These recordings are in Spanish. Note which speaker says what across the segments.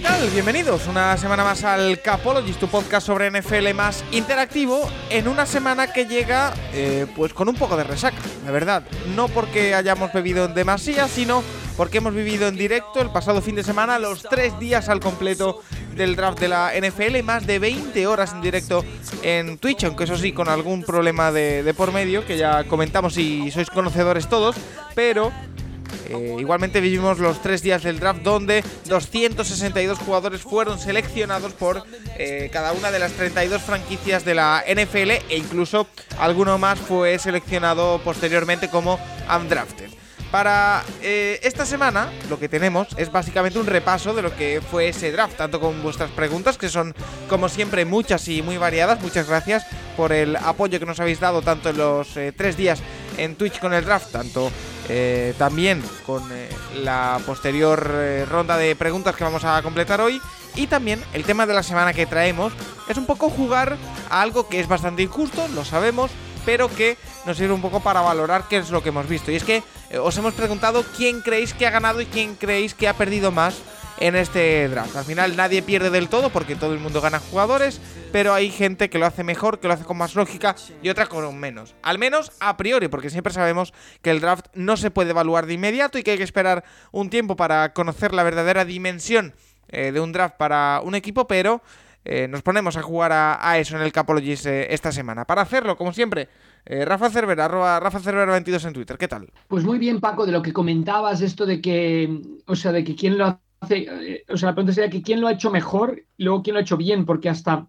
Speaker 1: ¿Qué tal? Bienvenidos una semana más al Capologist, tu podcast sobre NFL más interactivo, en una semana que llega eh, pues con un poco de resaca, la verdad. No porque hayamos bebido en demasía, sino porque hemos vivido en directo el pasado fin de semana los tres días al completo del draft de la NFL, más de 20 horas en directo en Twitch, aunque eso sí, con algún problema de, de por medio, que ya comentamos y sois conocedores todos, pero eh, igualmente vivimos los tres días del draft donde 262 jugadores fueron seleccionados por eh, cada una de las 32 franquicias de la NFL e incluso alguno más fue seleccionado posteriormente como undrafted. Para eh, esta semana lo que tenemos es básicamente un repaso de lo que fue ese draft, tanto con vuestras preguntas, que son como siempre muchas y muy variadas. Muchas gracias por el apoyo que nos habéis dado tanto en los tres días en Twitch con el draft, tanto eh, también con eh, la posterior eh, ronda de preguntas que vamos a completar hoy. Y también el tema de la semana que traemos es un poco jugar a algo que es bastante injusto, lo sabemos, pero que nos sirve un poco para valorar qué es lo que hemos visto. Y es que os hemos preguntado quién creéis que ha ganado y quién creéis que ha perdido más en este draft. Al final nadie pierde del todo porque todo el mundo gana jugadores, pero hay gente que lo hace mejor, que lo hace con más lógica y otra con menos. Al menos a priori, porque siempre sabemos que el draft no se puede evaluar de inmediato y que hay que esperar un tiempo para conocer la verdadera dimensión eh, de un draft para un equipo, pero eh, nos ponemos a jugar a, eso en el Capologist eh, esta semana. Para hacerlo, como siempre, Rafa Cervera, Rafa Cervera 22 en Twitter. ¿Qué tal?
Speaker 2: Pues muy bien, Paco, de lo que comentabas, esto de que, o sea, de que quién lo hace, o sea, la pregunta sería que quién lo ha hecho mejor y luego quién lo ha hecho bien, porque hasta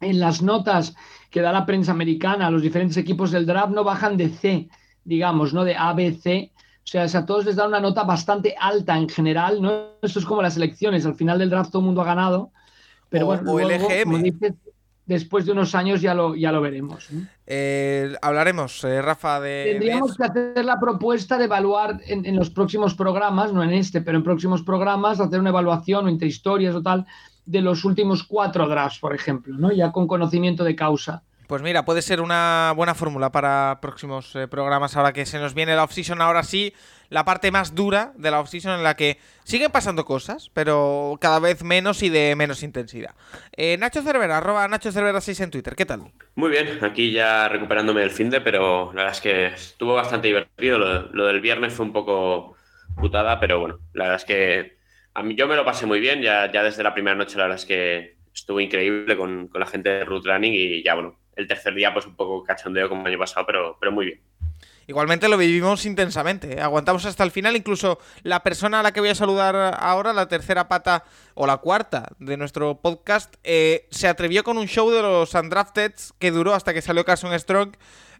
Speaker 2: en las notas que da la prensa americana, los diferentes equipos del draft no bajan de C, digamos, ¿no? De A, B, C. O sea, a todos les dan una nota bastante alta en general, ¿no? Eso es como las elecciones, al final del draft todo el mundo ha ganado, pero bueno, como dices, después de unos años ya lo, ya lo veremos.
Speaker 1: Eh, hablaremos, eh, Rafa, de...
Speaker 2: Tendríamos que hacer la propuesta de evaluar en, en, los próximos programas, no en este, pero en próximos programas, hacer una evaluación o entre historias o tal, de los últimos cuatro drafts, por ejemplo, ¿no? Ya con conocimiento de causa.
Speaker 1: Pues mira, puede ser una buena fórmula para próximos eh, programas ahora que se nos viene la off-season, ahora sí, la parte más dura de la off-season en la que siguen pasando cosas, pero cada vez menos y de menos intensidad. Eh, Nacho Cervera, arroba Nacho Cervera 6 en Twitter, ¿qué tal?
Speaker 3: Muy bien, aquí ya recuperándome del fin de, pero la verdad es que estuvo bastante divertido. Lo, del viernes fue un poco putada, pero bueno, la verdad es que a mí yo me lo pasé muy bien, ya, ya desde la primera noche la verdad es que estuvo increíble con, la gente de Root Running y ya bueno, el tercer día pues un poco cachondeo como el año pasado, pero, pero muy bien.
Speaker 1: Igualmente lo vivimos intensamente, ¿eh? aguantamos hasta el final, incluso la persona a la que voy a saludar ahora, la tercera pata o la cuarta de nuestro podcast, eh, se atrevió con un show de los Undrafted que duró hasta que salió Carson Strong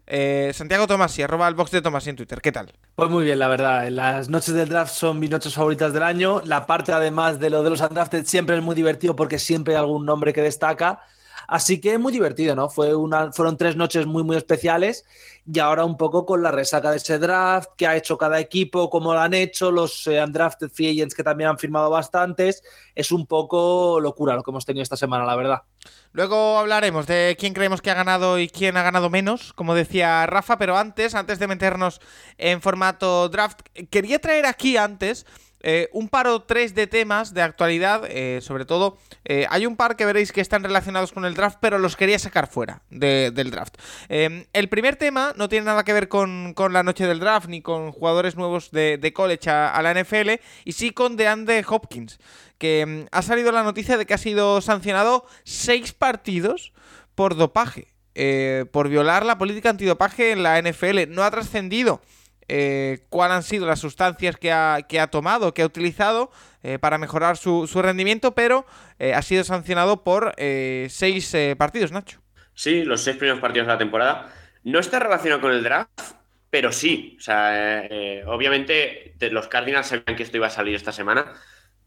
Speaker 1: eh, Santiago Tomasi, arroba el box de Tomasi en Twitter. ¿Qué tal?
Speaker 4: Pues muy bien, la verdad. Las noches del draft son mis noches favoritas del año. La parte, además de lo de los undrafted, siempre es muy divertido porque siempre hay algún nombre que destaca. Así que muy divertido, ¿no? Fue una, fueron tres noches muy, muy especiales y ahora un poco con la resaca de ese draft, qué ha hecho cada equipo, cómo lo han hecho, los eh, undrafted free agents que también han firmado bastantes. Es un poco locura lo que hemos tenido esta semana, la verdad.
Speaker 1: Luego hablaremos de quién creemos que ha ganado y quién ha ganado menos, como decía Rafa, pero antes, antes de meternos en formato draft, quería traer aquí antes eh, un par o tres de temas de actualidad, eh, sobre todo, eh, hay un par que veréis que están relacionados con el draft, pero los quería sacar fuera del draft. Em, el primer tema no tiene nada que ver con, la noche del draft ni con jugadores nuevos de, college a, la NFL, y sí con DeAndre Hopkins, que em, ha salido la noticia de que ha sido sancionado seis partidos por dopaje. por violar la política antidopaje en la NFL. No ha trascendido eh, cuáles han sido las sustancias que ha, que ha tomado, que ha utilizado eh, para mejorar su, rendimiento, pero eh, ha sido sancionado por seis partidos, Nacho.
Speaker 3: Sí, los seis primeros partidos de la temporada. no está relacionado con el draft, pero sí. O sea, eh, obviamente los Cardinals sabían que esto iba a salir esta semana.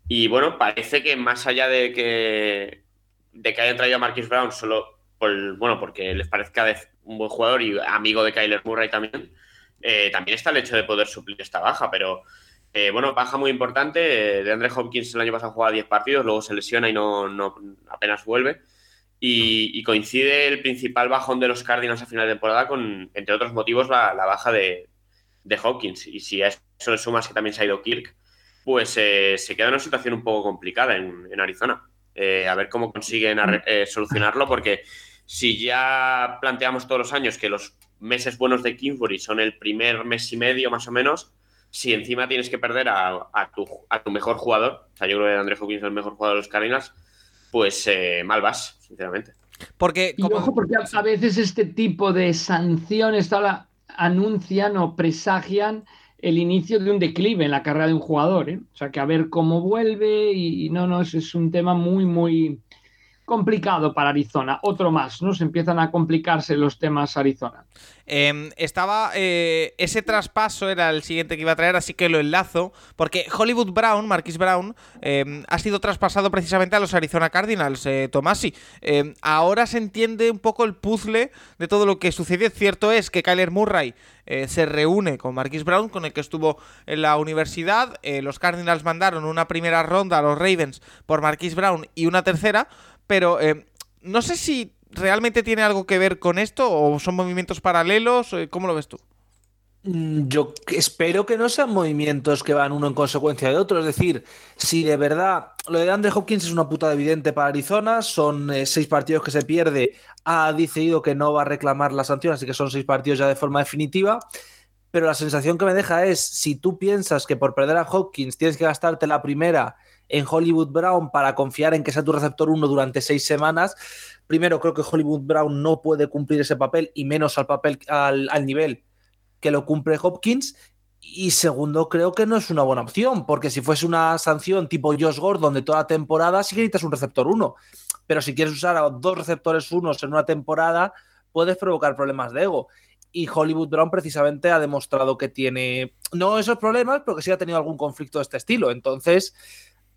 Speaker 3: Y bueno, parece que más allá de que, de que hayan traído a Marquis Brown solo por, bueno, porque les parezca un buen jugador y amigo de Kyler Murray también, eh, también está el hecho de poder suplir esta baja. Pero eh, bueno, baja muy importante. De Andre Hopkins el año pasado jugaba 10 partidos, luego se lesiona y no, no apenas vuelve. Y, coincide el principal bajón de los Cardinals a final de temporada con, entre otros motivos, la, baja de, Hawkins. Y si a eso le sumas que también se ha ido Kirk, pues eh, se queda en una situación un poco complicada en, Arizona. Eh, a ver cómo consiguen eh, solucionarlo, porque si ya planteamos todos los años que los meses buenos de Kingsbury son el primer mes y medio más o menos, si encima tienes que perder a, tu, a tu, mejor jugador, o sea, yo creo que André Hawkins es el mejor jugador de los Cardinals, pues eh, mal vas, sinceramente.
Speaker 2: Porque, porque a veces este tipo de sanciones anuncian o presagian el inicio de un declive en la carrera de un jugador. ¿eh? O sea, que a ver cómo vuelve y, no, no, es un tema muy, muy, complicado para Arizona. Otro más, ¿no? Se empiezan a complicarse los temas Arizona.
Speaker 1: Em, estaba. Eh, ese traspaso era el siguiente que iba a traer, así que lo enlazo. Porque Hollywood Brown, Marquis Brown, em, ha sido traspasado precisamente a los Arizona Cardinals, eh, Tomasi. Em, ahora se entiende un poco el puzzle de todo lo que sucede. Cierto es que Kyler Murray eh, se reúne con Marquis Brown, con el que estuvo en la universidad. los Cardinals mandaron una primera ronda a los Ravens por Marquis Brown y una tercera pero eh, no sé si realmente tiene algo que ver con esto o son movimientos paralelos. Eh, ¿Cómo lo ves tú?
Speaker 4: Mm, yo espero que no sean movimientos que van uno en consecuencia de otro. Es decir, si de verdad lo de Andre Hopkins es una puta evidente para Arizona, son eh, seis partidos que se pierde, ha decidido que no va a reclamar la sanción, así que son seis partidos ya de forma definitiva. Pero la sensación que me deja es, si tú piensas que por perder a Hopkins tienes que gastarte la primera en Hollywood Brown para confiar en que sea tu receptor 1 durante seis semanas. Primero, creo que Hollywood Brown no puede cumplir ese papel y menos al papel al, nivel que lo cumple Hopkins. Y segundo, creo que no es una buena opción, porque si fuese una sanción tipo Josh Gordon de toda temporada, sí que necesitas un receptor 1. Pero si quieres usar a dos receptores unos en una temporada, puedes provocar problemas de ego. Y Hollywood Brown precisamente ha demostrado que tiene, no esos problemas, pero que sí ha tenido algún conflicto de este estilo. Entonces,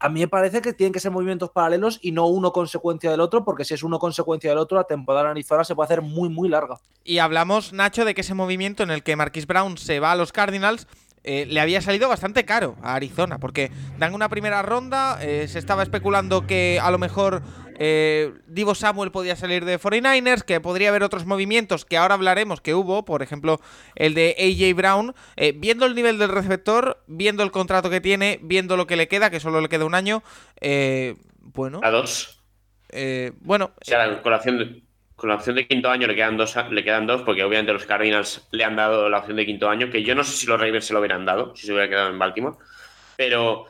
Speaker 4: a mí me parece que tienen que ser movimientos paralelos y no uno consecuencia del otro, porque si es uno consecuencia del otro, la temporada en Arizona se puede hacer muy, muy larga.
Speaker 1: Y hablamos, Nacho, de que ese movimiento en el que Marquis Brown se va a los Cardinals eh, le había salido bastante caro a Arizona, porque dan una primera ronda, eh, se estaba especulando que a lo mejor eh, Divo Samuel podía salir de 49ers, que podría haber otros movimientos que ahora hablaremos que hubo, por ejemplo el de AJ Brown, viendo el nivel del receptor, viendo el contrato que tiene, viendo lo que le queda, que solo le queda un año, bueno...
Speaker 3: A dos.
Speaker 1: bueno...
Speaker 3: O sea, la colación de con la opción de quinto año le quedan dos, le quedan dos, porque obviamente los Cardinals le han dado la opción de quinto año, que yo no sé si los Ravens se lo hubieran dado, si se hubiera quedado en Baltimore. Pero,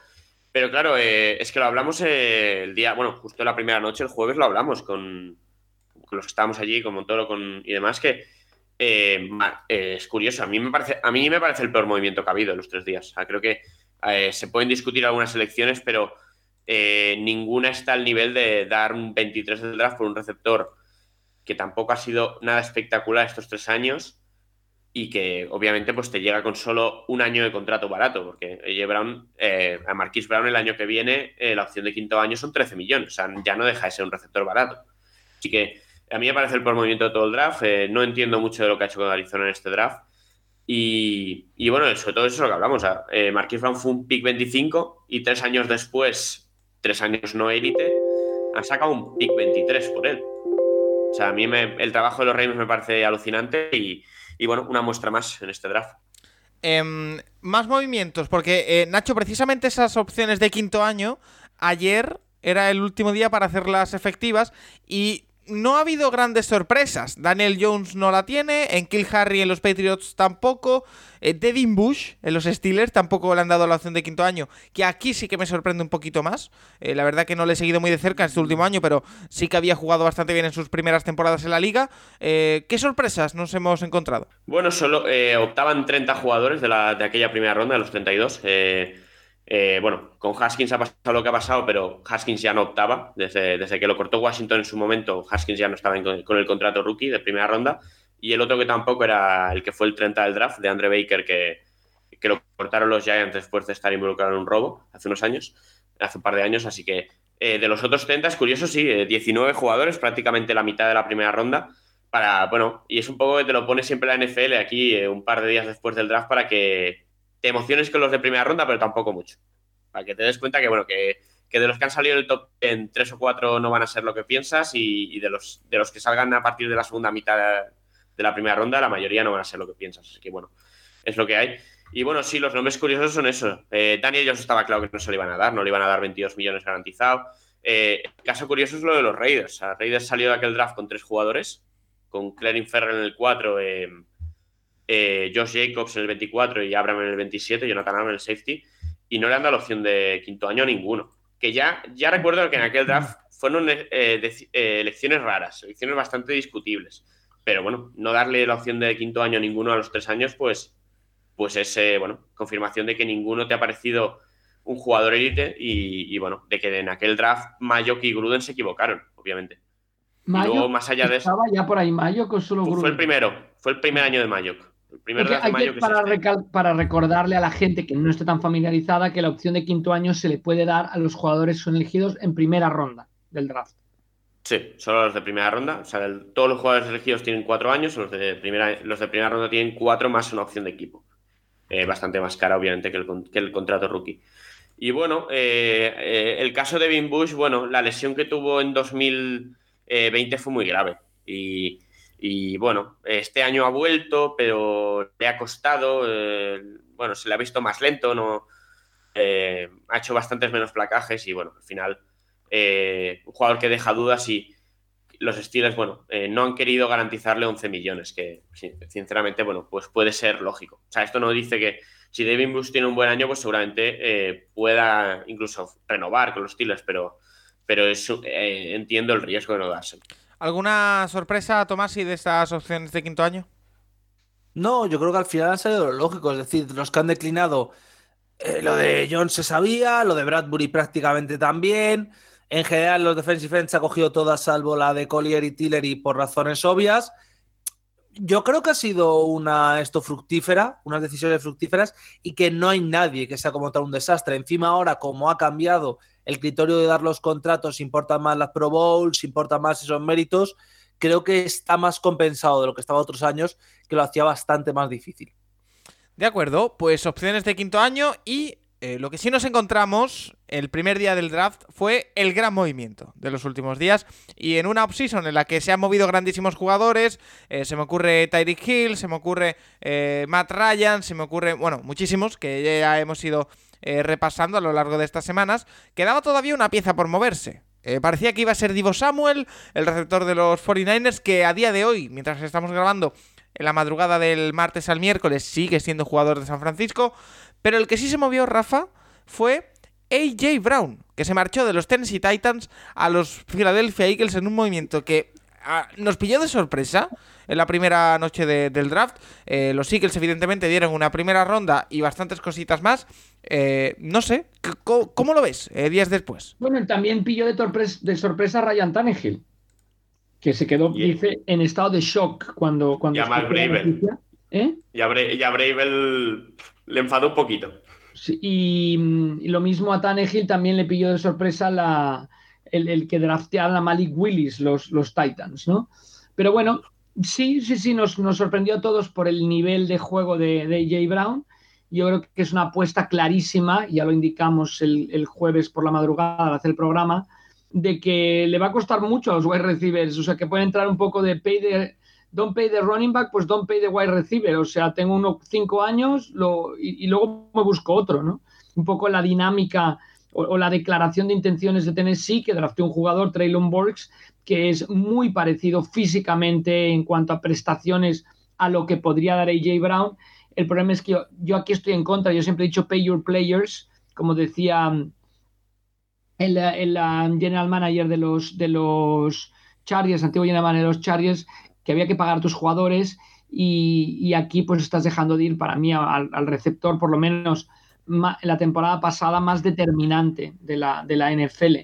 Speaker 3: pero claro, eh, es que lo hablamos eh, el día, bueno, justo la primera noche, el jueves lo hablamos con, los que estábamos allí, con Montoro con, y demás, que eh, es curioso. A mí, me parece, a mí me parece el peor movimiento que ha habido en los tres días. creo que se pueden discutir algunas elecciones, pero ninguna está al nivel de dar un 23 del draft por un receptor que tampoco ha sido nada espectacular estos tres años y que obviamente pues te llega con solo un año de contrato barato, porque Brown, eh, a Marquis Brown el año que viene eh, la opción de quinto año son 13 millones, o sea, ya no deja de ser un receptor barato. Así que a mí me parece el peor movimiento de todo el draft, eh, no entiendo mucho de lo que ha hecho con Arizona en este draft. Y, bueno, sobre todo eso es lo que hablamos. Marquis Brown fue un pick 25 y tres años después, tres años no élite, han sacado un pick 23 por él. O sea, a mí el trabajo de los Reyes me parece alucinante y, bueno, una muestra más en este draft.
Speaker 1: Em, más movimientos, porque eh, Nacho, precisamente esas opciones de quinto año, ayer era el último día para hacerlas efectivas y no ha habido grandes sorpresas. Daniel Jones no la tiene, en Kill Harry en los Patriots tampoco, eh, Devin Bush en los Steelers tampoco le han dado la opción de quinto año, que aquí sí que me sorprende un poquito más. Eh, la verdad que no le he seguido muy de cerca en este último año, pero sí que había jugado bastante bien en sus primeras temporadas en la liga. Eh, ¿Qué sorpresas nos hemos encontrado?
Speaker 3: Bueno, solo optaban 30 jugadores de, la, de aquella primera ronda, de los 32. Eh, bueno, con Haskins ha pasado lo que ha pasado, pero Haskins ya no optaba. Desde, desde que lo cortó Washington en su momento, Haskins ya no estaba con el contrato rookie de primera ronda. y el otro que tampoco era el que fue el 30 del draft, de Andre Baker, que, que lo cortaron los Giants después de estar involucrado en un robo hace unos años, hace un par de años, así que eh, de los otros 30 es curioso, sí, 19 eh, jugadores, prácticamente la mitad de la primera ronda, para, bueno, y es un poco que te lo pone siempre la NFL aquí eh, un par de días después del draft para que te emociones con los de primera ronda, pero tampoco mucho. Para que te des cuenta que, bueno, que, de los que han salido del top en tres o cuatro no van a ser lo que piensas y, de, los, de los que salgan a partir de la segunda mitad de la primera ronda, la mayoría no van a ser lo que piensas. Así que, bueno, es lo que hay. Y bueno, sí, los nombres curiosos son eso. Eh, Daniel Jones estaba claro que no se le iban a dar, no le iban a dar 22 millones garantizado. Eh, el caso curioso es lo de los Raiders. O Raiders salió de aquel draft con tres jugadores, con Clarence Ferrer en el 4, eh, eh, Josh Jacobs en el 24 y Abraham en el 27, Jonathan Abraham en el safety, y no le han dado la opción de quinto año a ninguno. Que ya, ya recuerdo que en aquel draft fueron elecciones raras, elecciones bastante discutibles. Pero bueno, no darle la opción de quinto año a ninguno a los tres años, pues pues es, eh, bueno, confirmación de que ninguno te ha parecido un jugador élite y, bueno, de que en aquel draft Mayok y Gruden se equivocaron, obviamente.
Speaker 2: Mayok más allá de estaba ya por ahí Mayok o solo Gruden?
Speaker 3: Fue el primero, fue el primer año de Mayok. Primer
Speaker 2: Mayok para, para recordarle a la gente que no esté tan familiarizada que la opción de quinto año se le puede dar a los jugadores que son elegidos en primera ronda del draft.
Speaker 3: Sí, solo los de primera ronda. O sea, todos los jugadores elegidos tienen cuatro años, los de primera, los de primera ronda tienen cuatro más una opción de equipo. Eh, bastante más cara, obviamente, que el, contrato rookie. Y bueno, eh, eh, el caso de Vin Bush, bueno, la lesión que tuvo en 2020 fue muy grave. Y, bueno, este año ha vuelto, pero le ha costado, bueno, se le ha visto más lento, no ha hecho bastantes menos placajes y bueno, al final un jugador que deja dudas y los Steelers, bueno, eh, no han querido garantizarle 11 millones, que sinceramente, bueno, pues puede ser lógico. O sea, esto no dice que si Devin Bush tiene un buen año, pues seguramente eh, pueda incluso renovar con los Steelers, pero, pero eh, entiendo el riesgo de no darse.
Speaker 1: ¿Alguna sorpresa, Tomás, y de estas opciones de quinto año?
Speaker 4: No, yo creo que al final han salido lo lógico, es decir, los que han declinado, lo de John se sabía, lo de Bradbury prácticamente también. En general, los defensive ends ha cogido todas, salvo la de Collier y Tillery, por razones obvias. Yo creo que ha sido una esto fructífera, unas decisiones fructíferas, y que no hay nadie que sea como tal un desastre. Encima, ahora, como ha cambiado el criterio de dar los contratos, importa más las Pro Bowls, importa más esos méritos, creo que está más compensado de lo que estaba otros años, que lo hacía bastante más difícil.
Speaker 1: De acuerdo, pues opciones de quinto año y eh, lo que sí nos encontramos el primer día del draft fue el gran movimiento de los últimos días y en una offseason en la que se han movido grandísimos jugadores, eh, se me ocurre Tyreek Hill, se me ocurre eh, Matt Ryan, se me ocurre, bueno, muchísimos que ya hemos ido repasando a lo largo de estas semanas, quedaba todavía una pieza por moverse. parecía que iba a ser Divo Samuel, el receptor de los 49ers, que a día de hoy, mientras estamos grabando en la madrugada del martes al miércoles, sigue siendo jugador de San Francisco. Pero el que sí se movió, Rafa, fue AJ Brown, que se marchó de los Tennessee Titans a los Philadelphia Eagles en un movimiento que nos pilló de sorpresa en la primera noche del draft. Eh, los Eagles, evidentemente, dieron una primera ronda y bastantes cositas más. Eh, no sé, ¿cómo, lo ves eh, días después?
Speaker 2: Bueno, también pilló de, de sorpresa a Ryan Tannehill, que se quedó, dice, en estado de shock cuando. cuando
Speaker 3: y a Y a, Bravel le enfadó un poquito.
Speaker 2: y, lo mismo a Tannehill también le pilló de sorpresa la, el, que draftearon a Malik Willis, los, los Titans, ¿no? Pero bueno, sí, sí, sí, nos, nos sorprendió a todos por el nivel de juego de, de Jay Brown. Yo creo que es una apuesta clarísima, ya lo indicamos el, el, jueves por la madrugada al hacer el programa, de que le va a costar mucho a los wide receivers, o sea, que puede entrar un poco de pay de don't pay the running back, pues don't pay the wide receiver. O sea, tengo unos cinco años lo, y, luego me busco otro, ¿no? Un poco la dinámica o, la declaración de intenciones de Tennessee, que drafteó un jugador, Traylon Burks, que es muy parecido físicamente en cuanto a prestaciones a lo que podría dar AJ Brown. El problema es que yo, aquí estoy en contra, yo siempre he dicho pay your players, como decía el, el, general manager de los, de los Chargers, antiguo general manager de los Chargers, que había que pagar a tus jugadores y, aquí pues estás dejando de ir para mí al, receptor, por lo menos la temporada pasada, más determinante de la, de la NFL.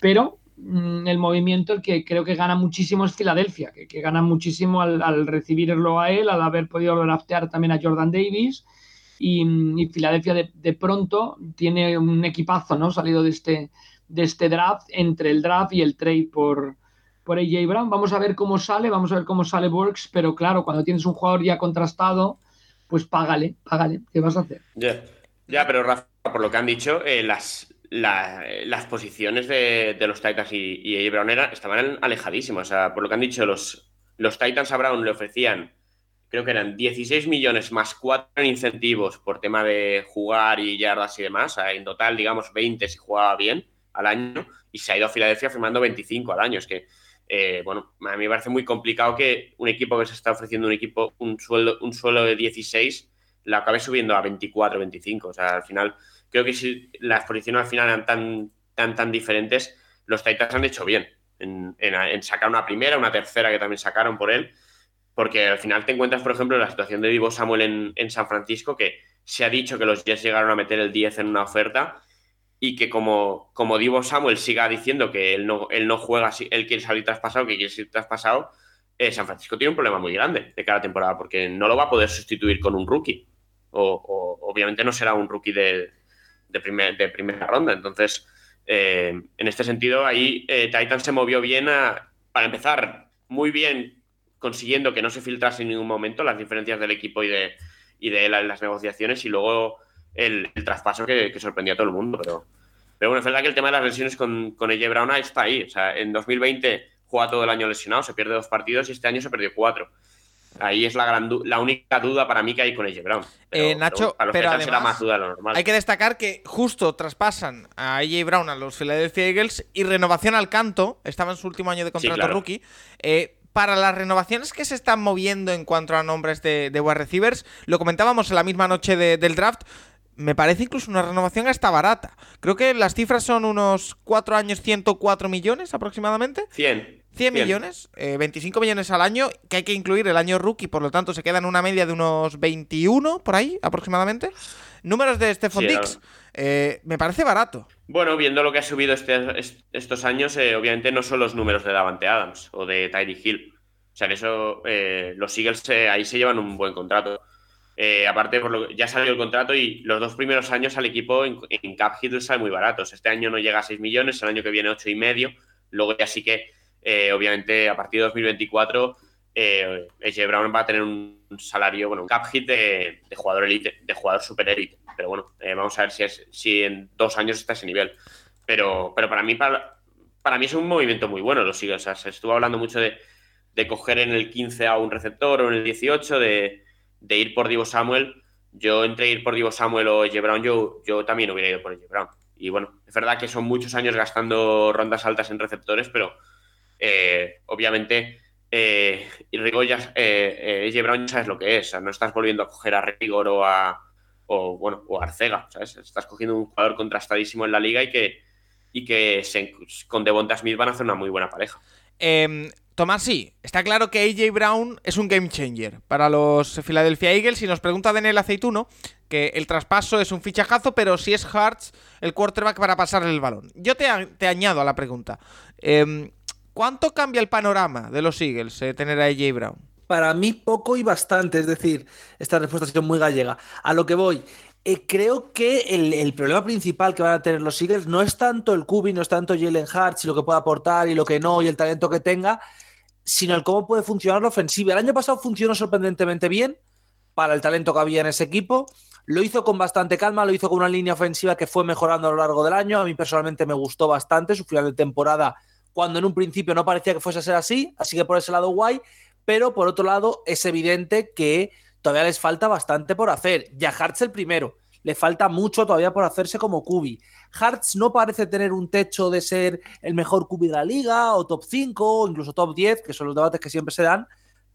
Speaker 2: Pero mm, el movimiento, el que creo que gana muchísimo es Filadelfia, que, gana muchísimo al, recibirlo a él, al haber podido draftear también a Jordan Davis. Y, mm, Filadelfia de, pronto tiene un equipazo, ¿no? Salido de este, de este draft, entre el draft y el trade por, por AJ Brown. Vamos a ver cómo sale, vamos a ver cómo sale Burks, pero claro, cuando tienes un jugador ya contrastado, pues págale, págale, ¿qué vas a hacer?
Speaker 3: Ya, pero Rafa, por lo que han dicho, eh, las, las posiciones de, los Titans y, y Brown estaban alejadísimas. O sea, por lo que han dicho, los, los Titans a Brown le ofrecían, creo que eran 16 millones más 4 en incentivos por tema de jugar y yardas y demás. O sea, en total, digamos, 20 si jugaba bien al año. Y se ha ido a Filadelfia firmando 25 al año. Es que, eh, bueno, a mí me parece muy complicado que un equipo que se está ofreciendo un equipo, un sueldo, un suelo de 16, la acabe subiendo a 24, 25. O sea, al final creo que si las posiciones al final eran tan, tan, tan diferentes, los Titans han hecho bien en, sacar una primera, una tercera que también sacaron por él, porque al final te encuentras, por ejemplo, en la situación de Divo Samuel en, San Francisco, que se ha dicho que los Jets llegaron a meter el 10 en una oferta y que como, como Divo Samuel siga diciendo que él no, él no juega, él quiere salir traspasado, que quiere salir traspasado, eh, San Francisco tiene un problema muy grande de cada temporada, porque no lo va a poder sustituir con un rookie. O obviamente no será un rookie de, primera ronda. Entonces, eh, en este sentido, ahí eh, Titan se movió bien para empezar, muy bien consiguiendo que no se filtrase en ningún momento las diferencias del equipo y de, y de las negociaciones y luego el, traspaso que, sorprendió a todo el mundo. Pero, pero bueno, es verdad que el tema de las lesiones con, con EJ Brown está ahí. O sea, en 2020 juega todo el año lesionado, se pierde dos partidos y este año se perdió cuatro. Ahí es la, gran la única duda para mí que hay con AJ Brown.
Speaker 1: eh, Nacho, pero, además, más duda lo normal. hay que destacar que justo traspasan a AJ Brown a los Philadelphia Eagles y renovación al canto, estaba en su último año de contrato rookie. Eh, para las renovaciones que se están moviendo en cuanto a nombres de, de wide receivers, lo comentábamos en la misma noche del draft, me parece incluso una renovación hasta barata. Creo que las cifras son unos 4 años, 104 millones aproximadamente.
Speaker 3: 100.
Speaker 1: 100 millones, 25 eh, millones al año, que hay que incluir el año rookie, por lo tanto se queda en una media de unos 21 por ahí aproximadamente. Números de Stephon Dix, eh, me parece barato.
Speaker 3: Bueno, viendo lo que ha subido este, estos años, eh, obviamente no son los números de Davante Adams o de Tyree Hill. O sea, que eso, los Eagles ahí se llevan un buen contrato. aparte, por lo, ya salió el contrato y los dos primeros años al equipo en, cap hit sale muy baratos. Este año no llega a 6 millones, el año que viene 8 y medio. Luego ya sí que eh, obviamente, a partir de 2024, eh, Brown va a tener un salario, bueno, un cap hit de, jugador elite, de jugador super élite. Pero bueno, eh, vamos a ver si, es, si en dos años está ese nivel. Pero, pero para mí, para, para mí es un movimiento muy bueno, lo sigo. O sea, se estuvo hablando mucho de, de, coger en el 15 a un receptor o en el 18, de, de ir por Divo Samuel. Yo entre ir por Divo Samuel o AJ Brown, yo, yo también hubiera ido por AJ Brown. Y bueno, es verdad que son muchos años gastando rondas altas en receptores, pero eh, obviamente eh, Rigor ya, eh, eh Brown sabes lo que es, no estás volviendo a coger a Rigor o a o, bueno, o Arcega, ¿sabes? Estás cogiendo un jugador contrastadísimo en la liga y que, y que con Devonta Smith van a hacer una muy buena pareja.
Speaker 1: Eh, Tomás, sí, está claro que AJ Brown es un game changer para los Philadelphia Eagles y nos pregunta Daniel Aceituno que el traspaso es un fichajazo, pero si es Hartz el quarterback para pasarle el balón. Yo te, añado a la pregunta. Eh, ¿Cuánto cambia el panorama de los Eagles eh, tener a AJ Brown?
Speaker 4: Para mí poco y bastante, es decir, esta respuesta ha sido muy gallega. A lo que voy, eh, creo que el, problema principal que van a tener los Eagles no es tanto el Cubi, no es tanto Jalen Hurts y lo que puede aportar y lo que no y el talento que tenga, sino el cómo puede funcionar la ofensiva. El año pasado funcionó sorprendentemente bien para el talento que había en ese equipo. Lo hizo con bastante calma, lo hizo con una línea ofensiva que fue mejorando a lo largo del año. A mí personalmente me gustó bastante. Su final de temporada cuando en un principio no parecía que fuese a ser así, así que por ese lado guay, pero por otro lado es evidente que todavía les falta bastante por hacer. Ya Hartz el primero, le falta mucho todavía por hacerse como Kubi. Hartz no parece tener un techo de ser el mejor Kubi de la liga, o top 5, o incluso top 10, que son los debates que siempre se dan,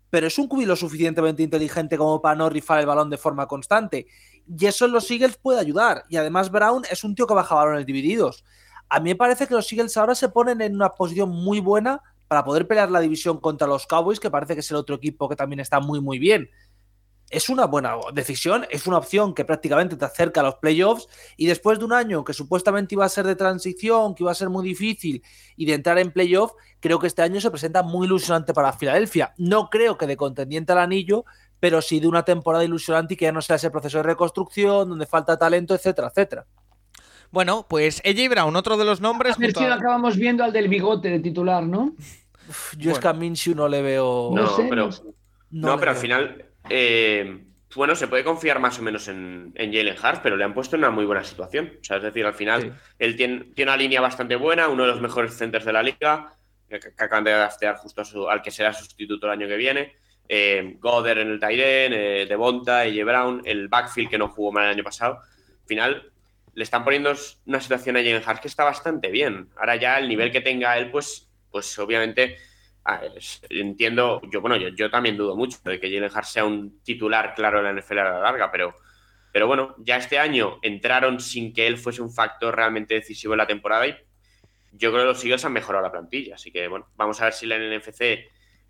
Speaker 4: pero es un Kubi lo suficientemente inteligente como para no rifar el balón de forma constante. Y eso en los Eagles puede ayudar. Y además Brown es un tío que baja balones divididos. A mí me parece que los Eagles ahora se ponen en una posición muy buena para poder pelear la división contra los Cowboys, que parece que es el otro equipo que también está muy, muy bien. es una buena decisión, es una opción que prácticamente te acerca a los playoffs y después de un año que supuestamente iba a ser de transición, que iba a ser muy difícil y de entrar en playoff, creo que este año se presenta muy ilusionante para Filadelfia. No creo que de contendiente al anillo, pero sí de una temporada ilusionante y que ya no sea ese proceso de reconstrucción, donde falta talento, etcétera, etcétera.
Speaker 1: Bueno, pues AJ Brown, otro de los nombres.
Speaker 2: A ver si lo acabamos viendo al del bigote de titular, ¿no?
Speaker 4: yo es que a Minshew no le veo.
Speaker 3: No, pero, no, pero al final. Eh, bueno, se puede confiar más o menos en, Jalen Hart, pero le han puesto en una muy buena situación. O sea, es decir, al final él tiene, tiene, una línea bastante buena, uno de los mejores centers de la liga, que, acaban de gastear justo al que será sustituto el año que viene. Eh, Goder en el Tyren, eh, Devonta, AJ Brown, el backfield que no jugó mal el año pasado. Al final le están poniendo una situación a Jalen Hart que está bastante bien. Ahora ya el nivel que tenga él, pues, pues obviamente Ah, entiendo, yo bueno, yo, también dudo mucho de que Jalen Hart sea un titular claro en la NFL a la larga, pero, pero bueno, ya este año entraron sin que él fuese un factor realmente decisivo en la temporada y yo creo que los Eagles han mejorado la plantilla, así que bueno, vamos a ver si la NFC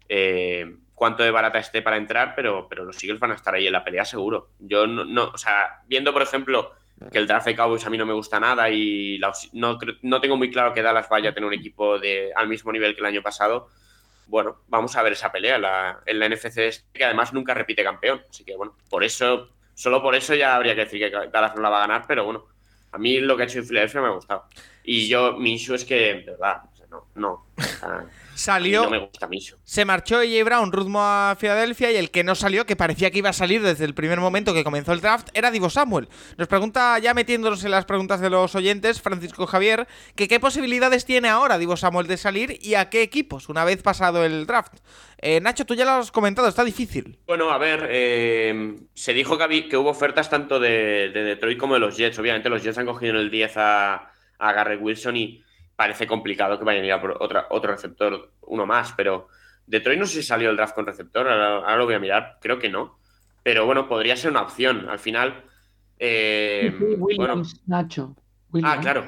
Speaker 3: eh, cuánto de barata esté para entrar, pero, pero los Eagles van a estar ahí en la pelea seguro. Yo no, no o sea, viendo por ejemplo que el draft de Cowboys a mí no me gusta nada y no, no tengo muy claro que Dallas vaya a tener un equipo de, al mismo nivel que el año pasado bueno, vamos a ver esa pelea en la NFC, este, que además nunca repite campeón. Así que, bueno, por eso, solo por eso ya habría que decir que Dallas no la va a ganar, pero bueno, a mí lo que ha hecho en Filadelfia me ha gustado. Y yo, mi issue es que, de verdad, no, no.
Speaker 1: Salió.
Speaker 3: No me gusta
Speaker 1: Se marchó AJ Brown rumbo a Filadelfia y el que no salió, que parecía que iba a salir desde el primer momento que comenzó el draft, era Divo Samuel. Nos pregunta, ya metiéndonos en las preguntas de los oyentes, Francisco Javier, que qué posibilidades tiene ahora Divo Samuel de salir y a qué equipos una vez pasado el draft. Eh, Nacho, tú ya lo has comentado, está difícil.
Speaker 3: Bueno, a ver, eh, se dijo que, que, hubo ofertas tanto de, Detroit como de los Jets. Obviamente los Jets han cogido en el 10 a, a Garrett Wilson y parece complicado que vayan a ir a por otra, otro receptor, uno más, pero Detroit no sé si salió el draft con receptor, ahora, lo voy a mirar, creo que no, pero bueno, podría ser una opción. Al final, eh,
Speaker 2: Williams, Nacho.
Speaker 3: Ah, claro,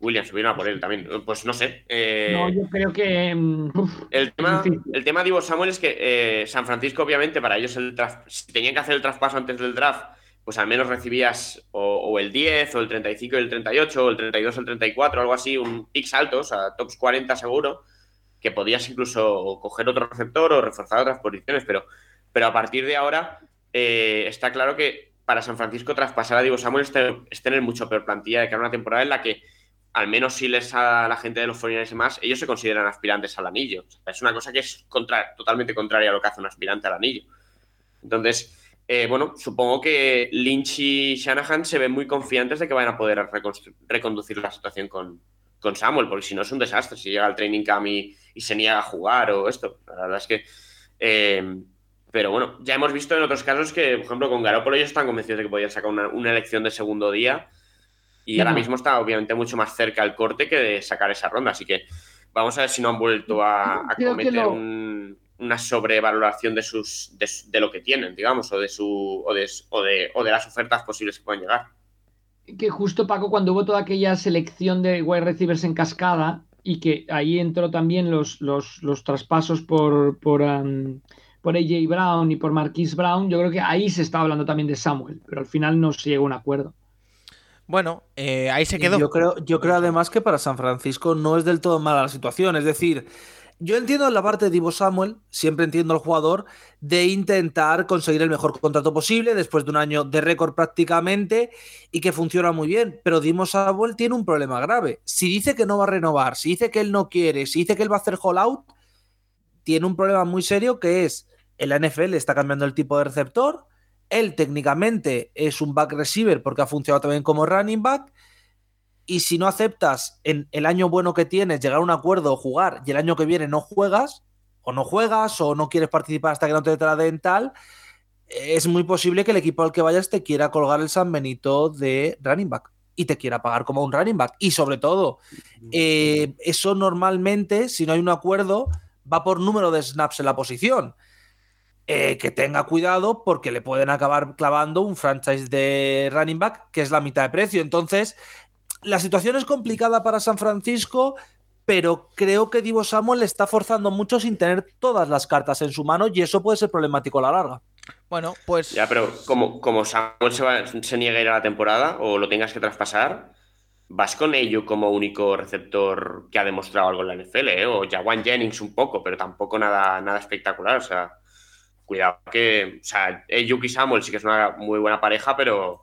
Speaker 3: Williams subieron a por él también. Pues no sé. Eh,
Speaker 2: no, yo creo que. Mm,
Speaker 3: el, tema, el tema de Ivo Samuel es que eh, San Francisco, obviamente, para ellos el si tenían que hacer el traspaso antes del draft, pues al menos recibías o, el 10, o el 35 y el 38, o el 32 o el 34, algo así, un picks altos, o sea, tops 40 seguro, que podías incluso coger otro receptor o reforzar otras posiciones, pero, pero a partir de ahora eh, está claro que para San Francisco traspasar a Diego Samuel es, tener mucho peor plantilla de que una temporada en la que al menos si les a la gente de los 49 y más, ellos se consideran aspirantes al anillo. es una cosa que es totalmente contraria a lo que hace un aspirante al anillo. Entonces, eh, bueno, supongo que Lynch y Shanahan se ven muy confiantes de que van a poder reconducir la situación con, Samuel, porque si no es un desastre si llega al training camp y, se niega a jugar o esto. La verdad es que. Eh, pero bueno, ya hemos visto en otros casos que, por ejemplo, con Garoppolo ellos están convencidos de que podían sacar una, elección de segundo día y ahora mismo está obviamente mucho más cerca el corte que de sacar esa ronda. Así que vamos a ver si no han vuelto a, cometer un una sobrevaloración de sus de, lo que tienen, digamos, o de su o de, o de, las ofertas posibles que pueden llegar.
Speaker 2: Que justo Paco, cuando hubo toda aquella selección de wide receivers en cascada y que ahí entró también los, los, traspasos por, por, por AJ Brown y por Marquise Brown, yo creo que ahí se estaba hablando también de Samuel, pero al final no se llegó a un acuerdo.
Speaker 1: Bueno, eh, ahí se quedó.
Speaker 4: Yo creo, yo creo además que para San Francisco no es del todo mala la situación, es decir, yo entiendo la parte de Divo Samuel, siempre entiendo al jugador, de intentar conseguir el mejor contrato posible después de un año de récord prácticamente y que funciona muy bien. Pero Divo Samuel tiene un problema grave. Si dice que no va a renovar, si dice que él no quiere, si dice que él va a hacer hold out, tiene un problema muy serio que es el NFL está cambiando el tipo de receptor. Él técnicamente es un back receiver porque ha funcionado también como running back y si no aceptas en el año bueno que tienes llegar a un acuerdo o jugar y el año que viene no juegas, o no juegas, o no quieres participar hasta que no te traden tal, es muy posible que el equipo al que vayas te quiera colgar el San Benito de running back y te quiera pagar como un running back. Y sobre todo, eh, eso normalmente, si no hay un acuerdo, va por número de snaps en la posición. Eh, que tenga cuidado porque le pueden acabar clavando un franchise de running back que es la mitad de precio. Entonces, la situación es complicada para San Francisco, pero creo que Divo Samuel le está forzando mucho sin tener todas las cartas en su mano y eso puede ser problemático a la larga.
Speaker 1: Bueno, pues.
Speaker 3: Ya, pero como, como Samuel se, se niega a ir a la temporada o lo tengas que traspasar, vas con ello como único receptor que ha demostrado algo en la NFL, ¿eh? o Jawan Jennings un poco, pero tampoco nada, nada espectacular. O sea, cuidado que. O sea, Ayuk y Samuel sí que es una muy buena pareja, pero,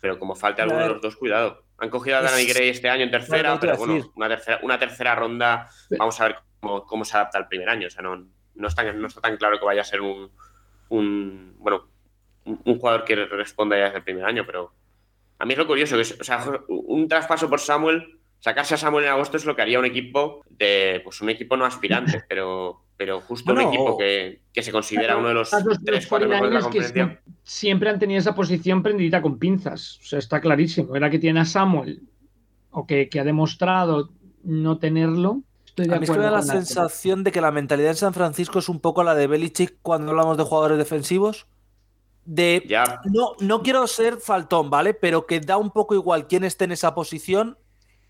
Speaker 3: pero como falte alguno de los dos, cuidado. Han cogido a Danny Gray este año en tercera, pero bueno, una tercera, una tercera ronda, vamos a ver cómo, cómo se adapta el primer año. O sea, no, no, está, no está tan claro que vaya a ser un, un bueno, un jugador que responda ya desde el primer año, pero a mí es lo curioso, que es, o sea, un traspaso por Samuel, sacarse a Samuel en agosto es lo que haría un equipo de, pues un equipo no aspirante, pero, pero justo un equipo que, se considera uno de los, tres, cuatro de la conferencia.
Speaker 2: siempre han tenido esa posición prendida con pinzas, o sea, está clarísimo. Era que tiene a Samuel, o que, ha demostrado no tenerlo,
Speaker 4: a mí me da la sensación de que la mentalidad en San Francisco es un poco la de Belichick cuando hablamos de jugadores defensivos, de no, no quiero ser faltón, ¿vale? Pero que da un poco igual quién esté en esa posición,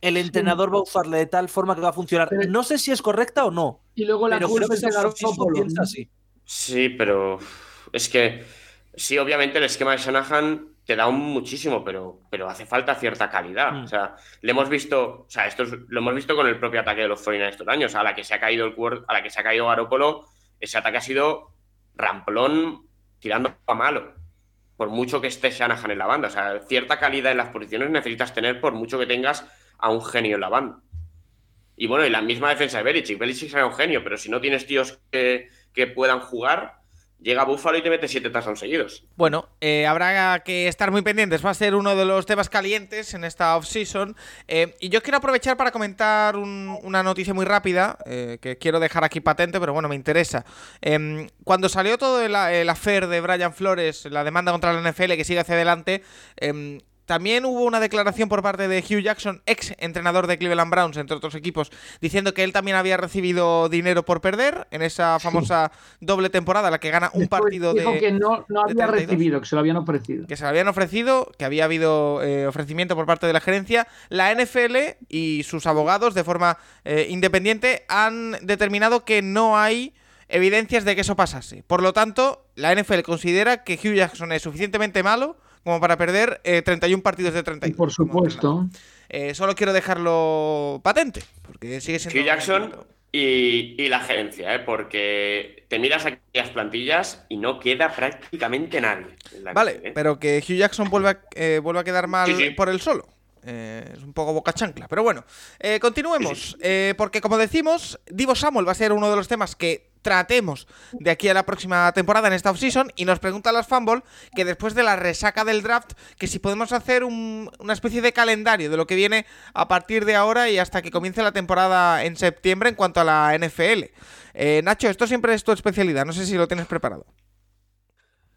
Speaker 4: el entrenador va a usarle de tal forma que va a funcionar. no sé si es correcta o no.
Speaker 2: Y luego la
Speaker 4: pero
Speaker 2: creo que
Speaker 4: piensa así.
Speaker 3: Sí, pero es que sí, obviamente el esquema de Shanahan te da un muchísimo, pero, pero hace falta cierta calidad. Mm. O sea, le hemos visto, o sea, esto lo hemos visto con el propio ataque de los 49 estos años, a la que se ha caído el a la que se ha caído Garópolo, ese ataque ha sido ramplón tirando a malo. Por mucho que esté Shanahan en la banda. O sea, cierta calidad en las posiciones necesitas tener por mucho que tengas a un genio en la banda. Y bueno, y la misma defensa de Belichick. Belichick será un genio, pero si no tienes tíos que, que puedan jugar, llega Búfalo y te mete siete touchdowns seguidos.
Speaker 1: Bueno, eh, habrá que estar muy pendientes. Va a ser uno de los temas calientes en esta off-season. Eh, y yo quiero aprovechar para comentar una noticia muy rápida eh, que quiero dejar aquí patente, pero bueno, me interesa. Em, cuando salió todo el, el de Brian Flores, la demanda contra la NFL que sigue hacia adelante, em, también hubo una declaración por parte de Hugh Jackson, ex entrenador de Cleveland Browns, entre otros equipos, diciendo que él también había recibido dinero por perder en esa famosa doble temporada, la que gana un partido
Speaker 2: dijo que no, no había recibido, que se lo habían ofrecido.
Speaker 1: Que se lo habían ofrecido, que había habido eh, ofrecimiento por parte de la gerencia. La NFL y sus abogados, de forma eh, independiente, han determinado que no hay evidencias de que eso pasase. Por lo tanto, la NFL considera que Hugh Jackson es suficientemente malo como para perder 31 eh, partidos de 32.
Speaker 2: Por supuesto.
Speaker 1: Eh, solo quiero dejarlo patente, porque sigue siendo...
Speaker 3: Hugh Jackson y, la gerencia, ¿eh? porque te miras aquí las plantillas y no queda prácticamente nadie.
Speaker 1: vale, ¿eh? pero que Hugh Jackson vuelva, a quedar mal por él solo. es un poco boca chancla. Pero bueno, continuemos. porque como decimos, Divo Samuel va a ser uno de los temas que tratemos de aquí a la próxima temporada en esta offseason y nos pregunta las Fanball que después de la resaca del draft que si podemos hacer una especie de calendario de lo que viene a partir de ahora y hasta que comience la temporada en septiembre en cuanto a la NFL. Eh, Nacho, esto siempre es tu especialidad, no sé si lo tienes preparado.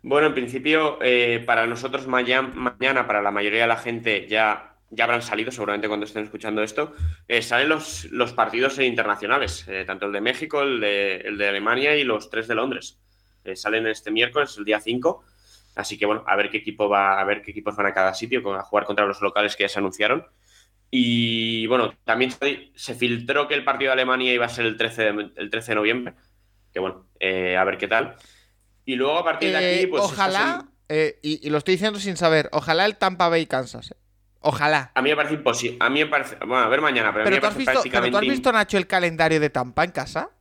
Speaker 3: Bueno, en principio, eh, para nosotros mañana, para la mayoría de la gente, ya ya habrán salido seguramente cuando estén escuchando esto, eh, salen los, los, partidos internacionales, eh, tanto el de México, el de, el de, Alemania y los tres de Londres. Eh, salen este miércoles, el día 5. Así que bueno, a ver qué equipo va, a ver qué equipos van a cada sitio, a jugar contra los locales que ya se anunciaron. Y bueno, también se filtró que el partido de Alemania iba a ser el 13 de, el 13 de noviembre. Que bueno, a ver qué tal. Y luego a partir de aquí, pues.
Speaker 1: Ojalá, y, y, lo estoy diciendo sin saber, ojalá el Tampa Bay Kansas. Ojalá.
Speaker 3: A mí me parece imposible. A mí me parece. Bueno, a ver mañana, pero, a mí me
Speaker 1: has visto, pero tú has visto, Nacho, el calendario de Tampa en casa.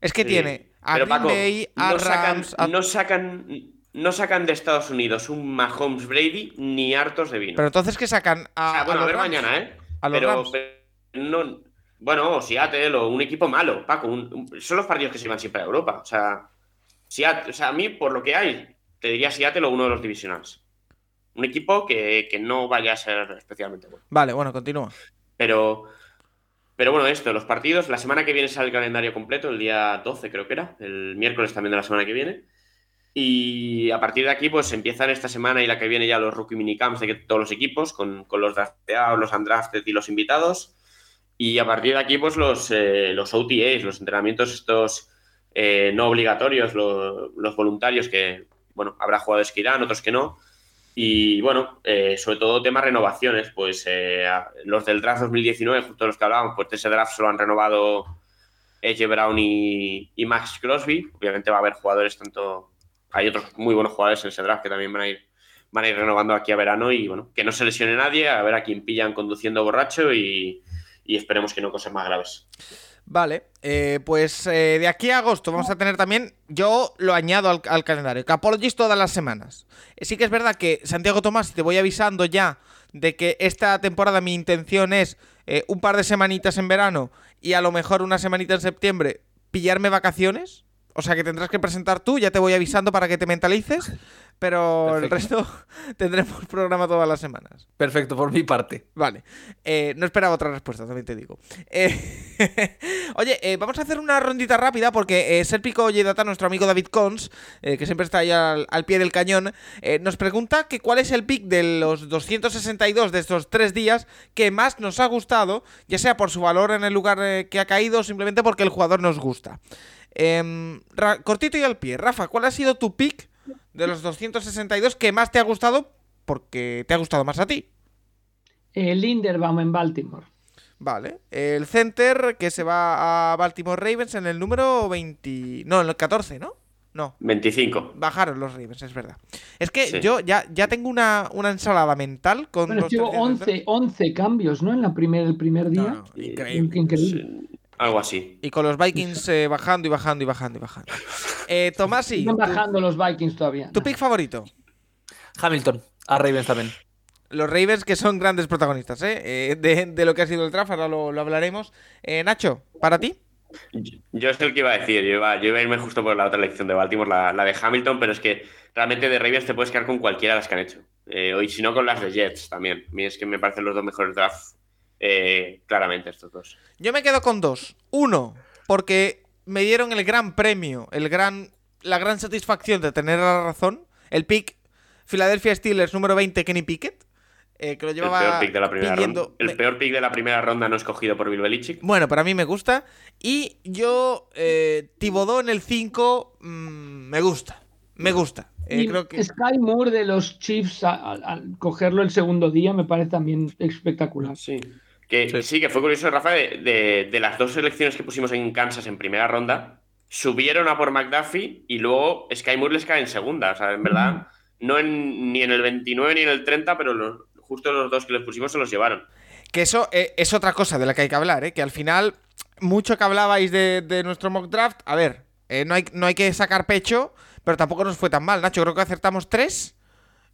Speaker 1: Es que tiene a Green Bay, a no Rams.
Speaker 3: Sacan, No, sacan, no sacan de Estados Unidos un Mahomes Brady ni hartos de vino.
Speaker 1: Pero entonces, ¿qué sacan?
Speaker 3: A, bueno, a, ver mañana, ¿eh?
Speaker 1: A los Rams.
Speaker 3: no, bueno, Seattle o un equipo malo, Paco. son los partidos que se van siempre a Europa. O sea, Seattle, o sea, a mí, por lo que hay, te diría Seattle o uno de los divisionales un equipo que, no vaya a ser especialmente bueno.
Speaker 1: Vale, bueno, continúa.
Speaker 3: Pero, pero bueno, esto, los partidos, la semana que viene sale el calendario completo, el día 12 creo que era, el miércoles también de la semana que viene. Y a partir de aquí, pues empiezan esta semana y la que viene ya los rookie minicamps de todos los equipos, con, los drafteados, los undrafted y los invitados. Y a partir de aquí, pues los, eh, los OTAs, los entrenamientos estos eh, no obligatorios, los voluntarios que, bueno, habrá jugadores que irán, otros que no. Y bueno, eh, sobre todo temas renovaciones, pues eh, los del draft 2019, justo los que hablábamos, pues ese draft solo han renovado Edge Brown y, Max Crosby. Obviamente va a haber jugadores tanto. Hay otros muy buenos jugadores en ese draft que también van a ir, van a ir renovando aquí a verano y bueno, que no se lesione nadie, a ver a quién pillan conduciendo borracho y, y esperemos que no cosas más graves.
Speaker 1: Vale, eh, pues eh, de aquí a agosto vamos a tener también, yo lo añado al, calendario, Capologist todas las semanas. Eh, sí que es verdad que Santiago Tomás, te voy avisando ya de que esta temporada mi intención es un par de semanitas en verano y a lo mejor una semanita en septiembre pillarme vacaciones. O sea que tendrás que presentar tú, ya te voy avisando para que te mentalices pero el resto tendremos programa todas las semanas.
Speaker 4: Perfecto, por mi parte.
Speaker 1: Vale. Eh, no esperaba otra respuesta, también te digo. Eh, oye, eh, vamos a hacer una rondita rápida porque Serpico Data, nuestro amigo David Cons, que siempre está ahí al, pie del cañón, nos pregunta que cuál es el pick de los 262 de estos tres días que más nos ha gustado, ya sea por su valor en el lugar que ha caído o simplemente porque el jugador nos gusta. Em, cortito y al pie. Rafa, ¿cuál ha sido tu pick? de los 262 que más te ha gustado porque te ha gustado más a ti.
Speaker 2: El Linderbaum en Baltimore.
Speaker 1: Vale. El center que se va a Baltimore Ravens en el número 20. No, en el 14, ¿no? No.
Speaker 3: 25.
Speaker 1: Bajaron los Ravens, es verdad. Es que yo ya, ya tengo una, ensalada mental con.
Speaker 2: Bueno, llevo 11, 11, cambios, ¿no? En la primer, el primer día.
Speaker 3: increíble. Algo así.
Speaker 1: Y con los Vikings eh, bajando y bajando y bajando y bajando. Eh, Tomasi.
Speaker 2: Están bajando los Vikings todavía.
Speaker 1: ¿Tu pick favorito?
Speaker 4: Hamilton. A Ravens también.
Speaker 1: Los Ravens que son grandes protagonistas, ¿eh? eh de, lo que ha sido el draft, ahora lo, hablaremos. Nacho, ¿para ti?
Speaker 3: Yo es el que iba a decir, yo iba, yo iba, a irme justo por la otra elección de Baltimore, la, de Hamilton, pero es que realmente de Ravens te puedes quedar con cualquiera de las que han hecho. y si no, con las de Jets también. A mí es que me parecen los dos mejores drafts eh, claramente estos dos.
Speaker 1: Yo me quedo con dos. Uno, porque me dieron el gran premio, el gran, la gran satisfacción de tener la razón. El pick Philadelphia Steelers número 20, Kenny Pickett. Eh, que lo llevaba
Speaker 3: el peor pick de la primera ronda. El peor pick de la primera ronda no escogido por Bill Belichick.
Speaker 1: Bueno, para mí me gusta. Y yo, eh, Tibodó en el 5, mm, me gusta. Me gusta.
Speaker 2: Eh, creo que... Sky Moore de los Chiefs al cogerlo el segundo día me parece también espectacular.
Speaker 3: Sí. Que sí. que fue curioso, Rafa, de, las dos selecciones que pusimos en Kansas en primera ronda, subieron a por McDuffie y luego Sky Moore les cae en segunda. O sea, en verdad, no ni en el 29 ni en el 30, pero justo los dos que les pusimos se los llevaron.
Speaker 1: Que eso eh, es otra cosa de la que hay que hablar, ¿eh? que al final, mucho que hablabais de, nuestro mock draft, a ver, eh, no, hay, no hay que sacar pecho, pero tampoco nos fue tan mal, Nacho. Creo que acertamos tres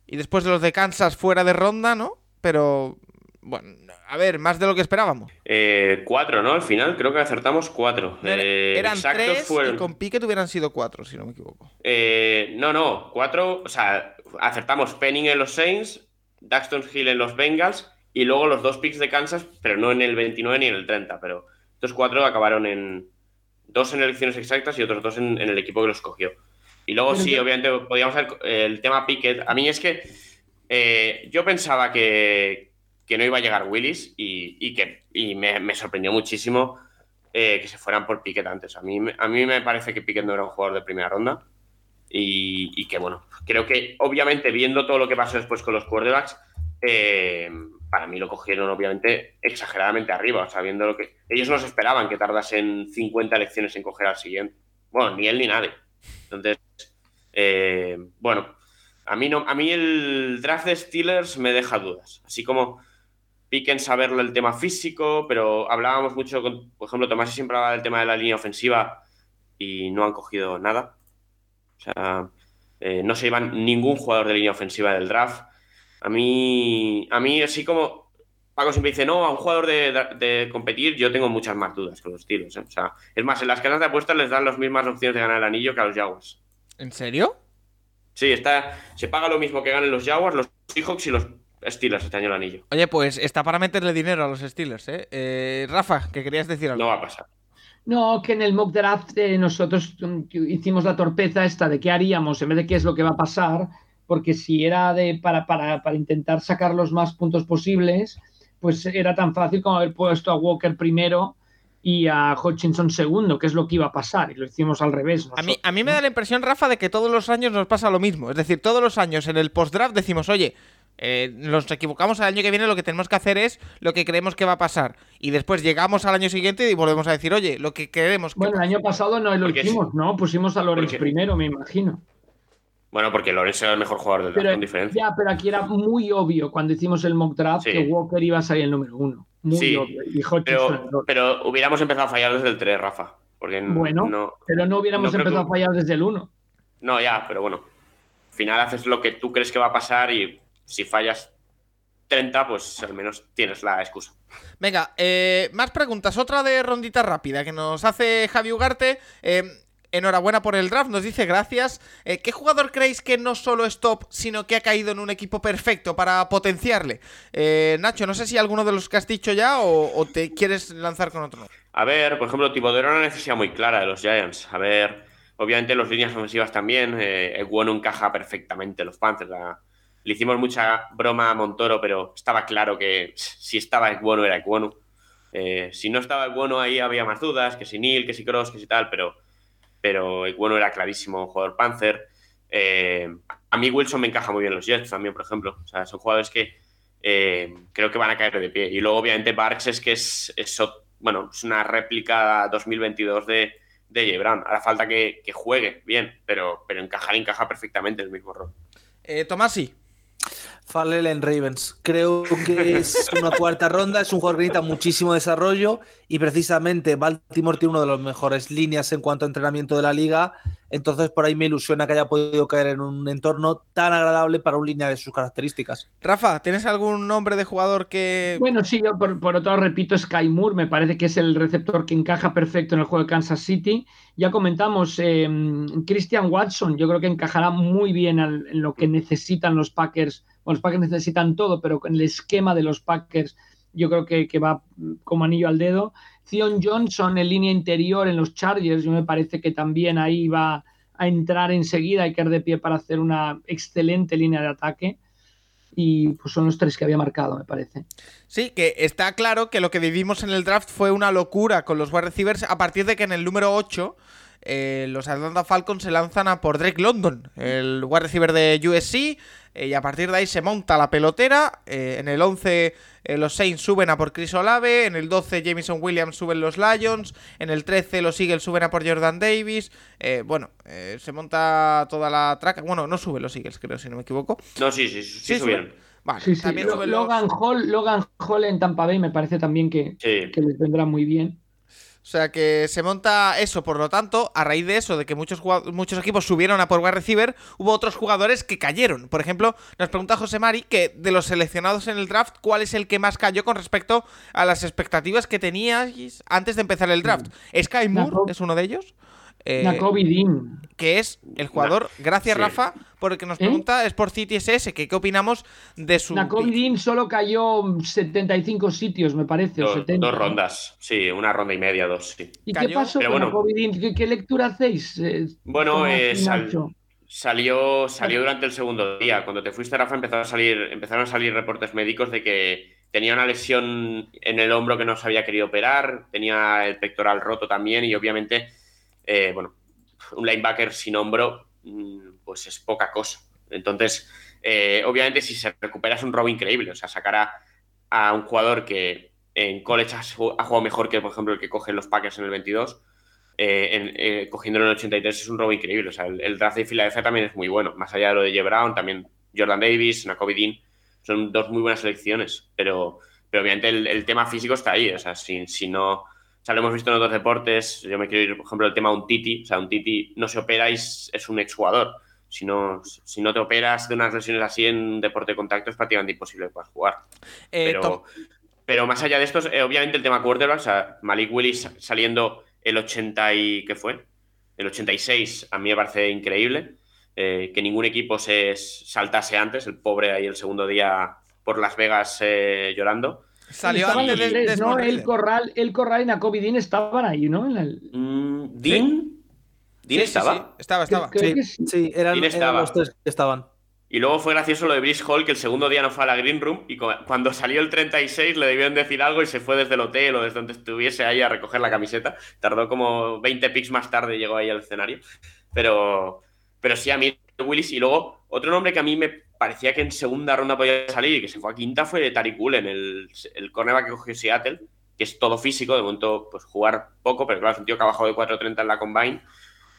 Speaker 1: y después de los de Kansas fuera de ronda, ¿no? Pero bueno, a ver, más de lo que esperábamos.
Speaker 3: Eh, cuatro, ¿no? Al final creo que acertamos cuatro.
Speaker 1: Eh, eran tres y con Piquet hubieran sido cuatro, si no me equivoco.
Speaker 3: Eh, no, no, cuatro, o sea, acertamos Penning en los Saints, Daxton Hill en los Bengals y luego los dos picks de Kansas, pero no en el 29 ni en el 30, pero estos cuatro acabaron en dos en elecciones exactas y otros dos en, el equipo que los cogió. Y luego sí, obviamente podíamos ver el tema Pickett. A mí es que yo pensaba que, que no iba a llegar Willis y, que me, sorprendió muchísimo eh, que se fueran por Piquet antes. A mí, a mí me parece que Piquet no era un jugador de primera ronda y, que, bueno, creo que obviamente viendo todo lo que pasó después con los quarterbacks, eh, para mí lo cogieron obviamente exageradamente arriba, sabiendo lo que ellos no se esperaban que tardasen 50 elecciones en coger al siguiente. Bueno, ni él ni nadie. Entonces, eh, bueno, a mí, no, a mí el draft de Steelers me deja dudas. Así como Piquen saberlo el tema físico, pero hablábamos mucho con, por ejemplo, Tomás siempre hablaba del tema de la línea ofensiva y no han cogido nada. O sea, eh, no se llevan ningún jugador de línea ofensiva del draft. A mí, a mí así como Paco siempre dice, no, a un jugador de, competir yo tengo muchas más dudas con los tiros. ¿eh? O sea, es más, en las casas de apuestas les dan las mismas opciones de ganar el anillo que a los Jaguars.
Speaker 1: ¿En serio?
Speaker 3: Sí, está, se paga lo mismo que ganen los Jaguars, los Seahawks y los Steelers este año el anillo.
Speaker 1: Oye, pues está para meterle dinero a los Steelers, ¿eh? eh Rafa, que querías decir algo.
Speaker 3: No va a pasar.
Speaker 2: No, que en el mock draft eh, nosotros mm, hicimos la torpeza esta de qué haríamos en vez de qué es lo que va a pasar, porque si era de para, para, para intentar sacar los más puntos posibles, pues era tan fácil como haber puesto a Walker primero y a Hutchinson segundo, que es lo que iba a pasar, y lo hicimos al revés.
Speaker 1: a, mí, a mí me da la impresión, Rafa, de que todos los años nos pasa lo mismo. Es decir, todos los años en el post-draft decimos, oye, eh, nos equivocamos al año que viene, lo que tenemos que hacer es lo que creemos que va a pasar. Y después llegamos al año siguiente y volvemos a decir, oye, lo que queremos que
Speaker 2: Bueno, el año pasado no lo hicimos, ¿no? Pusimos a Lorenz primero, me imagino.
Speaker 3: Bueno, porque Lorenz era el mejor jugador del draft, con diferencia.
Speaker 2: Ya, pero aquí era muy obvio cuando hicimos el mock draft que Walker iba a salir el número uno. Muy obvio.
Speaker 3: pero, hubiéramos empezado a fallar desde el 3, Rafa. Porque
Speaker 2: bueno,
Speaker 3: no,
Speaker 2: pero no hubiéramos empezado a fallar desde el 1.
Speaker 3: No, ya, pero bueno. Al final haces lo que tú crees que va a pasar y si fallas 30, pues al menos tienes la excusa.
Speaker 1: Venga, eh, más preguntas. Otra de rondita rápida que nos hace Javi Ugarte. Eh, enhorabuena por el draft, nos dice gracias. Eh, ¿Qué jugador creéis que no solo es top, sino que ha caído en un equipo perfecto para potenciarle? Nacho, no sé si alguno de los que has dicho ya o, te quieres lanzar con otro.
Speaker 3: A ver, por ejemplo, Tibodero era una necesidad muy clara de los Giants. A ver, obviamente las líneas ofensivas también. Eh, el bueno encaja perfectamente los Panthers. Le hicimos mucha broma a Montoro, pero estaba claro que si estaba bueno era bueno. si no estaba bueno ahí había más dudas, que si Neil, que si Cross, que si tal, pero pero bueno era clarísimo jugador Panzer. Eh, a mí Wilson me encaja muy bien los Jets también, por ejemplo. O sea, son jugadores que eh, creo que van a caer de pie. Y luego, obviamente, Barks es que es, bueno, es una réplica 2022 de, de J. Brown. Ahora falta que, juegue bien, pero, pero encajar encaja perfectamente el mismo rol.
Speaker 1: Eh, Tomasi.
Speaker 4: Fallen en Ravens. Creo que es una cuarta ronda, es un jugador que necesita muchísimo desarrollo y precisamente Baltimore tiene una de las mejores líneas en cuanto a entrenamiento de la liga. Entonces por ahí me ilusiona que haya podido caer en un entorno tan agradable para un línea de sus características.
Speaker 1: Rafa, ¿tienes algún nombre de jugador que...?
Speaker 2: Bueno, sí, yo por, por otro repito, Sky Moore me parece que es el receptor que encaja perfecto en el juego de Kansas City. Ya comentamos, eh, Christian Watson, yo creo que encajará muy bien en lo que necesitan los Packers los Packers necesitan todo, pero en el esquema de los Packers yo creo que, va como anillo al dedo. Zion Johnson en línea interior en los Chargers, yo me parece que también ahí va a entrar enseguida y caer de pie para hacer una excelente línea de ataque. Y pues son los tres que había marcado, me parece.
Speaker 1: Sí, que está claro que lo que vivimos en el draft fue una locura con los wide receivers a partir de que en el número 8 eh, los Atlanta Falcons se lanzan a por Drake London, el wide receiver de USC, eh, y a partir de ahí se monta la pelotera. Eh, en el 11 los Saints suben a por Chris Olave, en el 12 Jameson Williams suben los Lions, en el 13 los Eagles suben a por Jordan Davis. bueno, se monta toda la traca. Bueno, no suben los Eagles, creo, si no me equivoco.
Speaker 3: No, sí, sí, sí, subieron.
Speaker 2: Vale, también Logan, Hall, Logan Hall en Tampa Bay me parece también que, que les vendrá muy bien.
Speaker 1: O sea que se monta eso, por lo tanto, a raíz de eso, de que muchos, muchos equipos subieron a por wide receiver, hubo otros jugadores que cayeron. Por ejemplo, nos pregunta José Mari que de los seleccionados en el draft, ¿cuál es el que más cayó con respecto a las expectativas que teníais antes de empezar el draft? Mm. ¿Sky Moore es uno de ellos?
Speaker 2: Eh,
Speaker 1: que es el jugador, gracias Rafa, por el que nos ¿Eh? pregunta, es por City SS, que qué opinamos de su...
Speaker 2: Nakovidin solo cayó 75 sitios, me parece.
Speaker 3: Dos, rondas, sí, una ronda y media, dos, sí.
Speaker 2: ¿Y qué pasó con ¿Qué, lectura hacéis?
Speaker 3: Eh, bueno, salió, salió durante el segundo día. Cuando te fuiste, Rafa, empezó a salir, empezaron a salir reportes médicos de que tenía una lesión en el hombro que no se había querido operar, tenía el pectoral roto también y obviamente eh, bueno, un linebacker sin hombro, mm, pues es poca cosa. Entonces, eh, obviamente, si se recupera es un robo increíble. O sea, sacar a, un jugador que en college ha, jugado mejor que, por ejemplo, el que cogen los Packers en el 22, eh, cogiéndolo en el 83 es un robo increíble. O sea, el, draft de Filadelfia también es muy bueno. Más allá de lo de. Brown, también Jordan Davis, Nakobe Dean, son dos muy buenas selecciones. Pero, pero obviamente el, tema físico está ahí. O sea, si no o sea, lo hemos visto en otros deportes. Yo me quiero ir, por ejemplo, el tema de un Titi. O sea, un Titi no se opera y es, un exjugador. Si no, si no te operas de unas lesiones así en un deporte de contacto es prácticamente imposible que jugar. Eh, pero, pero, más allá de esto, eh, obviamente el tema quarterback, o sea, Malik Willis saliendo el 80 y... ¿qué fue? El 86 a mí me parece increíble. Eh, que ningún equipo se saltase antes, el pobre ahí el segundo día por Las Vegas llorando.
Speaker 1: Salió antes
Speaker 2: de, ¿no? El Corral, el Corral y Nakobe Dean estaban ahí, ¿no? En el...
Speaker 3: Mm, ¿Dean? ¿Dean estaba?
Speaker 1: estaba, estaba.
Speaker 4: sí, sí, eran, los tres que estaban.
Speaker 3: Y luego fue gracioso lo de Brice Hall, que el segundo día no fue a la Green Room y cuando salió el 36 le debieron decir algo y se fue desde el hotel o desde donde estuviese ahí a recoger la camiseta. Tardó como 20 picks más tarde y llegó ahí al escenario. Pero, pero sí, a mí Willis. Y luego, otro nombre que a mí me parecía que en segunda ronda podía salir y que se fue a quinta fue Tariq Cullen, el, el cornerback que cogió Seattle, que es todo físico, de momento pues jugar poco, pero claro, es un tío que ha bajado de 4.30 en la combine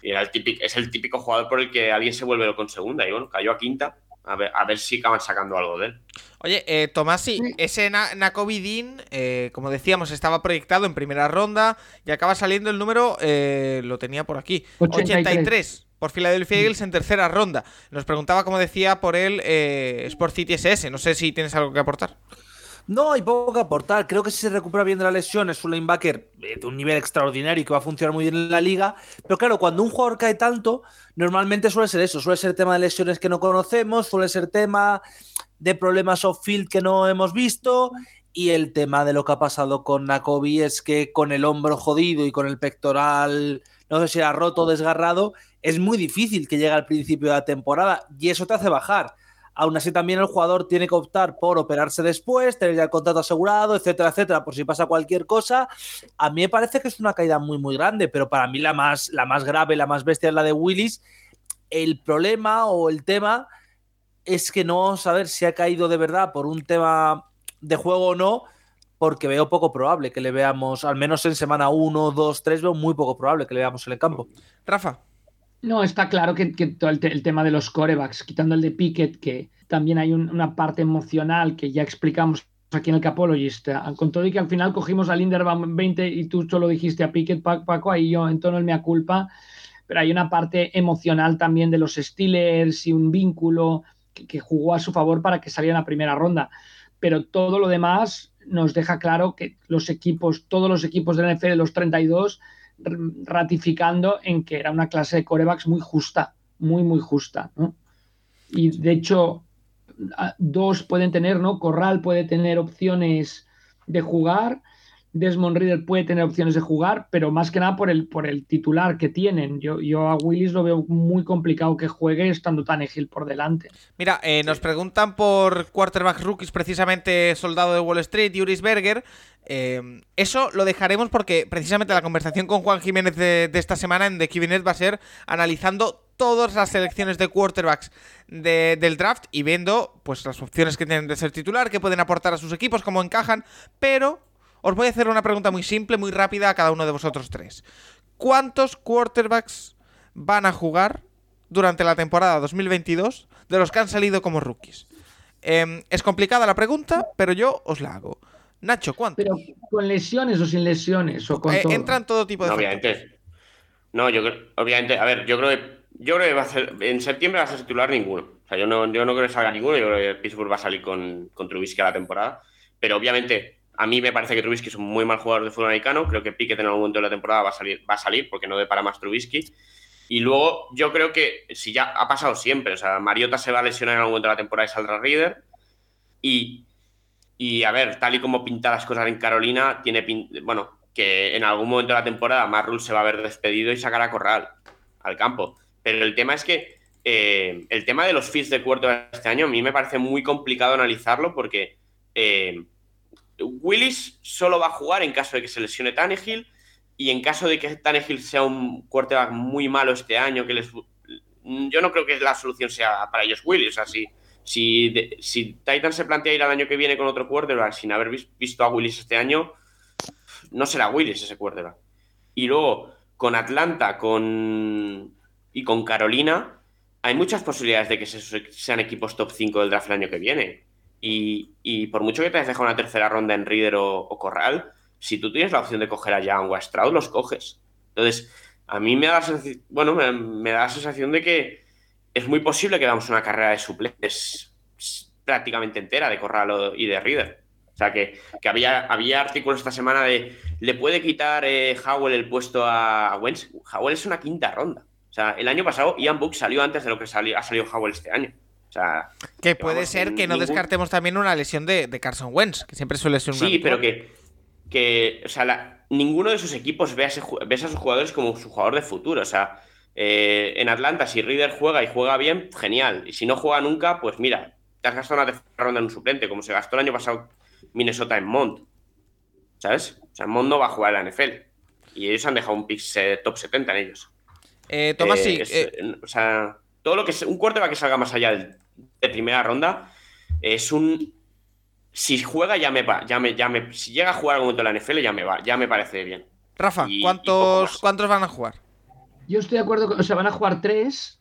Speaker 3: y era el típico, es el típico jugador por el que alguien se vuelve con segunda y bueno, cayó a quinta a ver, a ver si acaban sacando algo de él.
Speaker 1: Oye, eh, Tomás, sí, ese Nakovidin, eh, como decíamos, estaba proyectado en primera ronda y acaba saliendo el número, eh, lo tenía por aquí, 83. Por Philadelphia Eagles en tercera ronda. Nos preguntaba, como decía, por él eh, Sport City SS. No sé si tienes algo que aportar.
Speaker 4: No, hay poco que aportar. Creo que si se recupera bien de la lesión es un linebacker de un nivel extraordinario y que va a funcionar muy bien en la liga. Pero claro, cuando un jugador cae tanto, normalmente suele ser eso. Suele ser tema de lesiones que no conocemos, suele ser tema de problemas off-field que no hemos visto. Y el tema de lo que ha pasado con Nakobi es que con el hombro jodido y con el pectoral, no sé si era roto o desgarrado, es muy difícil que llegue al principio de la temporada. Y eso te hace bajar. Aún así, también el jugador tiene que optar por operarse después, tener ya el contrato asegurado, etcétera, etcétera, por si pasa cualquier cosa. A mí me parece que es una caída muy, muy grande, pero para mí la más, la más grave, la más bestia es la de Willis. El problema o el tema es que no vamos a si ha caído de verdad por un tema de juego o no, porque veo poco probable que le veamos, al menos en semana 1, 2, 3, veo muy poco probable que le veamos en el campo.
Speaker 1: Rafa.
Speaker 2: No, está claro que, todo el, tema de los corebacks, quitando el de Pickett, que también hay una parte emocional que ya explicamos aquí en el Capologist, con todo y que al final cogimos a Linderbaum 20 y tú solo dijiste a Pickett, Paco, ahí yo en tono el mea culpa, pero hay una parte emocional también de los Steelers y un vínculo que, que jugó a su favor para que saliera en la primera ronda. Pero todo lo demás nos deja claro que los equipos, todos los equipos de la NFL, los 32, ratificando en que era una clase de corebacks muy justa, muy, muy justa. Y de hecho, dos pueden tener, ¿no? Corral puede tener opciones de jugar, Desmond Reader puede tener opciones de jugar, pero más que nada por el, por el titular que tienen. Yo, yo a Willis lo veo muy complicado que juegue estando tan ágil por delante.
Speaker 1: Mira, eh, nos preguntan por quarterback rookies, precisamente soldado de Wall Street, Yuris Berger. Eh, eso lo dejaremos porque precisamente la conversación con Juan Jiménez de, esta semana en The Kibinet va a ser analizando todas las selecciones de quarterbacks del draft y viendo pues las opciones que tienen de ser titular, que pueden aportar a sus equipos, cómo encajan, pero os voy a hacer una pregunta muy simple, muy rápida a cada uno de vosotros tres. ¿Cuántos quarterbacks van a jugar durante la temporada 2022 de los que han salido como rookies? Em, es complicada la pregunta, pero yo os la hago. Nacho, ¿cuántos?
Speaker 2: Pero con lesiones o sin lesiones o con
Speaker 1: eh, Entran todo tipo de.
Speaker 3: No, obviamente. No, yo creo, obviamente, a ver, yo creo que yo creo que va a ser, en septiembre va a ser titular ninguno. O sea, yo no, yo no creo que salga ninguno. Yo creo que Pittsburgh va a salir con, con Trubisky a la temporada. Pero obviamente a mí me parece que Trubisky es un muy mal jugador de fútbol americano. Creo que Piquet en algún momento de la temporada va a salir, va a salir porque no ve para más Trubisky. Y luego yo creo que si ya ha pasado siempre, o sea, Mariota se va a lesionar en algún momento de la temporada y saldrá Reader. Y, y a ver, tal y como pinta las cosas en Carolina, tiene bueno, que en algún momento de la temporada Marrul se va a ver despedido y sacará Corral al campo. Pero el tema es que eh, el tema de los fees de cuarto de este año a mí me parece muy complicado analizarlo porque eh, Willis solo va a jugar en caso de que se lesione Tannehill y en caso de que Tannehill sea un quarterback muy malo este año, que les, yo no creo que la solución sea para ellos Willis. O si, si, Titan se plantea ir al año que viene con otro quarterback sin haber visto a Willis este año, no será Willis ese quarterback. Y luego, con Atlanta con, y con Carolina, hay muchas posibilidades de que sean equipos top 5 del draft el año que viene. Y, por mucho que te hayas dejado una tercera ronda en Reader o, Corral, si tú tienes la opción de coger a Young o Stroud, los coges. Entonces, a mí me da la bueno, me, da la sensación de que es muy posible que hagamos una carrera de suplentes prácticamente entera de Corral y de Reader. O sea, que, había, había artículos esta semana de le puede quitar eh, Howell el puesto a Wentz. Howell es una quinta ronda. O sea, el año pasado Ian Book salió antes de lo que ha salido Howell este año
Speaker 1: que puede ser que no descartemos también una lesión de, Carson Wentz, que siempre suele ser
Speaker 3: un Sí, pero que, que o sea, ninguno de sus equipos ve a, esos jugadores como su jugador de futuro. O sea, Eh, en Atlanta, si Reader juega y juega bien, genial. Y si no juega nunca, pues mira, te has gastado una tercera ronda en un suplente, como se gastó el año pasado Minnesota en Mont. ¿Sabes? O sea, Mont no va a jugar en la NFL. Y ellos han dejado un pick top 70 en ellos.
Speaker 1: Eh, Tomás, sí.
Speaker 3: Eh, o sea, todo lo que es un quarterback que salga más allá de, primera ronda es un. Si juega, ya me va. Ya me, ya me, si llega a jugar algún momento en la NFL, ya me va. Ya me parece bien.
Speaker 1: Rafa, ¿cuántos, ¿cuántos van a jugar?
Speaker 2: Yo estoy de acuerdo, con, o sea, van a jugar tres,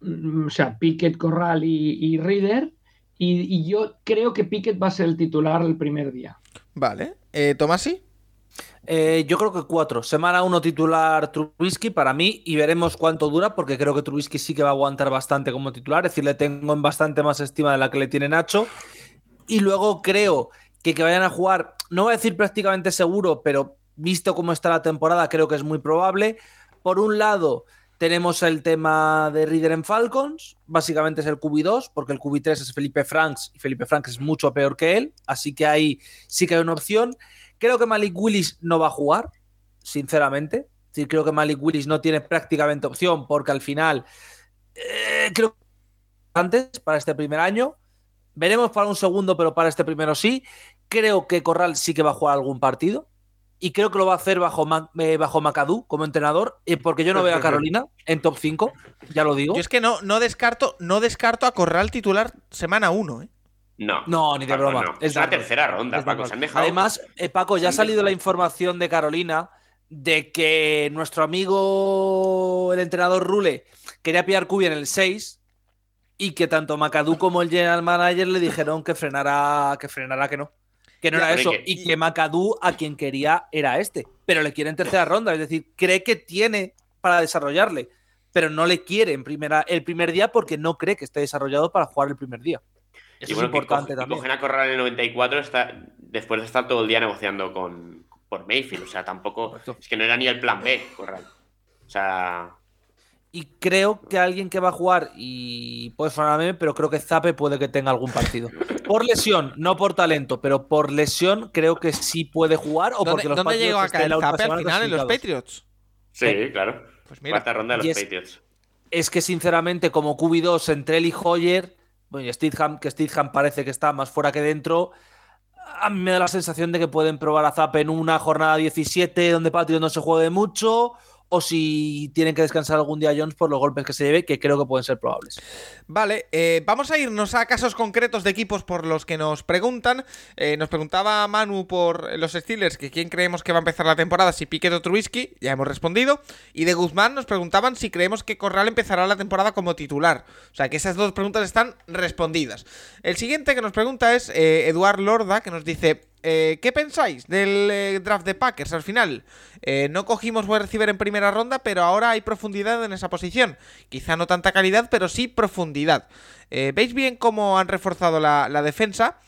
Speaker 2: mm, o sea, Pickett, Corral y, Reader, y, yo creo que Pickett va a ser el titular el primer día.
Speaker 1: Vale. Eh, ¿Tomasi?
Speaker 4: Eh, yo creo que cuatro. Semana uno titular Trubisky para mí y veremos cuánto dura porque creo que Trubisky sí que va a aguantar bastante como titular. Es decir, le tengo en bastante más estima de la que le tiene Nacho. Y luego creo que que vayan a jugar, no voy a decir prácticamente seguro, pero visto cómo está la temporada, creo que es muy probable. Por un lado, tenemos el tema de Reader en Falcons, básicamente es el QB2, porque el QB3 es Felipe Franks y Felipe Franks es mucho peor que él, así que ahí sí que hay una opción. Creo que Malik Willis no va a jugar, sinceramente. Sí, creo que Malik Willis no tiene prácticamente opción, porque al final eh, creo que antes para este primer año. Veremos para un segundo, pero para este primero sí. Creo que Corral sí que va a jugar algún partido y creo que lo va a hacer bajo, eh, bajo McAdoo como entrenador, eh, porque yo no veo a Carolina en top 5, ya lo digo.
Speaker 1: Yo es que no, no, descarto, no descarto a Corral titular semana 1, ¿eh?
Speaker 3: No.
Speaker 4: No, ni de broma.
Speaker 3: Es la tercera ronda, Paco.
Speaker 4: Además, eh, Paco, ya ha salido la información de Carolina de que nuestro amigo, el entrenador Rule, quería pillar Cubi en el 6 y que tanto McAdoo como el general manager le dijeron que frenara, que frenara que no que no era eso, y que McAdoo a quien quería era este, pero le quiere en tercera ronda, es decir, cree que tiene para desarrollarle, pero no le quiere en primera, el primer día porque no cree que esté desarrollado para jugar el primer día.
Speaker 3: Eso es importante también. cogen a Corral en el 94 está, después de estar todo el día negociando con, por Mayfield, o sea, tampoco, es que no era ni el plan B, Corral. O sea,
Speaker 4: y creo que alguien que va a jugar, y puede sonarme, pero creo que Zape puede que tenga algún partido. Por lesión, no por talento, pero por lesión creo que sí puede jugar. O porque los
Speaker 1: ¿Dónde llegó a caer Zape al final en los Patriots?
Speaker 3: Sí, claro. Pues mira. Cuarta ronda de los Patriots.
Speaker 4: Es que sinceramente, como QB2 entre él y Hoyer, bueno, y Stidham, que Stidham parece que está más fuera que dentro, a mí me da la sensación de que pueden probar a Zape en una jornada 17 donde Patriots no se juegue mucho o si tienen que descansar algún día Jones por los golpes que se lleve, que creo que pueden ser probables.
Speaker 1: Vale, eh, vamos a irnos a casos concretos de equipos por los que nos preguntan. Eh, nos preguntaba Manu por los Steelers que quién creemos que va a empezar la temporada, si Piquet o Trubisky, ya hemos respondido. Y de Guzmán nos preguntaban si creemos que Corral empezará la temporada como titular. O sea que esas dos preguntas están respondidas. El siguiente que nos pregunta es eh, Eduard Lorda, que nos dice, eh, ¿Qué pensáis del eh, draft de Packers al final? Eh, no cogimos buen receiver en primera ronda, pero ahora hay profundidad en esa posición. Quizá no tanta calidad, pero sí profundidad. ¿Veis bien cómo han reforzado la defensa?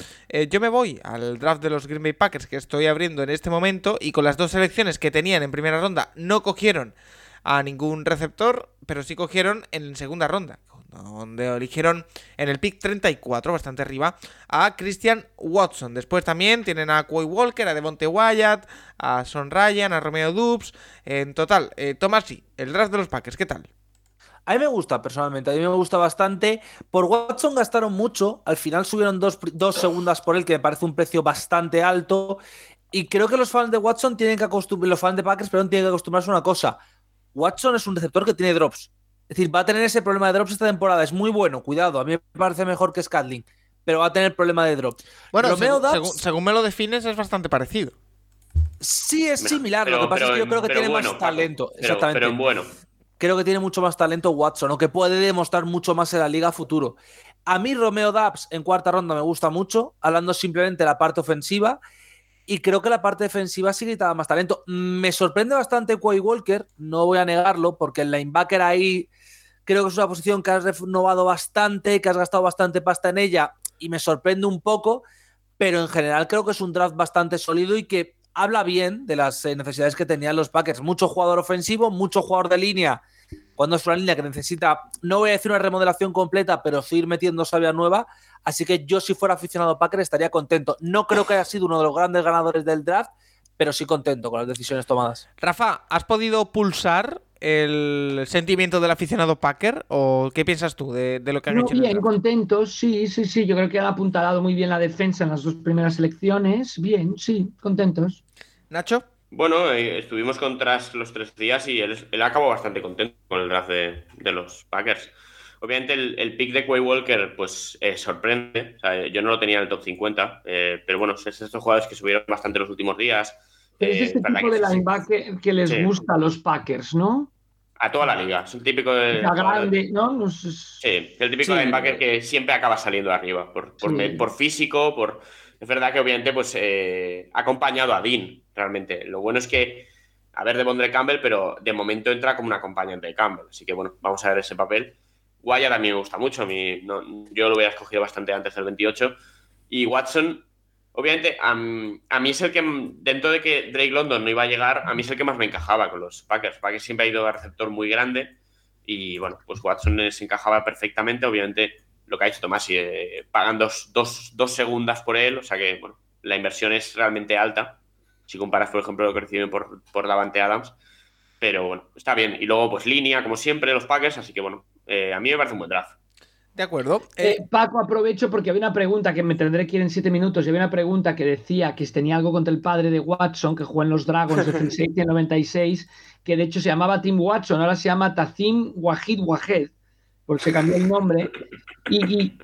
Speaker 1: yo me voy al draft de los Green Bay Packers que estoy abriendo en este momento y con las dos selecciones que tenían en primera ronda no cogieron a ningún receptor, pero sí cogieron en segunda ronda donde eligieron en el pick 34, bastante arriba, a Christian Watson. Después también tienen a Quay Walker, a Devonte Wyatt, a Son Ryan, a Romeo Dubs. En total, eh, Tomás, sí, el draft de los Packers, ¿qué tal?
Speaker 4: A mí me gusta personalmente, a mí me gusta bastante. Por Watson gastaron mucho, al final subieron dos, dos segundas por él, que me parece un precio bastante alto. Y creo que los fans de Watson tienen que acostumbrarse, los fans de Packers, perdón, tienen que acostumbrarse a una cosa. Watson es un receptor que tiene drops. Es decir, va a tener ese problema de drops esta temporada. Es muy bueno, cuidado. A mí me parece mejor que Scatling, pero va a tener problema de drops.
Speaker 1: Bueno, según, me lo defines, es bastante parecido.
Speaker 4: Sí, es similar. lo que pasa es que yo creo que tiene más talento. Exactamente.
Speaker 3: Pero en bueno.
Speaker 4: Creo que tiene mucho más talento Watson, o que puede demostrar mucho más en la liga futuro. A mí Romeo Dubs en cuarta ronda me gusta mucho, hablando simplemente de la parte ofensiva. Y creo que la parte defensiva sí gritaba más talento. Me sorprende bastante Quay Walker, no voy a negarlo, porque el linebacker ahí Creo que es una posición que has renovado bastante, que has gastado bastante pasta en ella y me sorprende un poco, pero en general creo que es un draft bastante sólido y que habla bien de las eh, necesidades que tenían los Packers. Mucho jugador ofensivo, mucho jugador de línea. Cuando es una línea que necesita, no voy a decir una remodelación completa, pero sí ir metiendo sabia nueva. Así que yo, si fuera aficionado Packers, estaría contento. No creo que haya sido uno de los grandes ganadores del draft, pero sí contento con las decisiones tomadas.
Speaker 1: Rafa, ¿has podido pulsar el sentimiento del aficionado Packer? ¿O qué piensas tú de, lo que han hecho?
Speaker 2: Bien, contentos, sí, sí, sí. Yo creo que han apuntalado muy bien la defensa en las dos primeras elecciones. Bien, sí, contentos.
Speaker 1: Nacho.
Speaker 3: Bueno, eh, estuvimos contra los tres días y él, él acabó bastante contento con el draft de, los Packers. Obviamente el, pick de Quay Walker pues eh, sorprende. yo no lo tenía en el top 50, eh, pero bueno, es estos jugadores que subieron bastante los últimos días.
Speaker 2: Es este tipo de linebacker que les gusta a los Packers, ¿no?
Speaker 3: A toda la liga. Es un típico de.
Speaker 2: grande, ¿no?
Speaker 3: Sí, el típico linebacker que siempre acaba saliendo arriba. Por, por, físico, por. Es verdad que obviamente, pues, ha acompañado a Dean realmente. Lo bueno es que, a ver, de Bondre Campbell, pero de momento entra como un acompañante de Campbell. Así que bueno, vamos a ver ese papel. Wyatt a mí me gusta mucho, a mí, yo lo hubiera escogido bastante antes del 28. Y Watson, obviamente, a, mí es el que, dentro de que Drake London no iba a llegar, a mí es el que más me encajaba con los Packers. Packers siempre ha ido a receptor muy grande y bueno, pues Watson se encajaba perfectamente. Obviamente, lo que ha hecho Tomás, y, eh, pagan dos, dos, segundas por él, o sea que bueno, la inversión es realmente alta si comparas, por ejemplo, lo que reciben por, por Davante Adams. Pero bueno, está bien. Y luego, pues línea, como siempre, los Packers. Así que bueno, eh, a mí me parece un buen draft.
Speaker 1: De acuerdo.
Speaker 2: Eh, eh, Paco, aprovecho porque había una pregunta que me tendré que ir en siete minutos. Y había una pregunta que decía que tenía algo contra el padre de Watson, que jugó en los Dragons de 96, que de hecho se llamaba Tim Watson, ahora se llama Tazim Wahid Wahed porque se cambió el nombre, y,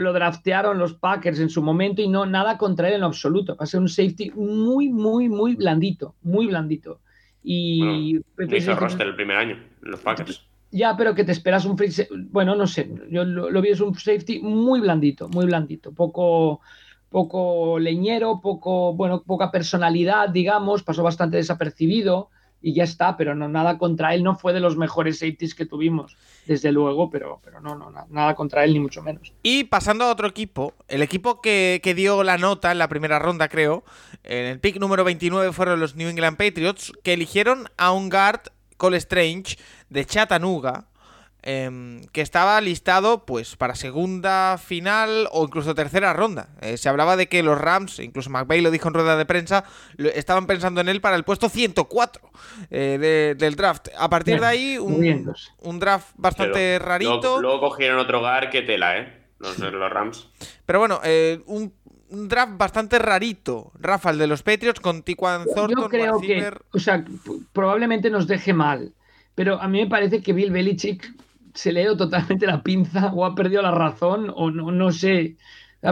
Speaker 2: lo draftearon los Packers en su momento y no nada contra él en absoluto. Va a ser un safety muy, muy, muy blandito, muy blandito. Y
Speaker 3: bueno, hizo roster el primer año, los Packers.
Speaker 2: Ya, pero que te esperas un free bueno, no sé, yo lo, vi es un safety muy blandito, muy blandito, poco poco leñero, poco, bueno, poca personalidad, digamos, pasó bastante desapercibido y ya está, pero no nada contra él, no fue de los mejores safeties que tuvimos, desde luego, pero, pero no, no, nada contra él ni mucho menos.
Speaker 1: Y pasando a otro equipo, el equipo que, que dio la nota en la primera ronda, creo, en el pick número 29 fueron los New England Patriots, que eligieron a un guard Cole Strange de Chattanooga, Em, que estaba listado pues para segunda final o incluso tercera ronda. Eh, se hablaba de que los Rams, incluso McVay lo dijo en rueda de prensa, estaban pensando en él para el puesto 104 eh, del draft. A partir de ahí, un, draft bastante rarito.
Speaker 3: Luego, cogieron otro hogar que tela, ¿eh? Los, Rams.
Speaker 1: Pero bueno, eh, un, draft bastante rarito, Rafael, de los Patriots con Tiquan Thornton.
Speaker 2: Yo creo que, o sea, probablemente nos deje mal. Pero a mí me parece que Bill Belichick se le ha ido totalmente la pinza o ha perdido la razón o no, no sé.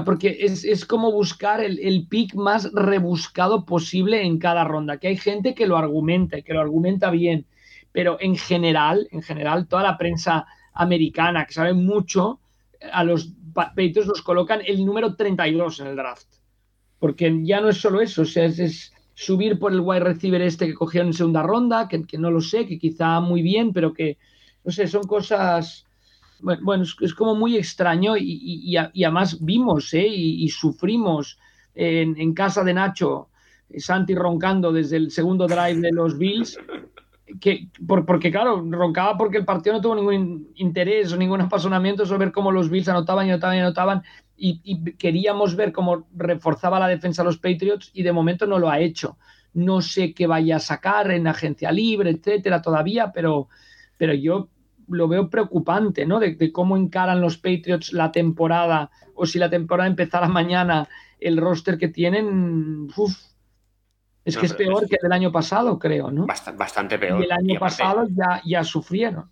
Speaker 2: Porque es, como buscar el, el, pick más rebuscado posible en cada ronda. Que hay gente que lo argumenta y que lo argumenta bien. Pero en general, en general, toda la prensa americana que sabe mucho, a los Patriots los colocan el número 32 en el draft. Porque ya no es solo eso, o sea, es, subir por el wide receiver este que cogieron en segunda ronda, que, no lo sé, que quizá muy bien, pero que, no sé, son cosas, bueno, es, como muy extraño y, además vimos ¿eh? y, sufrimos en, casa de Nacho, eh, Santi roncando desde el segundo drive de los Bills, que, porque claro, roncaba porque el partido no tuvo ningún interés o ningún apasionamiento sobre ver cómo los Bills anotaban y anotaban y anotaban y, queríamos ver cómo reforzaba la defensa a los Patriots y de momento no lo ha hecho. No sé qué vaya a sacar en agencia libre, etcétera, todavía, pero pero yo lo veo preocupante, ¿no? De, cómo encaran los Patriots la temporada, o si la temporada empezara mañana, el roster que tienen, es que es peor que el del año pasado, creo, ¿no?
Speaker 3: Bastante, peor.
Speaker 2: Y el año pasado ya, ya sufrieron.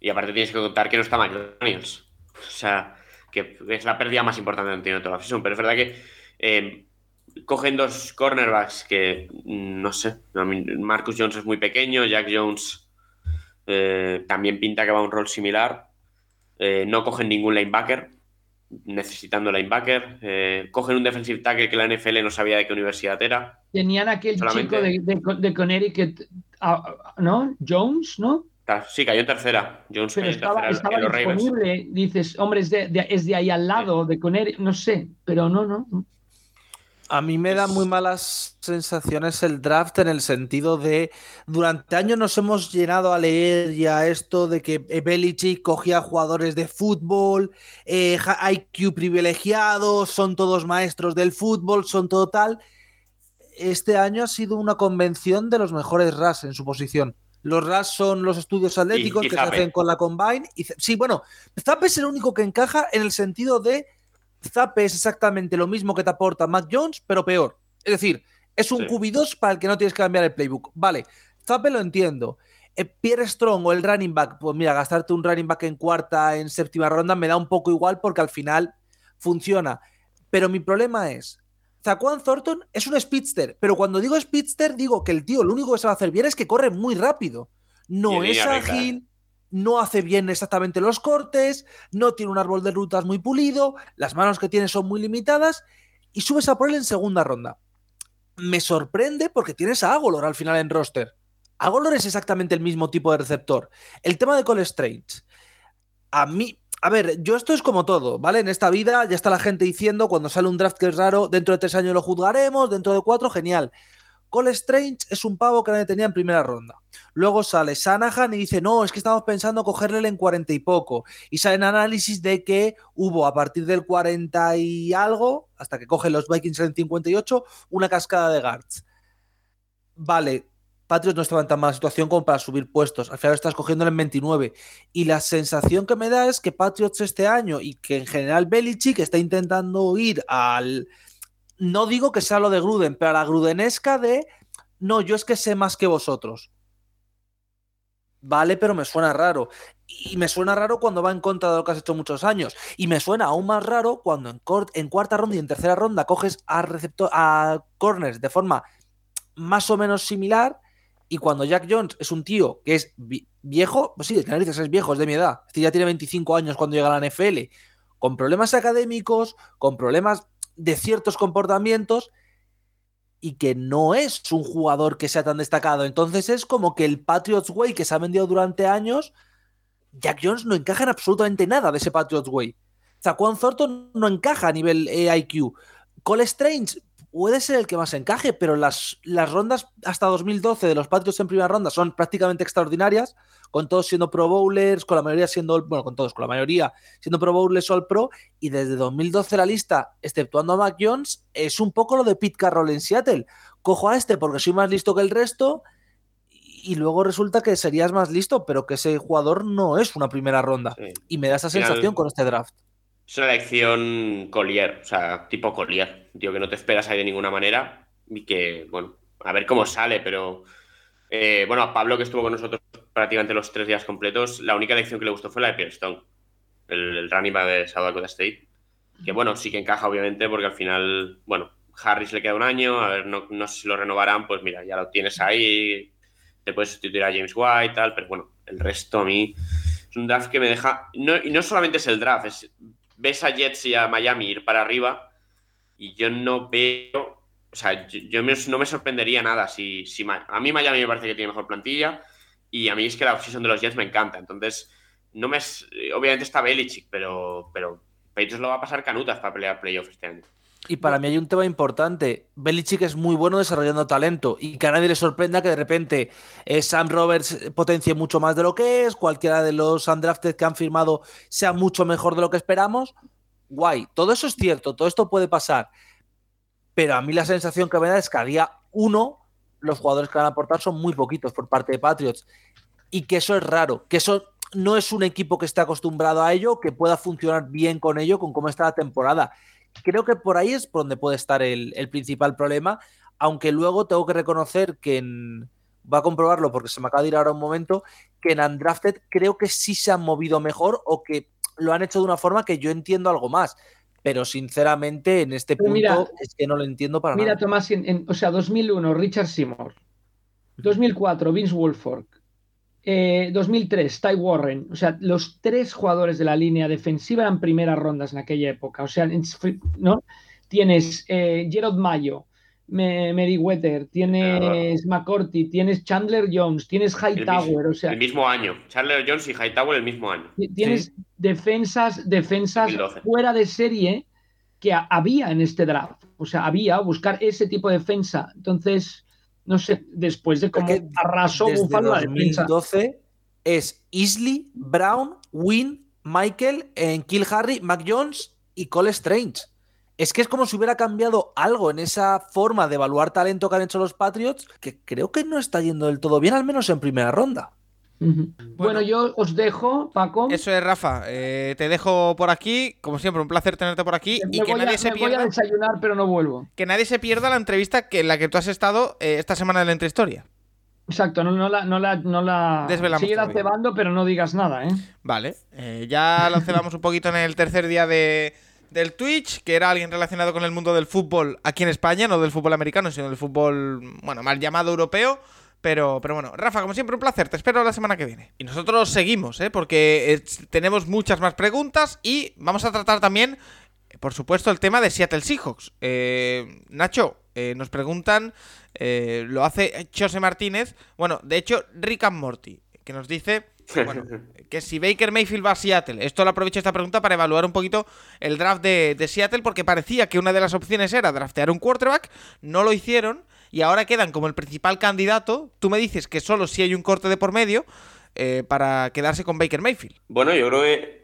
Speaker 3: Y aparte tienes que contar que no está McDaniels. O sea, que es la pérdida más importante que tiene toda la season. Pero es verdad que eh, cogen dos cornerbacks que, mm, no sé, Marcus Jones es muy pequeño, Jack Jones eh, también pinta que va a un rol similar. Eh, no cogen ningún linebacker, necesitando linebacker. Eh, cogen un defensive tackle que la NFL no sabía de qué universidad era.
Speaker 2: Tenían aquel chico de, Connecticut, ah, ¿no? Jones, ¿no?
Speaker 3: Sí, cayó en tercera. Jones
Speaker 2: pero estaba, disponible. Dices, hombre, es de, es de ahí al lado, de Connecticut, no sé, pero no, no.
Speaker 4: A mí me da muy malas sensaciones el draft en el sentido de durante años nos hemos llenado a leer ya esto de que Belichick cogía jugadores de fútbol, eh, IQ privilegiados, son todos maestros del fútbol, son todo tal. Este año ha sido una convención de los mejores RAS en su posición. Los RAS son los estudios atléticos que se hacen con la Combine. Y, sí, bueno, Zappe es el único que encaja en el sentido de Zappe es exactamente lo mismo que te aporta Mac Jones, pero peor. Es decir, es un QB2 para el que no tienes que cambiar el playbook. Vale, Zappe lo entiendo. Eh, Pierre Strong o el running back, pues mira, gastarte un running back en cuarta, en séptima ronda me da un poco igual porque al final funciona. Pero mi problema es, Zaquan Thornton es un speedster, pero cuando digo speedster digo que el tío lo único que sabe hacer bien es que corre muy rápido. No es ágil, no hace bien exactamente los cortes, no tiene un árbol de rutas muy pulido, las manos que tiene son muy limitadas y subes a por él en segunda ronda. Me sorprende porque tienes a Agolor al final en roster. Agolor es exactamente el mismo tipo de receptor. El tema de Cole Strange. A mí, a ver, yo esto es como todo, ¿vale? En esta vida ya está la gente diciendo cuando sale un draft que es raro, dentro de tres años lo juzgaremos, dentro de cuatro, genial. Cole Strange es un pavo que nadie tenía en primera ronda. Luego sale Sanahan y dice, no, es que estamos pensando cogerle en cuarenta y poco. Y salen análisis de que hubo a partir del 40 y algo, hasta que cogen los Vikings en 58, una cascada de guards. Vale, Patriots no estaba en tan mala situación como para subir puestos. Al final estás cogiéndolo en 29. Y la sensación que me da es que Patriots este año y que en general Belichick está intentando ir al. No digo que sea lo de Gruden, pero a la grudenesca de. No, yo es que sé más que vosotros. Vale, pero me suena raro. Y me suena raro cuando va en contra de lo que has hecho muchos años. Y me suena aún más raro cuando en, cuarta ronda y en tercera ronda coges a, a corners de forma más o menos similar y cuando Jack Jones es un tío que es viejo, pues sí, de narices es viejo, es de mi edad. Es ya tiene 25 años cuando llega a la NFL, con problemas académicos, con problemas de ciertos comportamientos y que no es un jugador que sea tan destacado. Entonces es como que el Patriots Way que se ha vendido durante años, Jack Jones no encaja en absolutamente nada de ese Patriots Way. Zaquan Thornton no encaja a nivel IQ. Cole Strange puede ser el que más encaje, pero las, las rondas hasta 2012 de los Patriots en primera ronda son prácticamente extraordinarias, con todos siendo Pro Bowlers, con la mayoría siendo, bueno, con todos, con la mayoría siendo Pro Bowlers o All Pro, y desde 2012 la lista, exceptuando a Mac Jones, es un poco lo de Pete Carroll en Seattle. Cojo a este porque soy más listo que el resto, y luego resulta que serías más listo, pero que ese jugador no es una primera ronda. Y me da esa sensación con este draft.
Speaker 3: Es una elección Collier, o sea, tipo Collier, tío, que no te esperas ahí de ninguna manera y que, bueno, a ver cómo sale, pero eh, bueno, a Pablo que estuvo con nosotros prácticamente los tres días completos, la única elección que le gustó fue la de Pierre Stone, el, running back de South Dakota State, que bueno, sí que encaja obviamente porque al final, bueno, Harris le queda un año, a ver, no, no sé si lo renovarán, pues mira, ya lo tienes ahí, te puedes sustituir a James White y tal, pero bueno, el resto a mí es un draft que me deja, no, y no solamente es el draft, es ves a Jets y a Miami ir para arriba y yo no veo, o sea, yo, no me sorprendería nada si, si, a mí Miami me parece que tiene mejor plantilla y a mí es que la posición de los Jets me encanta, entonces no me obviamente está Belichick, pero pero Patriots lo va a pasar canutas para pelear playoffs este año.
Speaker 4: Y para mí hay un tema importante. Belichick es muy bueno desarrollando talento y que a nadie le sorprenda que de repente eh, Sam Roberts potencie mucho más de lo que es, cualquiera de los undrafted que han firmado sea mucho mejor de lo que esperamos. Guay, todo eso es cierto, todo esto puede pasar. Pero a mí la sensación que me da es que a día uno los jugadores que van a aportar son muy poquitos por parte de Patriots y que eso es raro, que eso no es un equipo que esté acostumbrado a ello, que pueda funcionar bien con ello, con cómo está la temporada creo que por ahí es por donde puede estar el, principal problema, aunque luego tengo que reconocer que en, va a comprobarlo porque se me acaba de ir ahora un momento, que en Undrafted creo que sí se han movido mejor o que lo han hecho de una forma que yo entiendo algo más. Pero sinceramente en este punto es que no lo entiendo para
Speaker 2: nada.
Speaker 4: Mira,
Speaker 2: Tomás, o sea, 2001, Richard Seymour. 2004, Vince Wolfork. 2003, eh, Ty Warren, o sea, los tres jugadores de la línea defensiva eran primeras rondas en aquella época. O sea, ¿no? Tienes eh, Gerard Mayo, Meriwether, tienes McCourty, tienes Chandler Jones, tienes Hightower, o sea.
Speaker 3: El mismo año. Chandler Jones y Hightower el mismo año.
Speaker 2: Tienes defensas, defensas fuera de serie que había en este draft. O sea, había buscar ese tipo de defensa. Entonces no sé, después de cómo arrasó Buffalo 2012
Speaker 4: es Isley, Brown, Wynn, Michael, en Kill Harry, Mac Jones y Cole Strange. es que es como si hubiera cambiado algo en esa forma de evaluar talento que han hecho los Patriots, que creo que no está yendo del todo bien, al menos en primera ronda.
Speaker 2: Bueno, yo os dejo, Paco.
Speaker 1: Eso es, Rafa. Eh, te dejo por aquí. Como siempre, un placer tenerte por aquí. y que nadie se pierda.
Speaker 2: Voy a desayunar, pero no vuelvo.
Speaker 1: Que nadie se pierda la entrevista que, en la que tú has estado eh, esta semana de la entrehistoria.
Speaker 2: Exacto, no, la, no la, no la... sigue cebando, pero no digas nada, ¿eh?
Speaker 1: Vale, eh, ya lo cebamos un poquito en el tercer día de, del Twitch, que era alguien relacionado con el mundo del fútbol aquí en España, no del fútbol americano, sino del fútbol, bueno, mal llamado europeo. Pero, pero bueno, Rafa, como siempre, un placer. Te espero la semana que viene. Y nosotros seguimos, ¿eh? Porque eh, tenemos muchas más preguntas y vamos a tratar también, por supuesto, el tema de Seattle Seahawks. Eh, Nacho, eh, nos preguntan, lo hace José Martínez. Bueno, de hecho, Rick and Morty, que nos dice bueno, que si Baker Mayfield va a Seattle, esto lo aprovecho esta pregunta para evaluar un poquito el draft de, de, Seattle, porque parecía que una de las opciones era draftear un quarterback, no lo hicieron, y ahora quedan como el principal candidato. Tú me dices que solo si hay un corte de por medio eh, para quedarse con Baker Mayfield.
Speaker 3: Bueno, yo creo que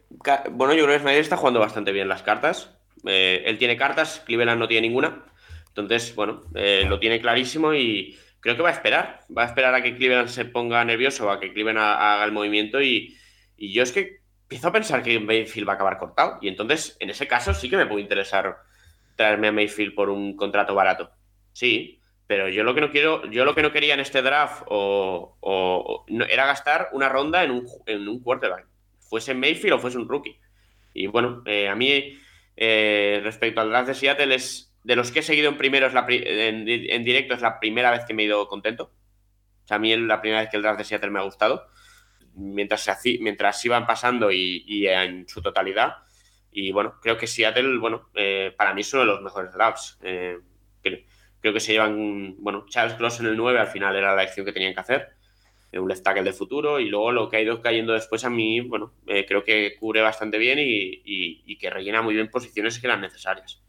Speaker 3: bueno, yo creo que Snyder está jugando bastante bien las cartas. Eh, él tiene cartas, Cleveland no tiene ninguna. Entonces, bueno, eh, lo tiene clarísimo y creo que va a esperar. Va a esperar a que Cleveland se ponga nervioso, a que Cleveland haga el movimiento y, y yo es que empiezo a pensar que Mayfield va a acabar cortado. Y entonces, en ese caso, sí que me puede interesar traerme a Mayfield por un contrato barato. Sí, pero yo lo que no quiero, yo lo que no quería en este draft o, era gastar una ronda en un, en un quarterback, fuese Mayfield o fuese un rookie. Y bueno, eh, a mí, eh, respecto al draft de Seattle, es de los que he seguido en primero en, directo, es la primera vez que me he ido contento. O a mí es la primera vez que el draft de Seattle me ha gustado. Mientras, se, mientras iban pasando y, en su totalidad. Y bueno, creo que Seattle, bueno, eh, para mí es uno de los mejores drafts creo que se llevan, bueno, Charles Cross en el 9 al final era la elección que tenían que hacer, un left tackle de futuro, y luego lo que ha ido cayendo después a mí, bueno, eh, creo que cubre bastante bien y, que rellena muy bien posiciones que eran necesarias.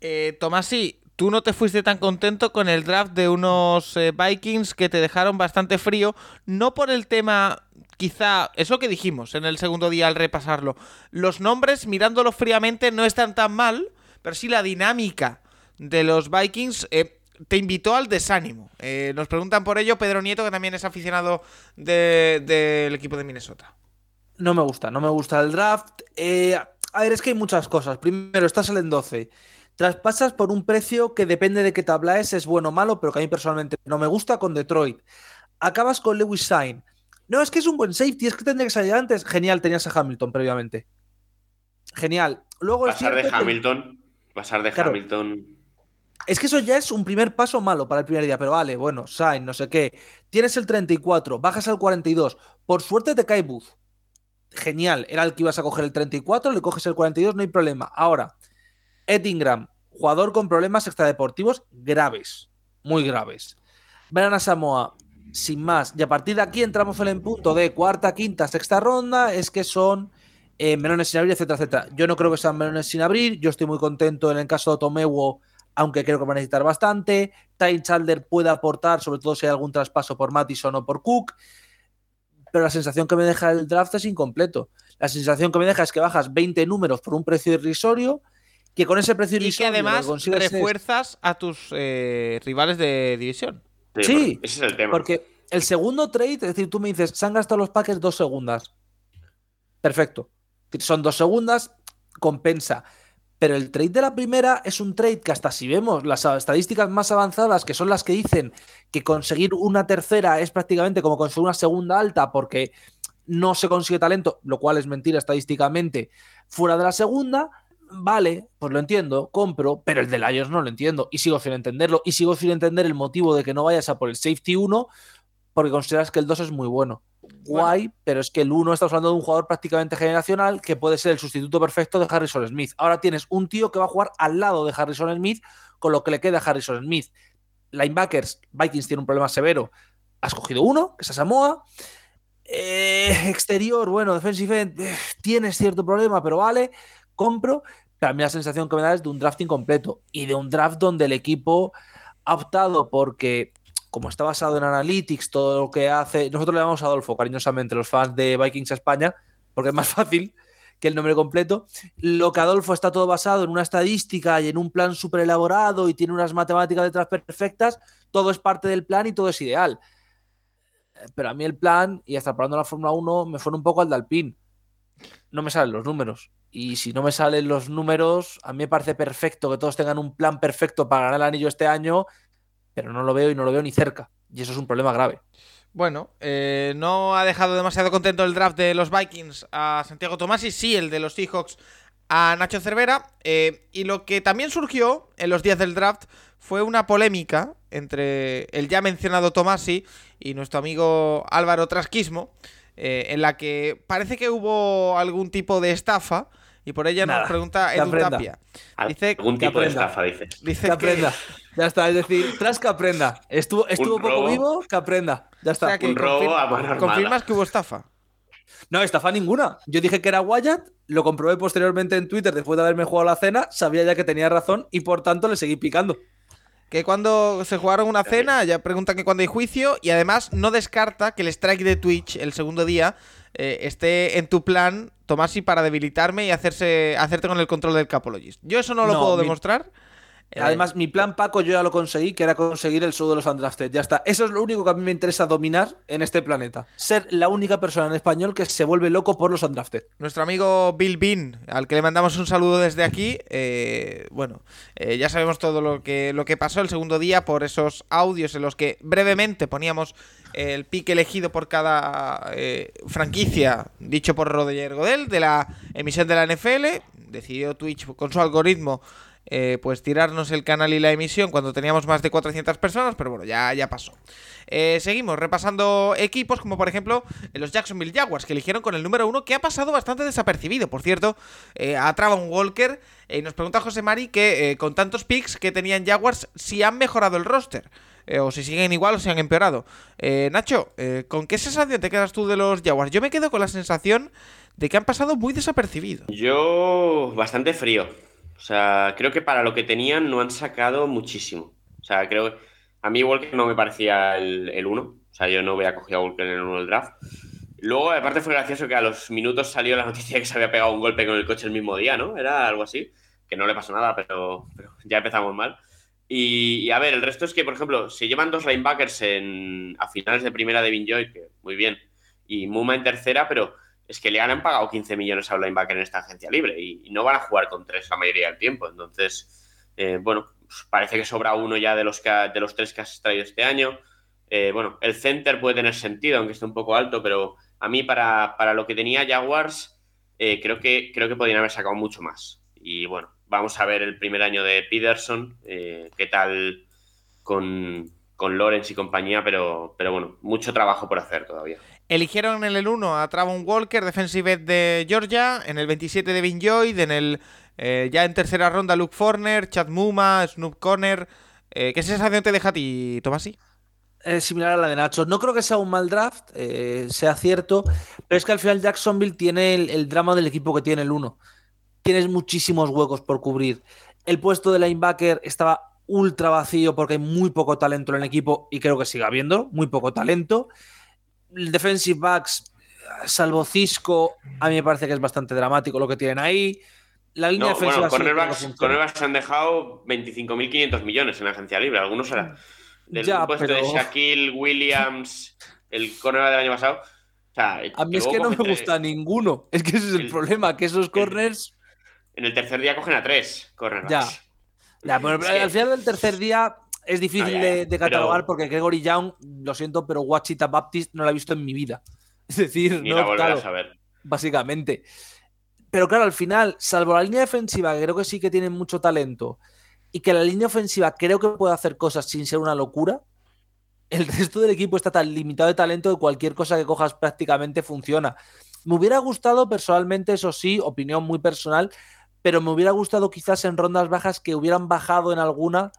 Speaker 1: Eh, Tomás, sí, tú no te fuiste tan contento con el draft de unos eh, Vikings que te dejaron bastante frío, no por el tema, quizá, eso que dijimos en el segundo día al repasarlo, los nombres, mirándolo fríamente, no están tan mal, pero sí la dinámica de los Vikings eh, te invitó al desánimo. Eh, nos preguntan por ello Pedro Nieto, que también es aficionado del equipo de Minnesota.
Speaker 4: No me gusta, no me gusta el draft. Eh, a ver, es que hay muchas cosas. Primero, estás en 12. Traspasas por un precio que depende de qué tabla es, es bueno o malo, pero que a mí personalmente no me gusta con Detroit. Acabas con Lewis Sain. No, es que es un buen safety, es que tendría que salir antes. Genial, tenías a Hamilton previamente. Genial. Luego
Speaker 3: pasar de Hamilton, pasar de Hamilton
Speaker 4: es que eso ya es un primer paso malo para el primer día, pero vale, bueno, Sainz, no sé qué. Tienes el 34, bajas al 42. Por suerte te cae Booth. Genial, era el que ibas a coger el 34, le coges el 42, no hay problema. Ahora, Ed Ingram, jugador con problemas extradeportivos graves, muy graves. Verán a Samoa, sin más. Y a partir de aquí entramos en el punto de cuarta, quinta, sexta ronda, es que son eh, melones sin abrir, etcétera, etcétera. Yo no creo que sean melones sin abrir, yo estoy muy contento en el caso de Tomewo aunque creo que va a necesitar bastante. Ty Chalder puede aportar, sobre todo si hay algún traspaso por Mattison o por Cook. Pero la sensación que me deja el draft es incompleto. La sensación que me deja es que bajas 20 números por un precio irrisorio, que con ese precio irrisorio.
Speaker 1: Y que además refuerzas a tus eh, rivales de división.
Speaker 4: Sí,
Speaker 3: ese es el tema.
Speaker 4: Porque el segundo trade, es decir, tú me dices, se han gastado los Packers dos segundas. Perfecto. Son dos segundas, compensa. Pero el trade de la primera es un trade que hasta si vemos las estadísticas más avanzadas, que son las que dicen que conseguir una tercera es prácticamente como conseguir una segunda alta porque no se consigue talento, lo cual es mentira estadísticamente, fuera de la segunda, vale, pues lo entiendo, compro, pero el de Lions no lo entiendo y sigo sin entenderlo y sigo sin entender el motivo de que no vayas a por el safety 1 porque consideras que el 2 es muy bueno guay, pero es que el 1 estamos hablando de un jugador prácticamente generacional que puede ser el sustituto perfecto de Harrison Smith. Ahora tienes un tío que va a jugar al lado de Harrison Smith con lo que le queda a Harrison Smith. Linebackers, Vikings tiene un problema severo. Has cogido uno, que es a Samoa. Eh, exterior, bueno, defensive eh, tienes cierto problema, pero vale, compro. También la sensación que me da es de un draft incompleto y de un draft donde el equipo ha optado porque como está basado en Analytics, todo lo que hace. Nosotros le llamamos a Adolfo cariñosamente, los fans de Vikings España, porque es más fácil que el nombre completo. Lo que Adolfo está todo basado en una estadística y en un plan súper elaborado y tiene unas matemáticas detrás perfectas, todo es parte del plan y todo es ideal. Pero a mí el plan, y hasta probando la Fórmula 1, me fue un poco al de. No me salen los números. Y si no me salen los números, a mí me parece perfecto que todos tengan un plan perfecto para ganar el anillo este año, pero no lo veo y no lo veo ni cerca. Y eso es un problema grave.
Speaker 1: Bueno, eh, no ha dejado demasiado contento el draft de los Vikings a Santiago Tomasi, sí el de los Seahawks a Nacho Cervera. Eh, y lo que también surgió en los días del draft fue una polémica entre el ya mencionado Tomasi y nuestro amigo Álvaro Trasquismo, eh, en la que parece que hubo algún tipo de estafa. Y por ella nos pregunta Edu Tapia.
Speaker 3: Dice, algún tipo de estafa, dice.
Speaker 4: Dice que aprenda. Ya está, es decir, tras que aprenda. Estuvo, estuvo poco vivo, que aprenda. Ya está.
Speaker 3: un robo a
Speaker 1: ¿Confirmas que hubo estafa?
Speaker 4: No, estafa ninguna. Yo dije que era Wyatt, lo comprobé posteriormente en Twitter después de haberme jugado la cena, sabía ya que tenía razón y por tanto le seguí picando.
Speaker 1: Que cuando se jugaron una cena, ya preguntan que cuando hay juicio y además no descarta que el strike de Twitch el segundo día eh, esté en tu plan, Tomasi, para debilitarme y hacerse, hacerte con el control del Capologist. Yo eso no lo puedo demostrar.
Speaker 4: Eh, Además, mi plan Paco yo ya lo conseguí, que era conseguir el show de los Undrafted. Ya está. Eso es lo único que a mí me interesa dominar en este planeta. Ser la única persona en español que se vuelve loco por los Undrafted.
Speaker 1: Nuestro amigo Bill Bean, al que le mandamos un saludo desde aquí. Eh, bueno, eh, ya sabemos todo lo que, lo que pasó el segundo día por esos audios en los que brevemente poníamos el pick elegido por cada franquicia, dicho por Roger Godel, de la emisión de la NFL. Decidió Twitch con su algoritmo eh, pues tirarnos el canal y la emisión cuando teníamos más de 400 personas, pero bueno, ya, ya pasó. Eh, seguimos repasando equipos como por ejemplo los Jacksonville Jaguars, que eligieron con el número uno, que ha pasado bastante desapercibido. Por cierto, eh, a un Walker y nos pregunta José Mari que con tantos picks que tenían Jaguars, si han mejorado el roster. o si siguen igual o si han empeorado. Nacho, ¿con qué sensación te quedas tú de los Jaguars? Yo me quedo con la sensación de que han pasado muy desapercibidos.
Speaker 3: Yo bastante frío. O sea, creo que para lo que tenían no han sacado muchísimo. O sea, creo que a mí Walker no me parecía el 1. o sea, yo no hubiera cogido a Walker en el 1 del draft. Luego, aparte fue gracioso que a los minutos salió la noticia que se había pegado un golpe con el coche el mismo día, ¿no? Era algo así. Que no le pasó nada, pero, ya empezamos mal. Y, a ver, el resto es que, por ejemplo, si llevan dos linebackers en, a finales de primera de Vinjoy, que muy bien, y Muma en tercera, pero es que le han pagado 15 millones a un linebacker en esta agencia libre y, no van a jugar con tres la mayoría del tiempo. Entonces, eh, bueno, pues parece que sobra uno ya de los, que, de los tres que has traído este año. Eh, bueno, el center puede tener sentido, aunque esté un poco alto, pero a mí para, lo que tenía Jaguars, eh, creo, que, creo que podrían haber sacado mucho más. Y bueno, vamos a ver el primer año de Peterson, qué tal con, con Lawrence y compañía, pero, pero bueno, mucho trabajo por hacer todavía.
Speaker 1: Eligieron en el 1 a Travon Walker, defensive de Georgia, en el 27 de Vin Joy, en el eh, ya en tercera ronda Luke Forner, Chad Muma, Snoop Conner. Eh, ¿Qué sensación te deja a ti, Tomasi?
Speaker 4: Es similar a la de Nacho. No creo que sea un mal draft, eh, sea cierto, pero es que al final Jacksonville tiene el, drama del equipo que tiene el 1. Tienes muchísimos huecos por cubrir. El puesto de linebacker estaba ultra vacío porque hay muy poco talento en el equipo y creo que sigue habiendo muy poco talento defensive backs, salvo Cisco, a mí me parece que es bastante dramático lo que tienen ahí. La línea defensiva.
Speaker 3: Bueno, cornerbacks, han dejado 25.500 millones en la agencia libre. Algunos eran del puesto de Shaquille Williams, el cornerback del año pasado.
Speaker 4: a mí es que no me gusta ninguno. Es que ese es el, problema, que esos corners.
Speaker 3: En el tercer día cogen a tres cornerbacks.
Speaker 4: Ya. ya pero al final del tercer día es difícil de, catalogar porque Gregory Young, lo siento, pero Wachita Baptist no la he visto en mi vida. Es decir, no
Speaker 3: a saber.
Speaker 4: Básicamente. Pero claro, al final, salvo la línea defensiva, que creo que sí que tiene mucho talento, y que la línea ofensiva creo que puede hacer cosas sin ser una locura, el resto del equipo está tan limitado de talento que cualquier cosa que cojas prácticamente funciona. Me hubiera gustado personalmente, eso sí, opinión muy personal, pero me hubiera gustado quizás en rondas bajas que hubieran bajado en alguna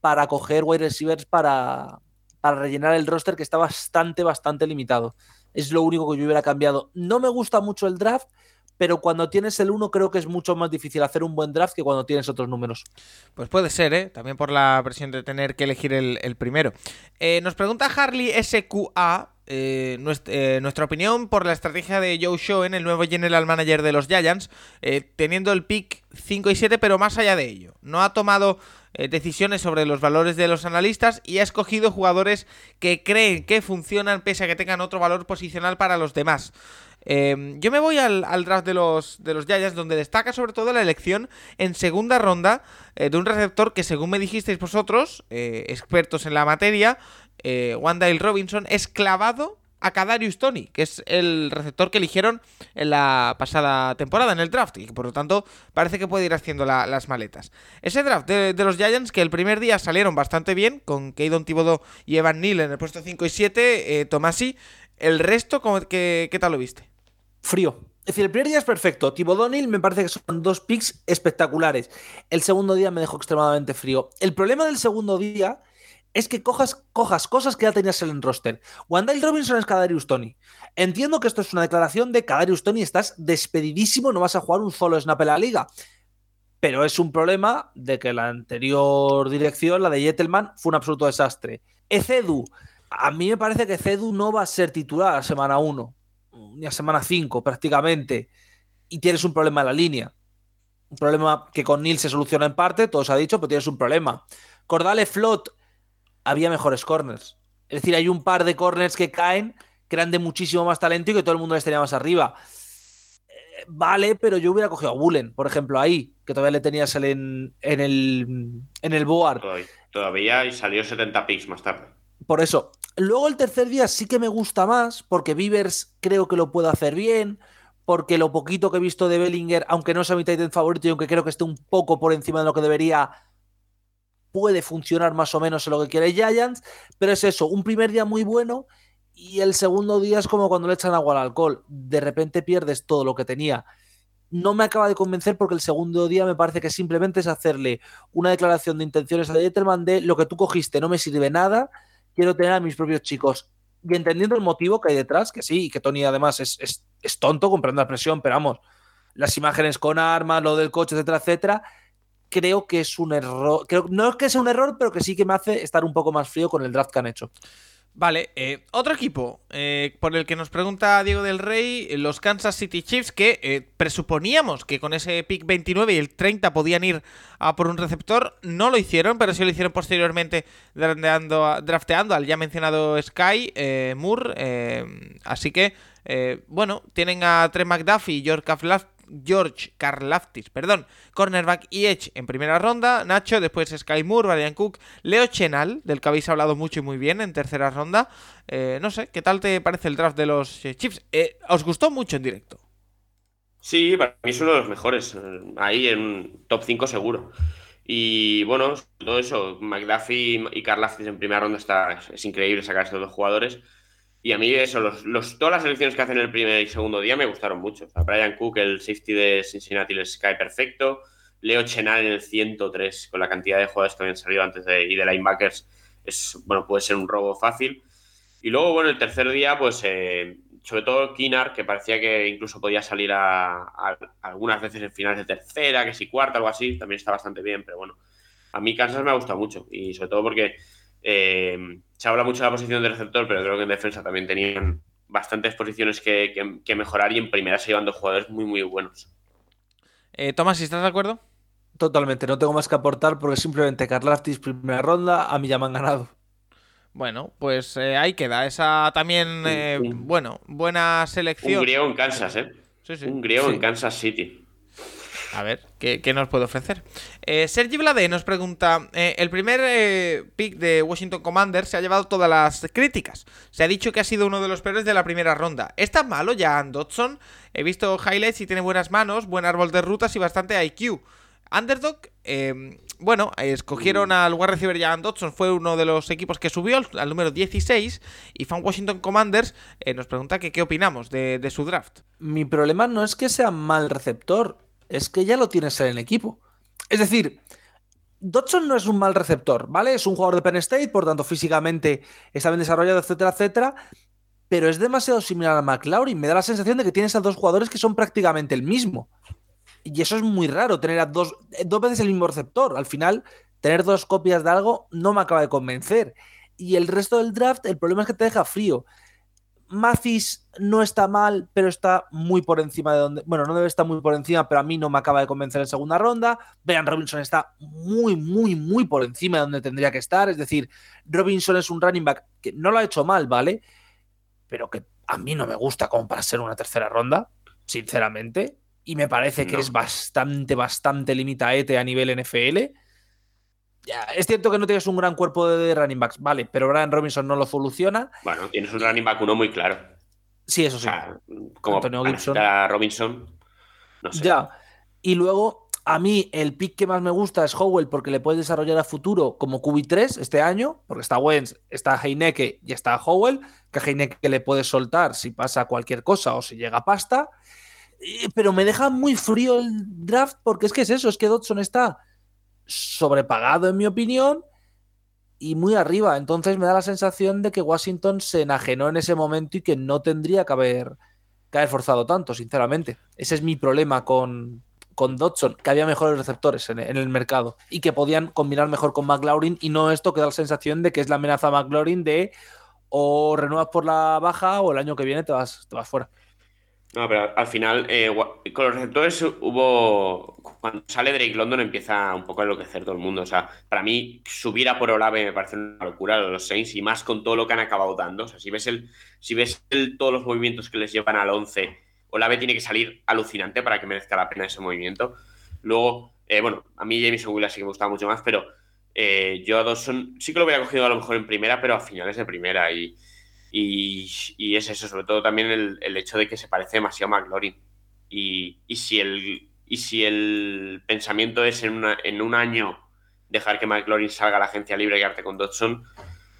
Speaker 4: para coger wide receivers para, para rellenar el roster que está bastante, bastante limitado. Es lo único que yo hubiera cambiado. No me gusta mucho el draft, pero cuando tienes el 1 creo que es mucho más difícil hacer un buen draft que cuando tienes otros números.
Speaker 1: Pues puede ser, ¿eh? También por la presión de tener que elegir el, primero. Eh, nos pregunta Harley SQA eh, nuestra, opinión por la estrategia de Joe Schoen, el nuevo general manager de los Giants, teniendo el pick 5 y 7, pero más allá de ello. No ha tomado decisiones sobre los valores de los analistas y ha escogido jugadores que creen que funcionan pese a que tengan otro valor posicional para los demás. Em, yo me voy al, draft de los, de los Giants, donde destaca sobre todo la elección en segunda ronda eh, de un receptor que, según me dijisteis vosotros, eh, expertos en la materia, eh, Robinson, es clavado a Kadarius Tony, que es el receptor que eligieron en la pasada temporada en el draft y por lo tanto parece que puede ir haciendo las maletas. Ese draft de, los Giants que el primer día salieron bastante bien con Keydon Thibodeau y Evan Neal en el puesto 5 y 7, Tomasi, el resto, ¿qué, ¿qué tal lo viste?
Speaker 4: frío. Es decir, el primer día es perfecto. Thibodeau me parece que son dos picks espectaculares. El segundo día me dejó extremadamente frío. El problema del segundo día es que cojas, cojas cosas que ya tenías en el roster. Wandale Robinson es Kadarius Tony. Entiendo que esto es una declaración de Kadarius Tony, estás despedidísimo, no vas a jugar un solo snap en la liga. Pero es un problema de que la anterior dirección, la de Jettelman, fue un absoluto desastre. Ecedu, a mí me parece que Cedu no va a ser titular a semana 1 ni a semana 5 prácticamente, y tienes un problema en la línea. Un problema que con Neil se soluciona en parte, todo se ha dicho, pero tienes un problema. Cordale Flot, había mejores corners. Es decir, hay un par de corners que caen, que eran de muchísimo más talento y que todo el mundo les tenía más arriba. Eh, vale, pero yo hubiera cogido a Bullen, por ejemplo, ahí, que todavía le tenías en, en, el, en el board.
Speaker 3: Todavía, y salió 70 picks más tarde.
Speaker 4: Por eso, Luego el tercer día sí que me gusta más, porque Beavers creo que lo puede hacer bien, porque lo poquito que he visto de Bellinger, aunque no sea mi Titan favorito y aunque creo que esté un poco por encima de lo que debería, puede funcionar más o menos en lo que quiere Giants, pero es eso, un primer día muy bueno y el segundo día es como cuando le echan agua al alcohol, de repente pierdes todo lo que tenía. No me acaba de convencer porque el segundo día me parece que simplemente es hacerle una declaración de intenciones a Jetterman de lo que tú cogiste no me sirve nada, quiero tener a mis propios chicos. Y entendiendo el motivo que hay detrás, que sí, que Tony además es, es, tonto comprando la presión, pero vamos, las imágenes con armas, lo del coche, etcétera, etcétera, creo que es un error. No es que sea un error, pero que sí que me hace estar un poco más frío con el draft que han hecho.
Speaker 1: Vale, eh, otro equipo eh, por el que nos pregunta Diego del Rey, los Kansas City Chiefs, que eh, presuponíamos que con ese pick 29 y el 30 podían ir a por un receptor, no lo hicieron, pero sí lo hicieron posteriormente drafteando, drafteando al ya mencionado Sky Moore. así que, bueno, tienen a Trey McDuffie y George George Karlaftis, perdón, cornerback y Edge en primera ronda, Nacho, después Sky Moore, Brian Cook, Leo Chenal, del que habéis hablado mucho y muy bien en tercera ronda. Eh, no sé, ¿qué tal te parece el draft de los eh, Chiefs? Eh, ¿Os gustó mucho en directo?
Speaker 3: Sí, para mí es uno de los mejores, ahí en top 5 seguro. Y bueno, todo eso, McDuffie y Karlaftis en primera ronda está, es, increíble sacar estos dos jugadores. Y a mí eso, los, todas las elecciones que hacen el primer y segundo día me gustaron mucho. O Brian Cook, el safety de Cincinnati, les cae perfecto. Leo Chenal en el 103, con la cantidad de jugadores que habían salido antes de, y de linebackers, es, bueno, puede ser un robo fácil. Y luego, bueno, el tercer día, pues eh, sobre todo Kinar, que parecía que incluso podía salir a, algunas veces en finales de tercera, que si cuarta, algo así, también está bastante bien, pero bueno, a mí Kansas me ha gustado mucho y sobre todo porque eh, se habla mucho de la posición de receptor, pero creo que en defensa también tenían bastantes posiciones que, mejorar y en primera se llevan dos jugadores muy, muy buenos.
Speaker 1: Eh, Tomás, ¿estás de acuerdo?
Speaker 4: Totalmente, no tengo más que aportar porque simplemente Carlastis primera ronda, a mí ya me han ganado.
Speaker 1: Bueno, pues eh, ahí queda. Esa también, eh, bueno, buena selección.
Speaker 3: Un griego en Kansas, ¿eh? Sí, sí. Un griego en Kansas City.
Speaker 1: A ver, ¿qué, nos puede ofrecer? Eh, Sergi Vlade nos pregunta: eh, El primer eh, pick de Washington Commanders se ha llevado todas las críticas. Se ha dicho que ha sido uno de los peores de la primera ronda. ¿Está malo ya Dodson? He visto highlights y tiene buenas manos, buen árbol de rutas y bastante IQ. Underdog, bueno, escogieron al wide receiver Jan Dodson, fue uno de los equipos que subió al, número 16 y Fan Washington Commanders nos pregunta que qué opinamos de, su draft.
Speaker 4: Mi problema no es que sea mal receptor, es que ya lo tienes en el equipo. Es decir, Dodson no es un mal receptor, ¿vale? Es un jugador de Penn State, por tanto físicamente está bien desarrollado, etcétera, etcétera, pero es demasiado similar a McLaurin. Me da la sensación de que tienes a dos jugadores que son prácticamente el mismo. Y eso es muy raro, tener a dos, dos veces el mismo receptor. Al final, tener dos copias de algo no me acaba de convencer. Y el resto del draft, el problema es que te deja frío. Mathis no está mal, pero está muy por encima de donde. Bueno, no debe estar muy por encima, pero a mí no me acaba de convencer en segunda ronda. Vean, Robinson está muy, muy, muy por encima de donde tendría que estar. Es decir, Robinson es un running back que no lo ha hecho mal, ¿vale? Pero que a mí no me gusta como para ser una tercera ronda, sinceramente. Y me parece que es bastante, bastante limitaete a nivel NFL es cierto que no tienes un gran cuerpo de running backs, vale, pero Brian Robinson no lo soluciona.
Speaker 3: Bueno, tienes un running back uno muy claro.
Speaker 4: Sí, eso sí.
Speaker 3: como Antonio Gibson. Robinson, no sé.
Speaker 4: Ya. Y luego, a mí el pick que más me gusta es Howell porque le puedes desarrollar a futuro como QB3 este año, porque está Wentz, está Heineke y está Howell, que a Heineke le puedes soltar si pasa cualquier cosa o si llega pasta. Pero me deja muy frío el draft porque es que es eso, es que Dodson está sobrepagado en mi opinión y muy arriba. Entonces me da la sensación de que Washington se enajenó en ese momento y que no tendría que haber, que forzado tanto, sinceramente. Ese es mi problema con, con Dodson, que había mejores receptores en, el mercado y que podían combinar mejor con McLaurin y no esto que da la sensación de que es la amenaza McLaurin de o renuevas por la baja o el año que viene te vas, te vas fuera.
Speaker 3: No, pero al final, eh, con los receptores hubo. Cuando sale Drake London empieza un poco a enloquecer todo el mundo. O sea, para mí, subir a por Olave me parece una locura los Saints y más con todo lo que han acabado dando. O sea, si ves, el, si ves todos los movimientos que les llevan al 11, Olave tiene que salir alucinante para que merezca la pena ese movimiento. Luego, eh, bueno, a mí Jameson Williams sí que me gustaba mucho más, pero eh, yo a Dawson sí que lo hubiera cogido a lo mejor en primera, pero a finales de primera. Y y, es eso, sobre todo también el, hecho de que se parece demasiado a McLaurin. Y, si, el, y si el pensamiento es en, en un año dejar que McLaurin salga a la agencia libre y quedarte con Dodson,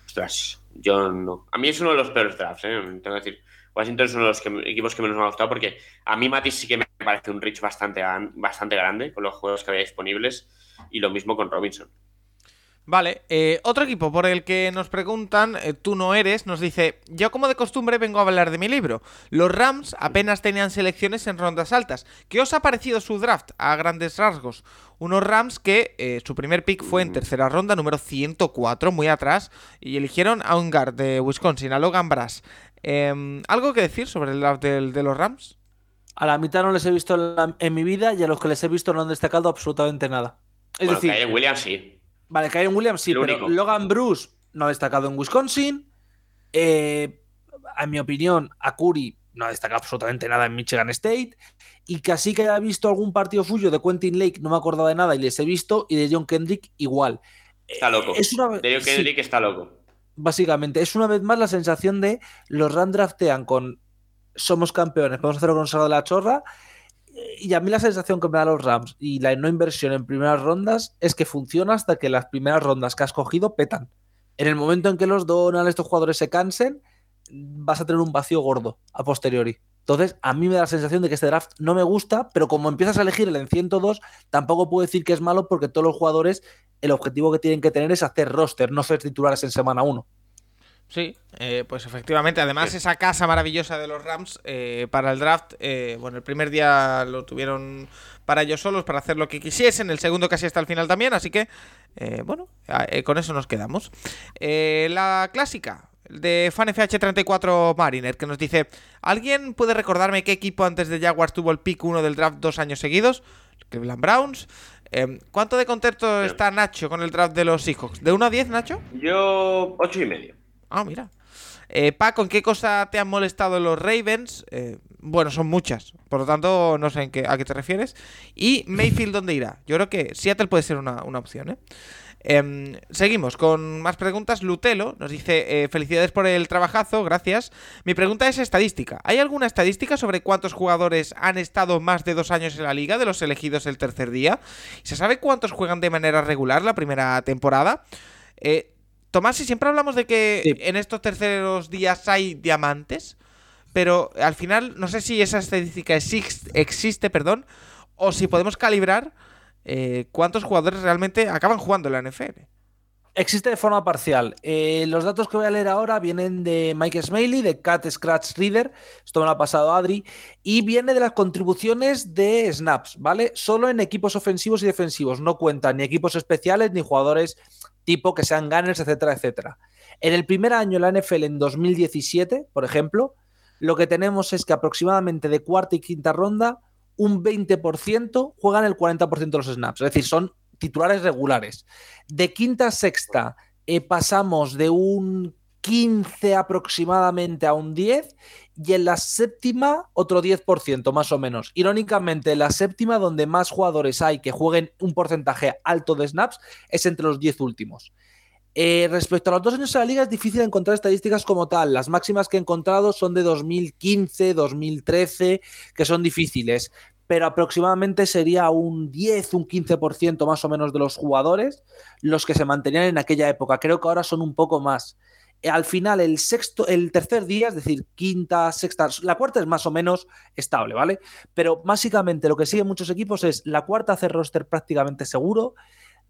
Speaker 3: ostras, yo no. A mí es uno de los peores drafts, ¿eh? tengo que decir. Washington es uno de los equipos que menos me ha gustado porque a mí Matis sí que me parece un reach bastante, bastante grande con los juegos que había disponibles y lo mismo con Robinson.
Speaker 1: Vale, eh, otro equipo por el que nos preguntan, eh, tú no eres, nos dice, yo como de costumbre vengo a hablar de mi libro. Los Rams apenas tenían selecciones en rondas altas. ¿Qué os ha parecido su draft a grandes rasgos? Unos Rams que eh, su primer pick fue en tercera ronda, número 104, muy atrás, y eligieron a un guard de Wisconsin, a Logan Brass. Em, ¿Algo que decir sobre el draft de, los Rams?
Speaker 4: A la mitad no les he visto en, mi vida y a los que les he visto no han destacado absolutamente nada.
Speaker 3: Es decir, Williams sí.
Speaker 4: Vale, Kyron Williams sí, pero Logan Bruce no ha destacado en Wisconsin. Eh, en mi opinión, Akuri no ha destacado absolutamente nada en Michigan State. Y casi que haya visto algún partido suyo de Quentin Lake, no me acordaba de nada y les he visto. Y de John Kendrick, igual.
Speaker 3: Está loco. de John Kendrick está loco.
Speaker 4: Básicamente, es una vez más la sensación de los Rand draftean con somos campeones, podemos hacerlo con de la chorra y a mí la sensación que me da los Rams y la no inversión en primeras rondas es que funciona hasta que las primeras rondas que has cogido petan. En el momento en que los Donald, estos jugadores se cansen, vas a tener un vacío gordo a posteriori. Entonces, a mí me da la sensación de que este draft no me gusta, pero como empiezas a elegir el en 102, tampoco puedo decir que es malo porque todos los jugadores, el objetivo que tienen que tener es hacer roster, no ser titulares en semana 1.
Speaker 1: Sí, eh, pues efectivamente. Además, esa casa maravillosa de los Rams eh, para el draft, eh, bueno, el primer día lo tuvieron para ellos solos, para hacer lo que quisiesen, el segundo casi hasta el final también, así que, bueno, con eso nos quedamos. la clásica de FanFH34 Mariner, que nos dice, ¿alguien puede recordarme qué equipo antes de Jaguars tuvo el pick 1 del draft dos años seguidos? Cleveland Browns. ¿Cuánto de contento está Nacho con el draft de los Seahawks? ¿De 1 a 10, Nacho?
Speaker 3: Yo, 8 y medio.
Speaker 1: Ah, mira. Eh, Paco, ¿en qué cosa te han molestado los Ravens? Eh, bueno, son muchas, por lo tanto no sé en qué, a qué te refieres. Y Mayfield, ¿dónde irá? Yo creo que Seattle puede ser una, opción. ¿eh? Em, seguimos con más preguntas. Lutelo nos dice: eh, Felicidades por el trabajazo, gracias. Mi pregunta es estadística. ¿Hay alguna estadística sobre cuántos jugadores han estado más de dos años en la liga de los elegidos el tercer día? ¿Se sabe cuántos juegan de manera regular la primera temporada? Eh, Tomás, y siempre hablamos de que en estos terceros días hay diamantes, pero al final no sé si esa estadística existe, perdón, o si podemos calibrar eh, cuántos jugadores realmente acaban jugando en la NFL.
Speaker 4: Existe de forma parcial. Eh, los datos que voy a leer ahora vienen de Mike Smiley, de Cat Scratch Reader, esto me lo ha pasado Adri, y viene de las contribuciones de Snaps, ¿vale? Solo en equipos ofensivos y defensivos, no cuentan ni equipos especiales ni jugadores tipo que sean gunners, etcétera, etcétera. En el primer año de la NFL, en 2017, por ejemplo, lo que tenemos es que aproximadamente de cuarta y quinta ronda, un 20% juegan el 40% de los snaps, es decir, son titulares regulares. De quinta a sexta eh, pasamos de un 15 aproximadamente a un 10 y en la séptima otro 10% más o menos. Irónicamente, en la séptima donde más jugadores hay que jueguen un porcentaje alto de snaps es entre los 10 últimos. Eh, respecto a los dos años de la liga es difícil encontrar estadísticas como tal. Las máximas que he encontrado son de 2015, 2013, que son difíciles pero aproximadamente sería un 10, un 15% más o menos de los jugadores los que se mantenían en aquella época. Creo que ahora son un poco más. Al final, el sexto, el tercer día, es decir, quinta, sexta, la cuarta es más o menos estable, ¿vale? Pero básicamente lo que siguen muchos equipos es la cuarta hace roster prácticamente seguro,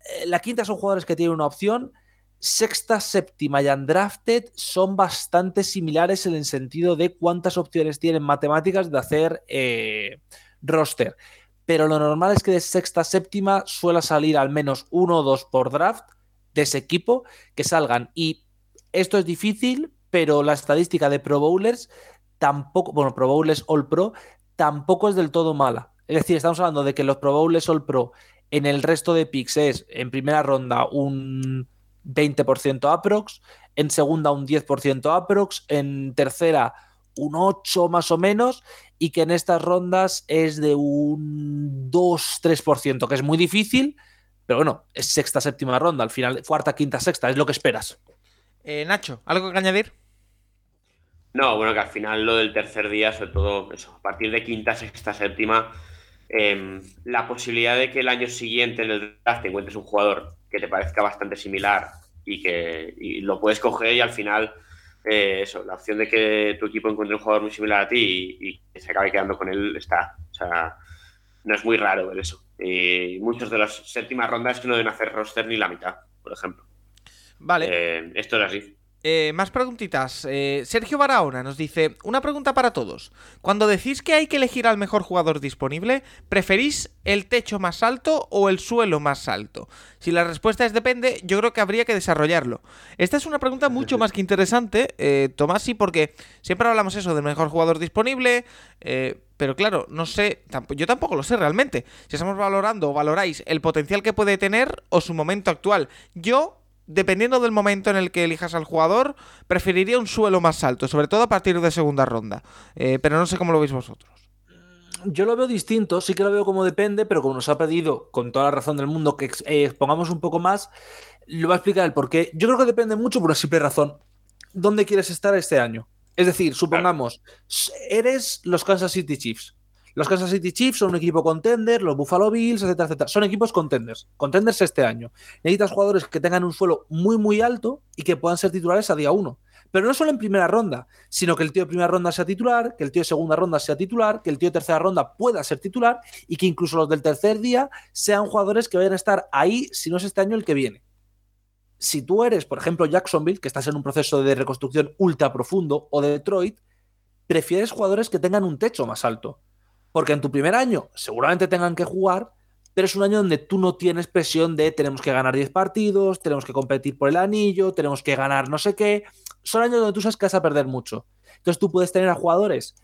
Speaker 4: eh, la quinta son jugadores que tienen una opción, sexta, séptima y undrafted son bastante similares en el sentido de cuántas opciones tienen matemáticas de hacer eh, roster. Pero lo normal es que de sexta a séptima suele salir al menos uno o dos por draft de ese equipo que salgan. Y esto es difícil, pero la estadística de Pro Bowlers tampoco, bueno, Pro Bowlers All Pro tampoco es del todo mala. Es decir, estamos hablando de que los Pro Bowlers All Pro en el resto de picks es en primera ronda un 20% aprox, en segunda un 10% aprox, en tercera un 8 más o menos y que en estas rondas es de un 2-3%, que es muy difícil, pero bueno, es sexta, séptima ronda, al final, cuarta, quinta, sexta, es lo que esperas.
Speaker 1: Eh, Nacho, ¿algo que añadir?
Speaker 3: No, bueno, que al final lo del tercer día, sobre todo eso, a partir de quinta, sexta, séptima, em, la posibilidad de que el año siguiente en el draft te encuentres un jugador que te parezca bastante similar y que lo puedes coger y al final eh, eso, la opción de que tu equipo encuentre un jugador muy similar a ti y, que se acabe quedando con él está. O sea, no es muy raro ver eso. Y muchos de las séptimas rondas que no deben hacer roster ni la mitad, por ejemplo.
Speaker 1: Vale.
Speaker 3: Eh, esto es así.
Speaker 1: Eh, más preguntitas. Eh, Sergio Barahona nos dice, una pregunta para todos. Cuando decís que hay que elegir al mejor jugador disponible, ¿preferís el techo más alto o el suelo más alto? Si la respuesta es depende, yo creo que habría que desarrollarlo. Esta es una pregunta mucho más que interesante, eh, Tomás, sí, porque siempre hablamos eso del mejor jugador disponible, pero claro, no sé, yo tampoco lo sé realmente. Si estamos valorando o valoráis el potencial que puede tener o su momento actual. Yo dependiendo del momento en el que elijas al jugador, preferiría un suelo más alto, sobre todo a partir de segunda ronda. Eh, pero no sé cómo lo veis vosotros.
Speaker 4: Yo lo veo distinto, sí que lo veo como depende, pero como nos ha pedido, con toda la razón del mundo, que eh, expongamos un poco más, lo va a explicar el por qué. Yo creo que depende mucho por una simple razón. ¿Dónde quieres estar este año? Es decir, supongamos, eres los Kansas City Chiefs. Los Kansas City Chiefs son un equipo contender, los Buffalo Bills, etcétera, etcétera. Son equipos contenders, contenders este año. Necesitas jugadores que tengan un suelo muy, muy alto y que puedan ser titulares a día uno. Pero no solo en primera ronda, sino que el tío de primera ronda sea titular, que el tío de segunda ronda sea titular, que el tío de tercera ronda pueda ser titular y que incluso los del tercer día sean jugadores que vayan a estar ahí, si no es este año, el que viene. Si tú eres, por ejemplo, Jacksonville, que estás en un proceso de reconstrucción ultra profundo, o de Detroit, prefieres jugadores que tengan un techo más alto. Porque en tu primer año seguramente tengan que jugar, pero es un año donde tú no tienes presión de tenemos que ganar 10 partidos, tenemos que competir por el anillo, tenemos que ganar no sé qué. Son años donde tú sabes que vas a perder mucho. Entonces tú puedes tener a jugadores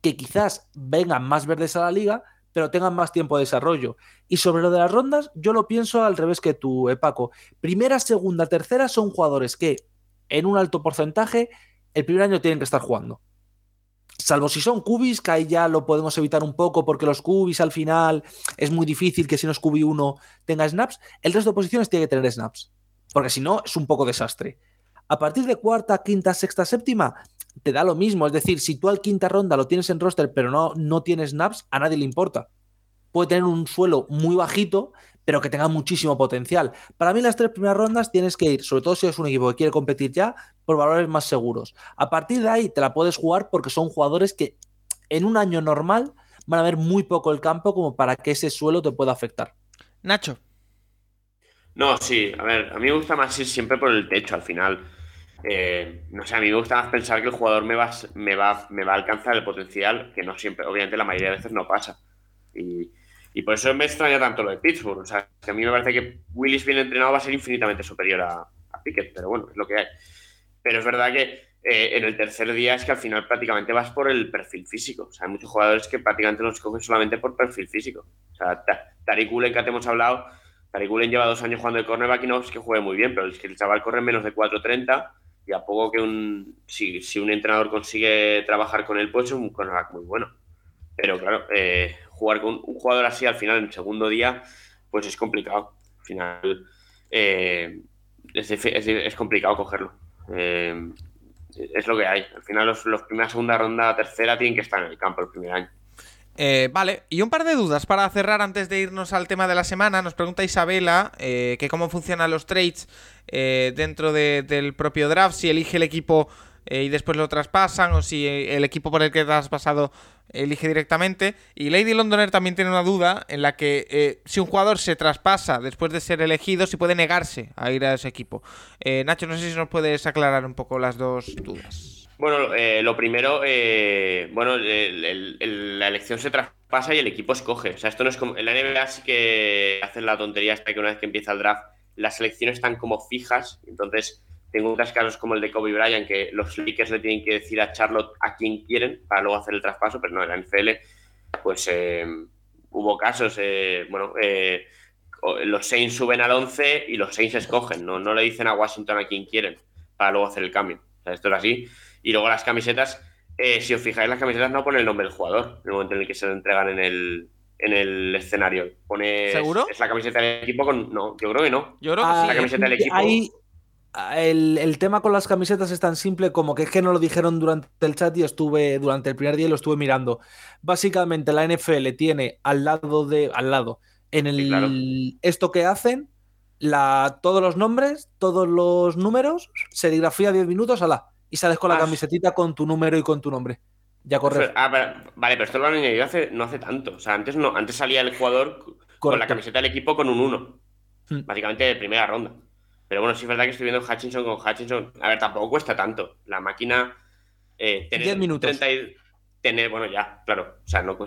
Speaker 4: que quizás vengan más verdes a la liga, pero tengan más tiempo de desarrollo. Y sobre lo de las rondas, yo lo pienso al revés que tú, eh, Paco. Primera, segunda, tercera son jugadores que en un alto porcentaje el primer año tienen que estar jugando salvo si son cubis, que ahí ya lo podemos evitar un poco porque los cubis al final es muy difícil que si no es cubi uno tenga snaps, el resto de posiciones tiene que tener snaps, porque si no es un poco desastre. A partir de cuarta, quinta, sexta, séptima, te da lo mismo, es decir, si tú al quinta ronda lo tienes en roster pero no, no tienes snaps, a nadie le importa. Puede tener un suelo muy bajito, pero que tenga muchísimo potencial. Para mí las tres primeras rondas tienes que ir, sobre todo si es un equipo que quiere competir ya, por valores más seguros. A partir de ahí te la puedes jugar porque son jugadores que en un año normal van a ver muy poco el campo como para que ese suelo te pueda afectar.
Speaker 1: Nacho.
Speaker 3: No, sí, a ver, a mí me gusta más ir siempre por el techo al final. Eh, no sé, a mí me gusta más pensar que el jugador me va, me, va, me va a alcanzar el potencial, que no siempre, obviamente la mayoría de veces no pasa. Y, y por eso me extraña tanto lo de Pittsburgh. O sea, que a mí me parece que Willis bien entrenado va a ser infinitamente superior a, a Pickett, pero bueno, es lo que hay. Pero es verdad que eh, en el tercer día es que al final prácticamente vas por el perfil físico. O sea, hay muchos jugadores que prácticamente los cogen solamente por perfil físico. O sea, Tariq Gulen, que te hemos hablado, Tariq Gulen lleva dos años jugando de cornerback y no es que juegue muy bien, pero es que el chaval corre menos de 4.30 y a poco que un si, si, un entrenador consigue trabajar con él, pues es un cornerback muy bueno. Pero claro, eh, jugar con un jugador así al final, en el segundo día, pues es complicado. Al final eh, es, complicado cogerlo. Eh, es lo que hay. Al final los, los primera, segunda ronda, tercera tienen que estar en el campo el primer año.
Speaker 1: Eh, vale, y un par de dudas para cerrar antes de irnos al tema de la semana. Nos pregunta Isabela eh, que cómo funcionan los trades eh, dentro del propio draft, si elige el equipo y después lo traspasan o si el equipo por el que has pasado elige directamente. Y Lady Londoner también tiene una duda en la que si un jugador se traspasa después de ser elegido, si puede negarse a ir a ese equipo. Nacho, no sé si nos puedes aclarar un poco las dos dudas.
Speaker 3: Bueno, eh, lo primero, eh, bueno, la elección se traspasa y el equipo escoge. O sea, esto no es como. En la NBA sí que hacen la tontería hasta que una vez que empieza el draft, las elecciones están como fijas. Entonces, tengo otros casos como el de Kobe Bryant, que los Lakers le tienen que decir a Charlotte a quién quieren para luego hacer el traspaso, pero no, en la NFL, pues eh, hubo casos, bueno, los Saints suben al 11 y los Saints escogen, ¿no? no le dicen a Washington a quién quieren para luego hacer el cambio. O sea, esto es así. Y luego las camisetas, eh, si os fijáis, las camisetas no ponen el nombre del jugador en el momento en el que se lo entregan en el, en el escenario. Pone,
Speaker 1: ¿Seguro?
Speaker 3: Es la camiseta del equipo con. No, yo creo que no.
Speaker 1: Yo creo que sí.
Speaker 3: La camiseta del equipo.
Speaker 4: El, el, tema con las camisetas es tan simple como que es que no lo dijeron durante el chat y estuve durante el primer día y lo estuve mirando. Básicamente la NFL tiene al lado de. al lado. En el esto que hacen, la, todos los nombres, todos los números, serigrafía 10 minutos, a la y sales con la ah, camisetita con tu número y con tu nombre. Ya corre.
Speaker 3: Ah, vale, pero esto lo han añadido hace, no hace tanto. O sea, antes no, antes salía el jugador con la camiseta del equipo con un 1. Hmm. Básicamente de primera ronda. Pero bueno, sí es verdad que estoy viendo Hutchinson con Hutchinson. A ver, tampoco cuesta tanto. La máquina.
Speaker 4: Eh, tener 10 minutos.
Speaker 3: tener, bueno, ya, claro. O sea, no,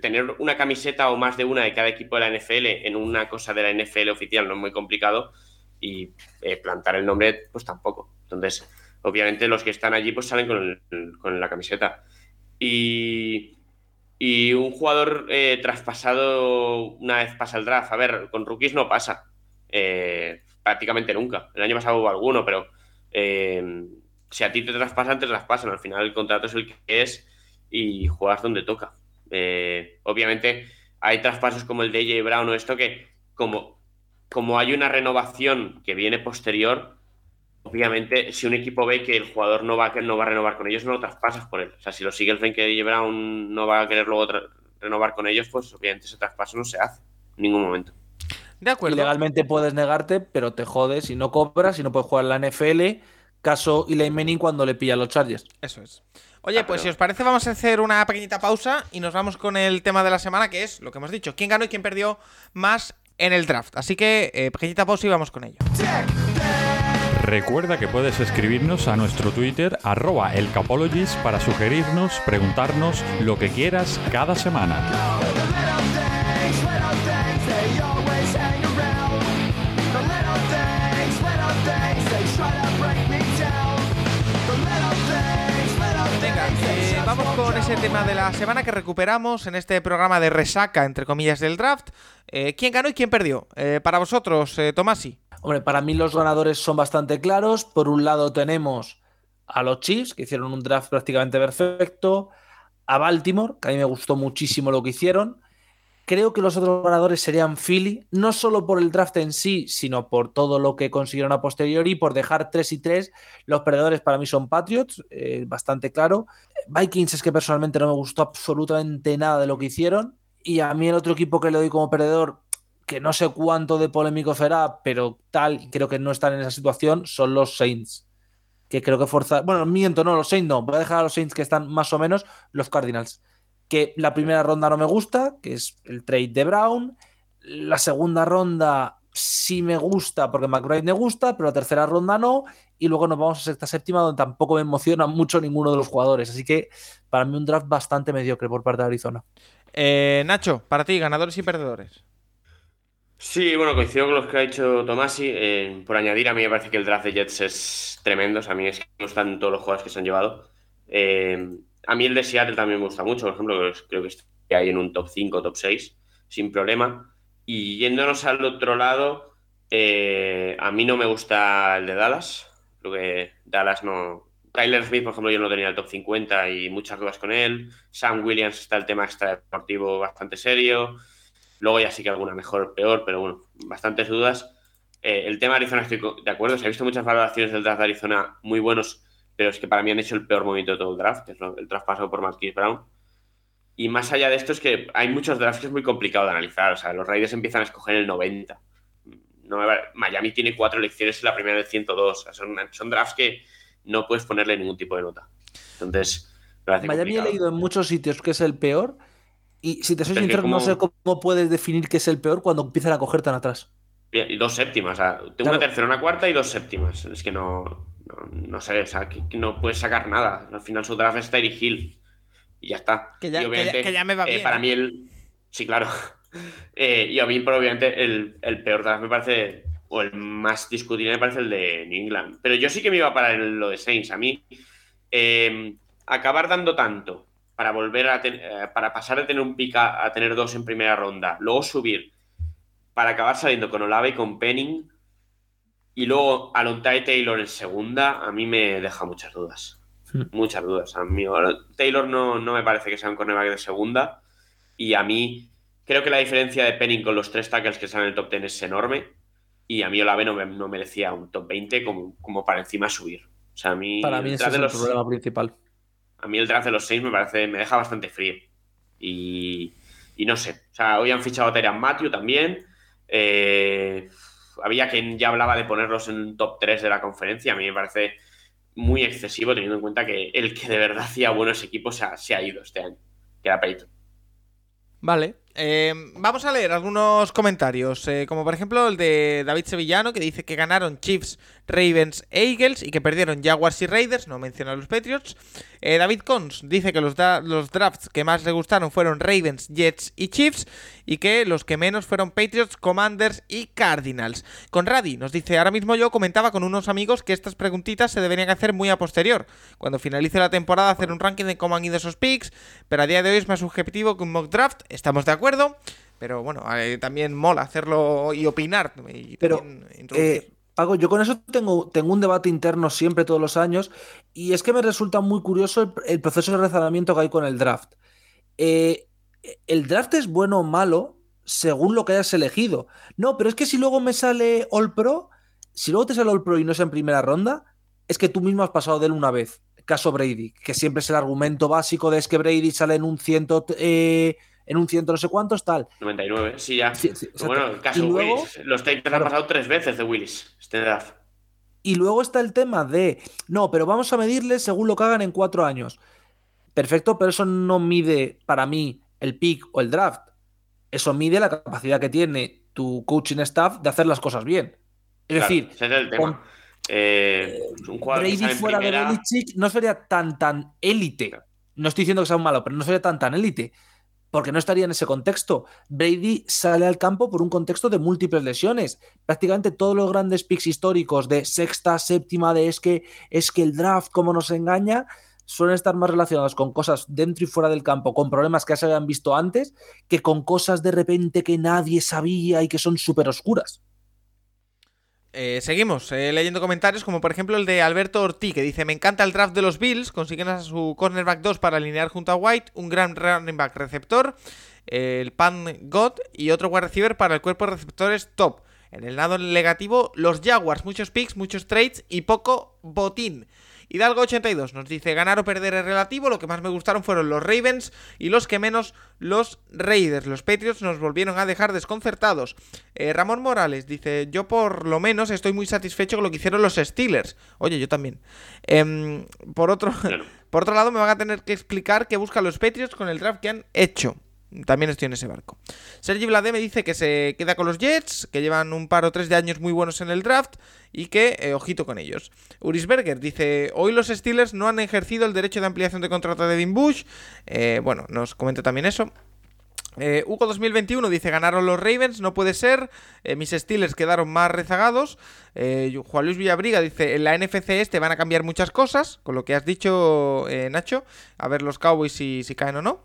Speaker 3: tener una camiseta o más de una de cada equipo de la NFL en una cosa de la NFL oficial no es muy complicado. Y eh, plantar el nombre, pues tampoco. Entonces obviamente los que están allí pues salen con, la camiseta. Y, y un jugador eh, traspasado una vez pasa el draft, a ver, con rookies no pasa, eh, prácticamente nunca. El año pasado hubo alguno, pero eh, si a ti te traspasan, te traspasan. Al final el contrato es el que es y juegas donde toca. obviamente hay traspasos como el de AJ Brown o esto que como, como hay una renovación que viene posterior, obviamente, si un equipo ve que el jugador no va, no va a renovar con ellos, no lo traspasas por él. O sea, si los Eagles ven que DJ Brown no va a querer luego renovar con ellos, pues obviamente ese traspaso no se hace en ningún momento.
Speaker 4: De acuerdo. Legalmente puedes negarte, pero te jodes y no cobras y no puedes jugar en la NFL. Caso Eli Manning cuando le pilla los Chargers.
Speaker 1: Eso es. Oye, ah, pues si os parece, vamos a hacer una pequeñita pausa y nos vamos con el tema de la semana, que es lo que hemos dicho: quién ganó y quién perdió más en el draft. Así que, eh, pequeñita pausa y vamos con ello.
Speaker 5: Recuerda que puedes escribirnos a nuestro Twitter arroba elcapologist para sugerirnos, preguntarnos lo que quieras cada semana.
Speaker 1: Vamos con ese tema de la semana que recuperamos en este programa de resaca, entre comillas, del draft. Eh, ¿Quién ganó y quién perdió? Eh, para vosotros, Tomasi.
Speaker 4: Hombre, para mí los ganadores son bastante claros. Por un lado tenemos a los Chiefs, que hicieron un draft prácticamente perfecto, a Baltimore, que a mí me gustó muchísimo lo que hicieron. Creo que los otros ganadores serían Philly, no solo por el draft en sí, sino por todo lo que consiguieron a posteriori, por dejar 3 y 3. Los perdedores para mí son Patriots, eh, bastante claro. Vikings es que personalmente no me gustó absolutamente nada de lo que hicieron. Y a mí el otro equipo que le doy como perdedor que no sé cuánto de polémico será, pero tal, creo que no están en esa situación, son los Saints. Que creo que forza. Bueno, miento, no, los Saints no. Voy a dejar a los Saints que están más o menos los Cardinals. Que la primera ronda no me gusta, que es el trade de Brown. La segunda ronda sí me gusta porque McBride me gusta, pero la tercera ronda no. Y luego nos vamos a sexta séptima, donde tampoco me emociona mucho ninguno de los jugadores. Así que para mí un draft bastante mediocre por parte de Arizona.
Speaker 1: Eh, Nacho, para ti, ganadores y perdedores.
Speaker 3: Sí, bueno, coincido con los que ha dicho Tomasi. Eh, por añadir, a mí me parece que el draft de Jets es tremendo. O sea, a mí es que me gustan todos los jugadores que se han llevado. Eh, a mí el de Seattle también me gusta mucho. Por ejemplo, creo que está ahí en un top 5, top 6, sin problema. Y yéndonos al otro lado, eh, a mí no me gusta el de Dallas. Creo que Dallas no. Tyler Smith, por ejemplo, yo no tenía el top 50 y muchas dudas con él. Sam Williams está el tema extradeportivo bastante serio. Luego ya sí que alguna mejor, peor, pero bueno, bastantes dudas. Eh, el tema de Arizona estoy de acuerdo. Se ha visto muchas valoraciones del draft de Arizona muy buenos, pero es que para mí han hecho el peor movimiento de todo el draft, es el traspaso por Marquis Brown. Y más allá de esto es que hay muchos drafts que es muy complicado de analizar. O sea, los Raiders empiezan a escoger el 90. No Miami tiene cuatro elecciones en la primera del 102. son, son, drafts que no puedes ponerle ningún tipo de nota. Entonces,
Speaker 4: Miami he leído en muchos sitios que es el peor. Y si te soy sincero, no sé cómo puedes definir que es el peor cuando empiezan a coger tan atrás.
Speaker 3: Y dos séptimas. O sea, tengo una tercera, una cuarta y dos séptimas. Es que no, no, sé, o sea, que, no puedes sacar nada. Al final su draft es Terry Hill y ya está.
Speaker 1: Que ya, me va eh, bien.
Speaker 3: para mí el... Sí, claro. Eh, y a mí probablemente el, el peor draft me parece, o el más discutible me parece el de New England. Pero yo sí que me iba para lo de Saints. A mí, em, acabar dando tanto para volver a eh, para pasar de tener un pick a, tener dos en primera ronda, luego subir para acabar saliendo con Olave y con Penning y luego Alontae Taylor en segunda, a mí me deja muchas dudas. Hmm. Muchas dudas. A mí, Taylor no, me parece que sea un cornerback de segunda. Y a mí, creo que la diferencia de Penning con los tres tackles que están en el top 10 es enorme. Y a mí Olave no, no merecía un top 20 como, como para encima subir. O sea, a mí.
Speaker 4: Para mí ese es el problema principal.
Speaker 3: A mí el draft de los seis me parece, me deja bastante frío. Y, y no sé. O sea, hoy han fichado a Tyrion Matthew también. Eh, había quien ya hablaba de ponerlos en top 3 de la conferencia. A mí me parece muy excesivo teniendo en cuenta que el que de verdad hacía buenos equipos se ha, ido este año, que era Peyton.
Speaker 1: Vale, eh, vamos a leer algunos comentarios, eh, como por ejemplo el de David Sevillano, que dice que ganaron Chiefs, Ravens e Eagles y que perdieron Jaguars y Raiders, no menciona a los Patriots. Eh, David Cons dice que los, los, drafts que más le gustaron fueron Ravens, Jets y Chiefs y que los que menos fueron Patriots, Commanders y Cardinals. Conradi nos dice, ahora mismo yo comentaba con unos amigos que estas preguntitas se deberían hacer muy a posterior, cuando finalice la temporada hacer un ranking de cómo han ido esos picks, pero a día de hoy es más subjetivo que un mock draft, estamos de acuerdo, pero bueno, eh, también mola hacerlo y opinar. Y
Speaker 4: pero, eh, Pago, yo con eso tengo, tengo un debate interno siempre, todos los años, y es que me resulta muy curioso el, proceso de razonamiento que hay con el draft. Eh, ¿El draft es bueno o malo según lo que hayas elegido? No, pero es que si luego me sale All Pro, si luego te sale All Pro y no es en primera ronda, es que tú mismo has pasado de él una vez. Caso Brady, que siempre es el argumento básico de es que Brady sale en un ciento. Eh, en un ciento no sé cuántos, tal.
Speaker 3: 99, sí, ya. bueno, el caso Willis. Los Titans han pasado tres veces de Willis, este draft.
Speaker 4: Y luego está el tema de, no, pero vamos a medirle según lo que hagan en cuatro años. Perfecto, pero eso no mide para mí el pick o el draft. Eso mide la capacidad que tiene tu coaching staff de hacer las cosas bien. Es decir,
Speaker 3: ese es el tema. Eh, un
Speaker 4: Brady fuera de Belichick no sería tan tan élite. No estoy diciendo que sea un malo, pero no sería tan tan élite porque no estaría en ese contexto. Brady sale al campo por un contexto de múltiples lesiones. Prácticamente todos los grandes picks históricos de sexta, séptima, de es que, es que el draft, como nos engaña, suelen estar más relacionados con cosas dentro y fuera del campo, con problemas que ya se habían visto antes, que con cosas de repente que nadie sabía y que son súper oscuras.
Speaker 1: Eh, seguimos eh, leyendo comentarios como por ejemplo el de Alberto Ortiz que dice me encanta el draft de los Bills, consiguen a su cornerback 2 para alinear junto a White, un gran running back receptor, el Pan God y otro wide receiver para el cuerpo de receptores top. En el lado negativo, los Jaguars, muchos picks, muchos trades y poco botín. Hidalgo82 nos dice ganar o perder es relativo, lo que más me gustaron fueron los Ravens y los que menos los Raiders. Los Patriots nos volvieron a dejar desconcertados. Eh, Ramón Morales dice yo por lo menos estoy muy satisfecho con lo que hicieron los Steelers. Oye, yo también. Em, por, otro, por otro lado me van a tener que explicar qué buscan los Patriots con el draft que han hecho. También estoy en ese barco. Sergi Vlade me dice que se queda con los Jets, que llevan un par o tres de años muy buenos en el draft y que eh, ojito con ellos. Urisberger dice, hoy los Steelers no han ejercido el derecho de ampliación de contrato de Dean Bush. Eh, bueno, nos comenta también eso. Eh, Hugo 2021 dice ganaron los Ravens, no puede ser. Mis Steelers quedaron más rezagados. Juan Luis Villabriga dice en la NFC este van a cambiar muchas cosas, con lo que has dicho Nacho, a ver los Cowboys si, si caen o no.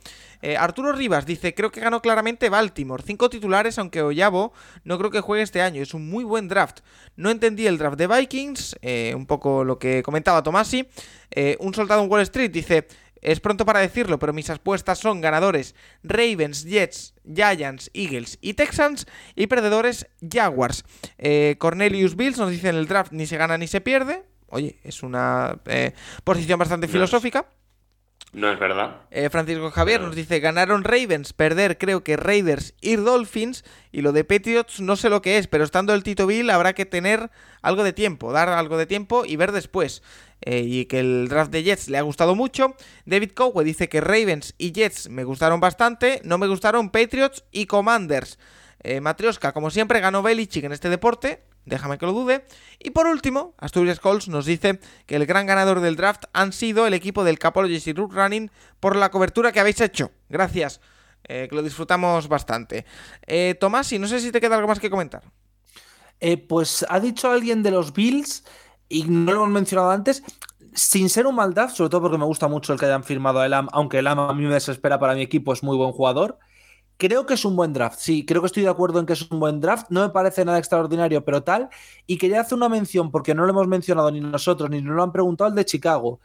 Speaker 1: Arturo Rivas dice creo que ganó claramente Baltimore, cinco titulares aunque Oyabo no creo que juegue este año, es un muy buen draft. No entendí el draft de Vikings, un poco lo que comentaba Tomasi. un soldado en Wall Street dice es pronto para decirlo, pero mis apuestas son ganadores Ravens, Jets, Giants, Eagles y Texans y perdedores Jaguars. Eh, Cornelius Bills nos dice en el draft ni se gana ni se pierde. Oye, es una eh, posición bastante filosófica.
Speaker 3: No es verdad.
Speaker 1: Eh, Francisco Javier nos dice, ganaron Ravens, perder creo que Raiders y Dolphins. Y lo de Patriots no sé lo que es, pero estando el Tito Bill habrá que tener algo de tiempo, dar algo de tiempo y ver después. Eh, y que el draft de Jets le ha gustado mucho. David Cowe dice que Ravens y Jets me gustaron bastante, no me gustaron Patriots y Commanders. Eh, Matrioska, como siempre, ganó Belichick en este deporte déjame que lo dude. Y por último, Asturias Colts nos dice que el gran ganador del draft han sido el equipo del Capologies y Root Running por la cobertura que habéis hecho. Gracias, eh, que lo disfrutamos bastante. Eh, Tomás, y no sé si te queda algo más que comentar.
Speaker 4: Eh, pues ha dicho alguien de los Bills, y no lo hemos mencionado antes, sin ser un mal draft, sobre todo porque me gusta mucho el que hayan firmado a Elam, aunque Elam a mí me desespera para mi equipo, es muy buen jugador. Creo que es un buen draft, sí, creo que estoy de acuerdo en que es un buen draft, no me parece nada extraordinario, pero tal. Y quería hacer una mención, porque no lo hemos mencionado ni nosotros, ni nos lo han preguntado, el de Chicago.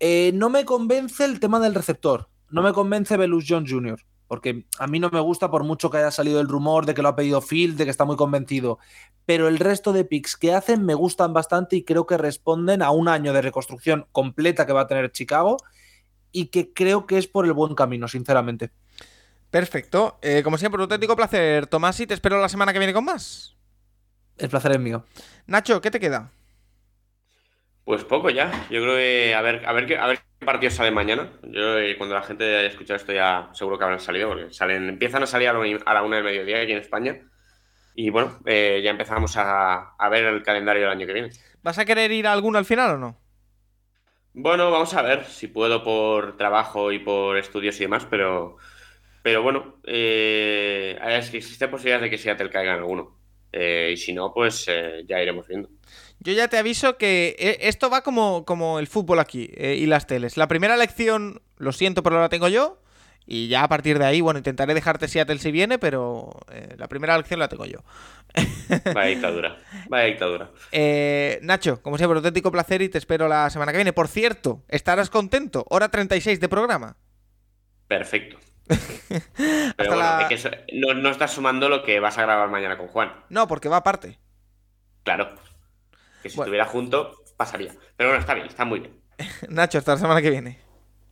Speaker 4: Eh, no me convence el tema del receptor, no me convence Belus John Jr., porque a mí no me gusta por mucho que haya salido el rumor de que lo ha pedido Phil, de que está muy convencido. Pero el resto de picks que hacen me gustan bastante y creo que responden a un año de reconstrucción completa que va a tener Chicago y que creo que es por el buen camino, sinceramente.
Speaker 1: Perfecto. Eh, como siempre, un auténtico placer, Tomás, y te espero la semana que viene con más.
Speaker 4: El placer es mío.
Speaker 1: Nacho, ¿qué te queda?
Speaker 3: Pues poco ya. Yo creo que a ver, a ver qué, a ver qué partidos salen mañana. Yo eh, cuando la gente haya escuchado esto ya seguro que habrán salido, porque salen, empiezan a salir a la una del mediodía aquí en España. Y bueno, eh, ya empezamos a, a, ver el calendario del año que viene.
Speaker 1: ¿Vas a querer ir a alguno al final o no?
Speaker 3: Bueno, vamos a ver si puedo por trabajo y por estudios y demás, pero pero bueno, eh, es que existe posibilidad de que Seattle caiga en alguno. Eh, y si no, pues eh, ya iremos viendo.
Speaker 1: Yo ya te aviso que eh, esto va como, como el fútbol aquí y las teles. La primera elección, lo siento, pero la tengo yo. Y ya a partir de ahí, bueno, intentaré dejarte Seattle si viene, pero la primera elección la tengo yo.
Speaker 3: Vaya dictadura, vaya dictadura.
Speaker 1: Nacho, como siempre, auténtico placer y te espero la semana que viene. Por cierto, ¿estarás contento? Hora 36 de programa.
Speaker 3: Perfecto. Pero bueno, no, no, estás sumando lo que vas a grabar mañana con Juan.
Speaker 1: No, porque va aparte.
Speaker 3: Claro. Que si estuviera junto, pasaría. Pero bueno, está bien, está muy bien.
Speaker 1: Nacho, hasta la semana que viene.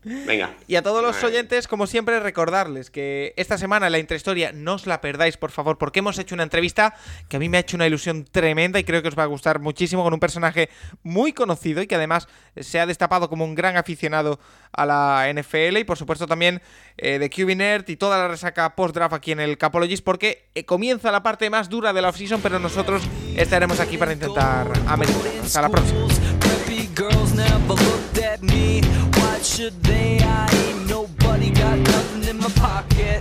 Speaker 3: Venga.
Speaker 1: Y a todos los oyentes, como siempre, recordarles que esta semana la intrahistoria no os la perdáis, por favor, porque hemos hecho una entrevista que a mí me ha hecho una ilusión tremenda y creo que os va a gustar muchísimo con un personaje muy conocido y que además se ha destapado como un gran aficionado a la NFL y por supuesto también eh, de QB Nerd y toda la resaca post-draft aquí en el Capologist porque eh, comienza la parte más dura de la offseason, pero nosotros estaremos aquí para intentar amenizar. Hasta la próxima. Pretty girls never looked at me. Why should they? I ain't nobody got nothing in my pocket.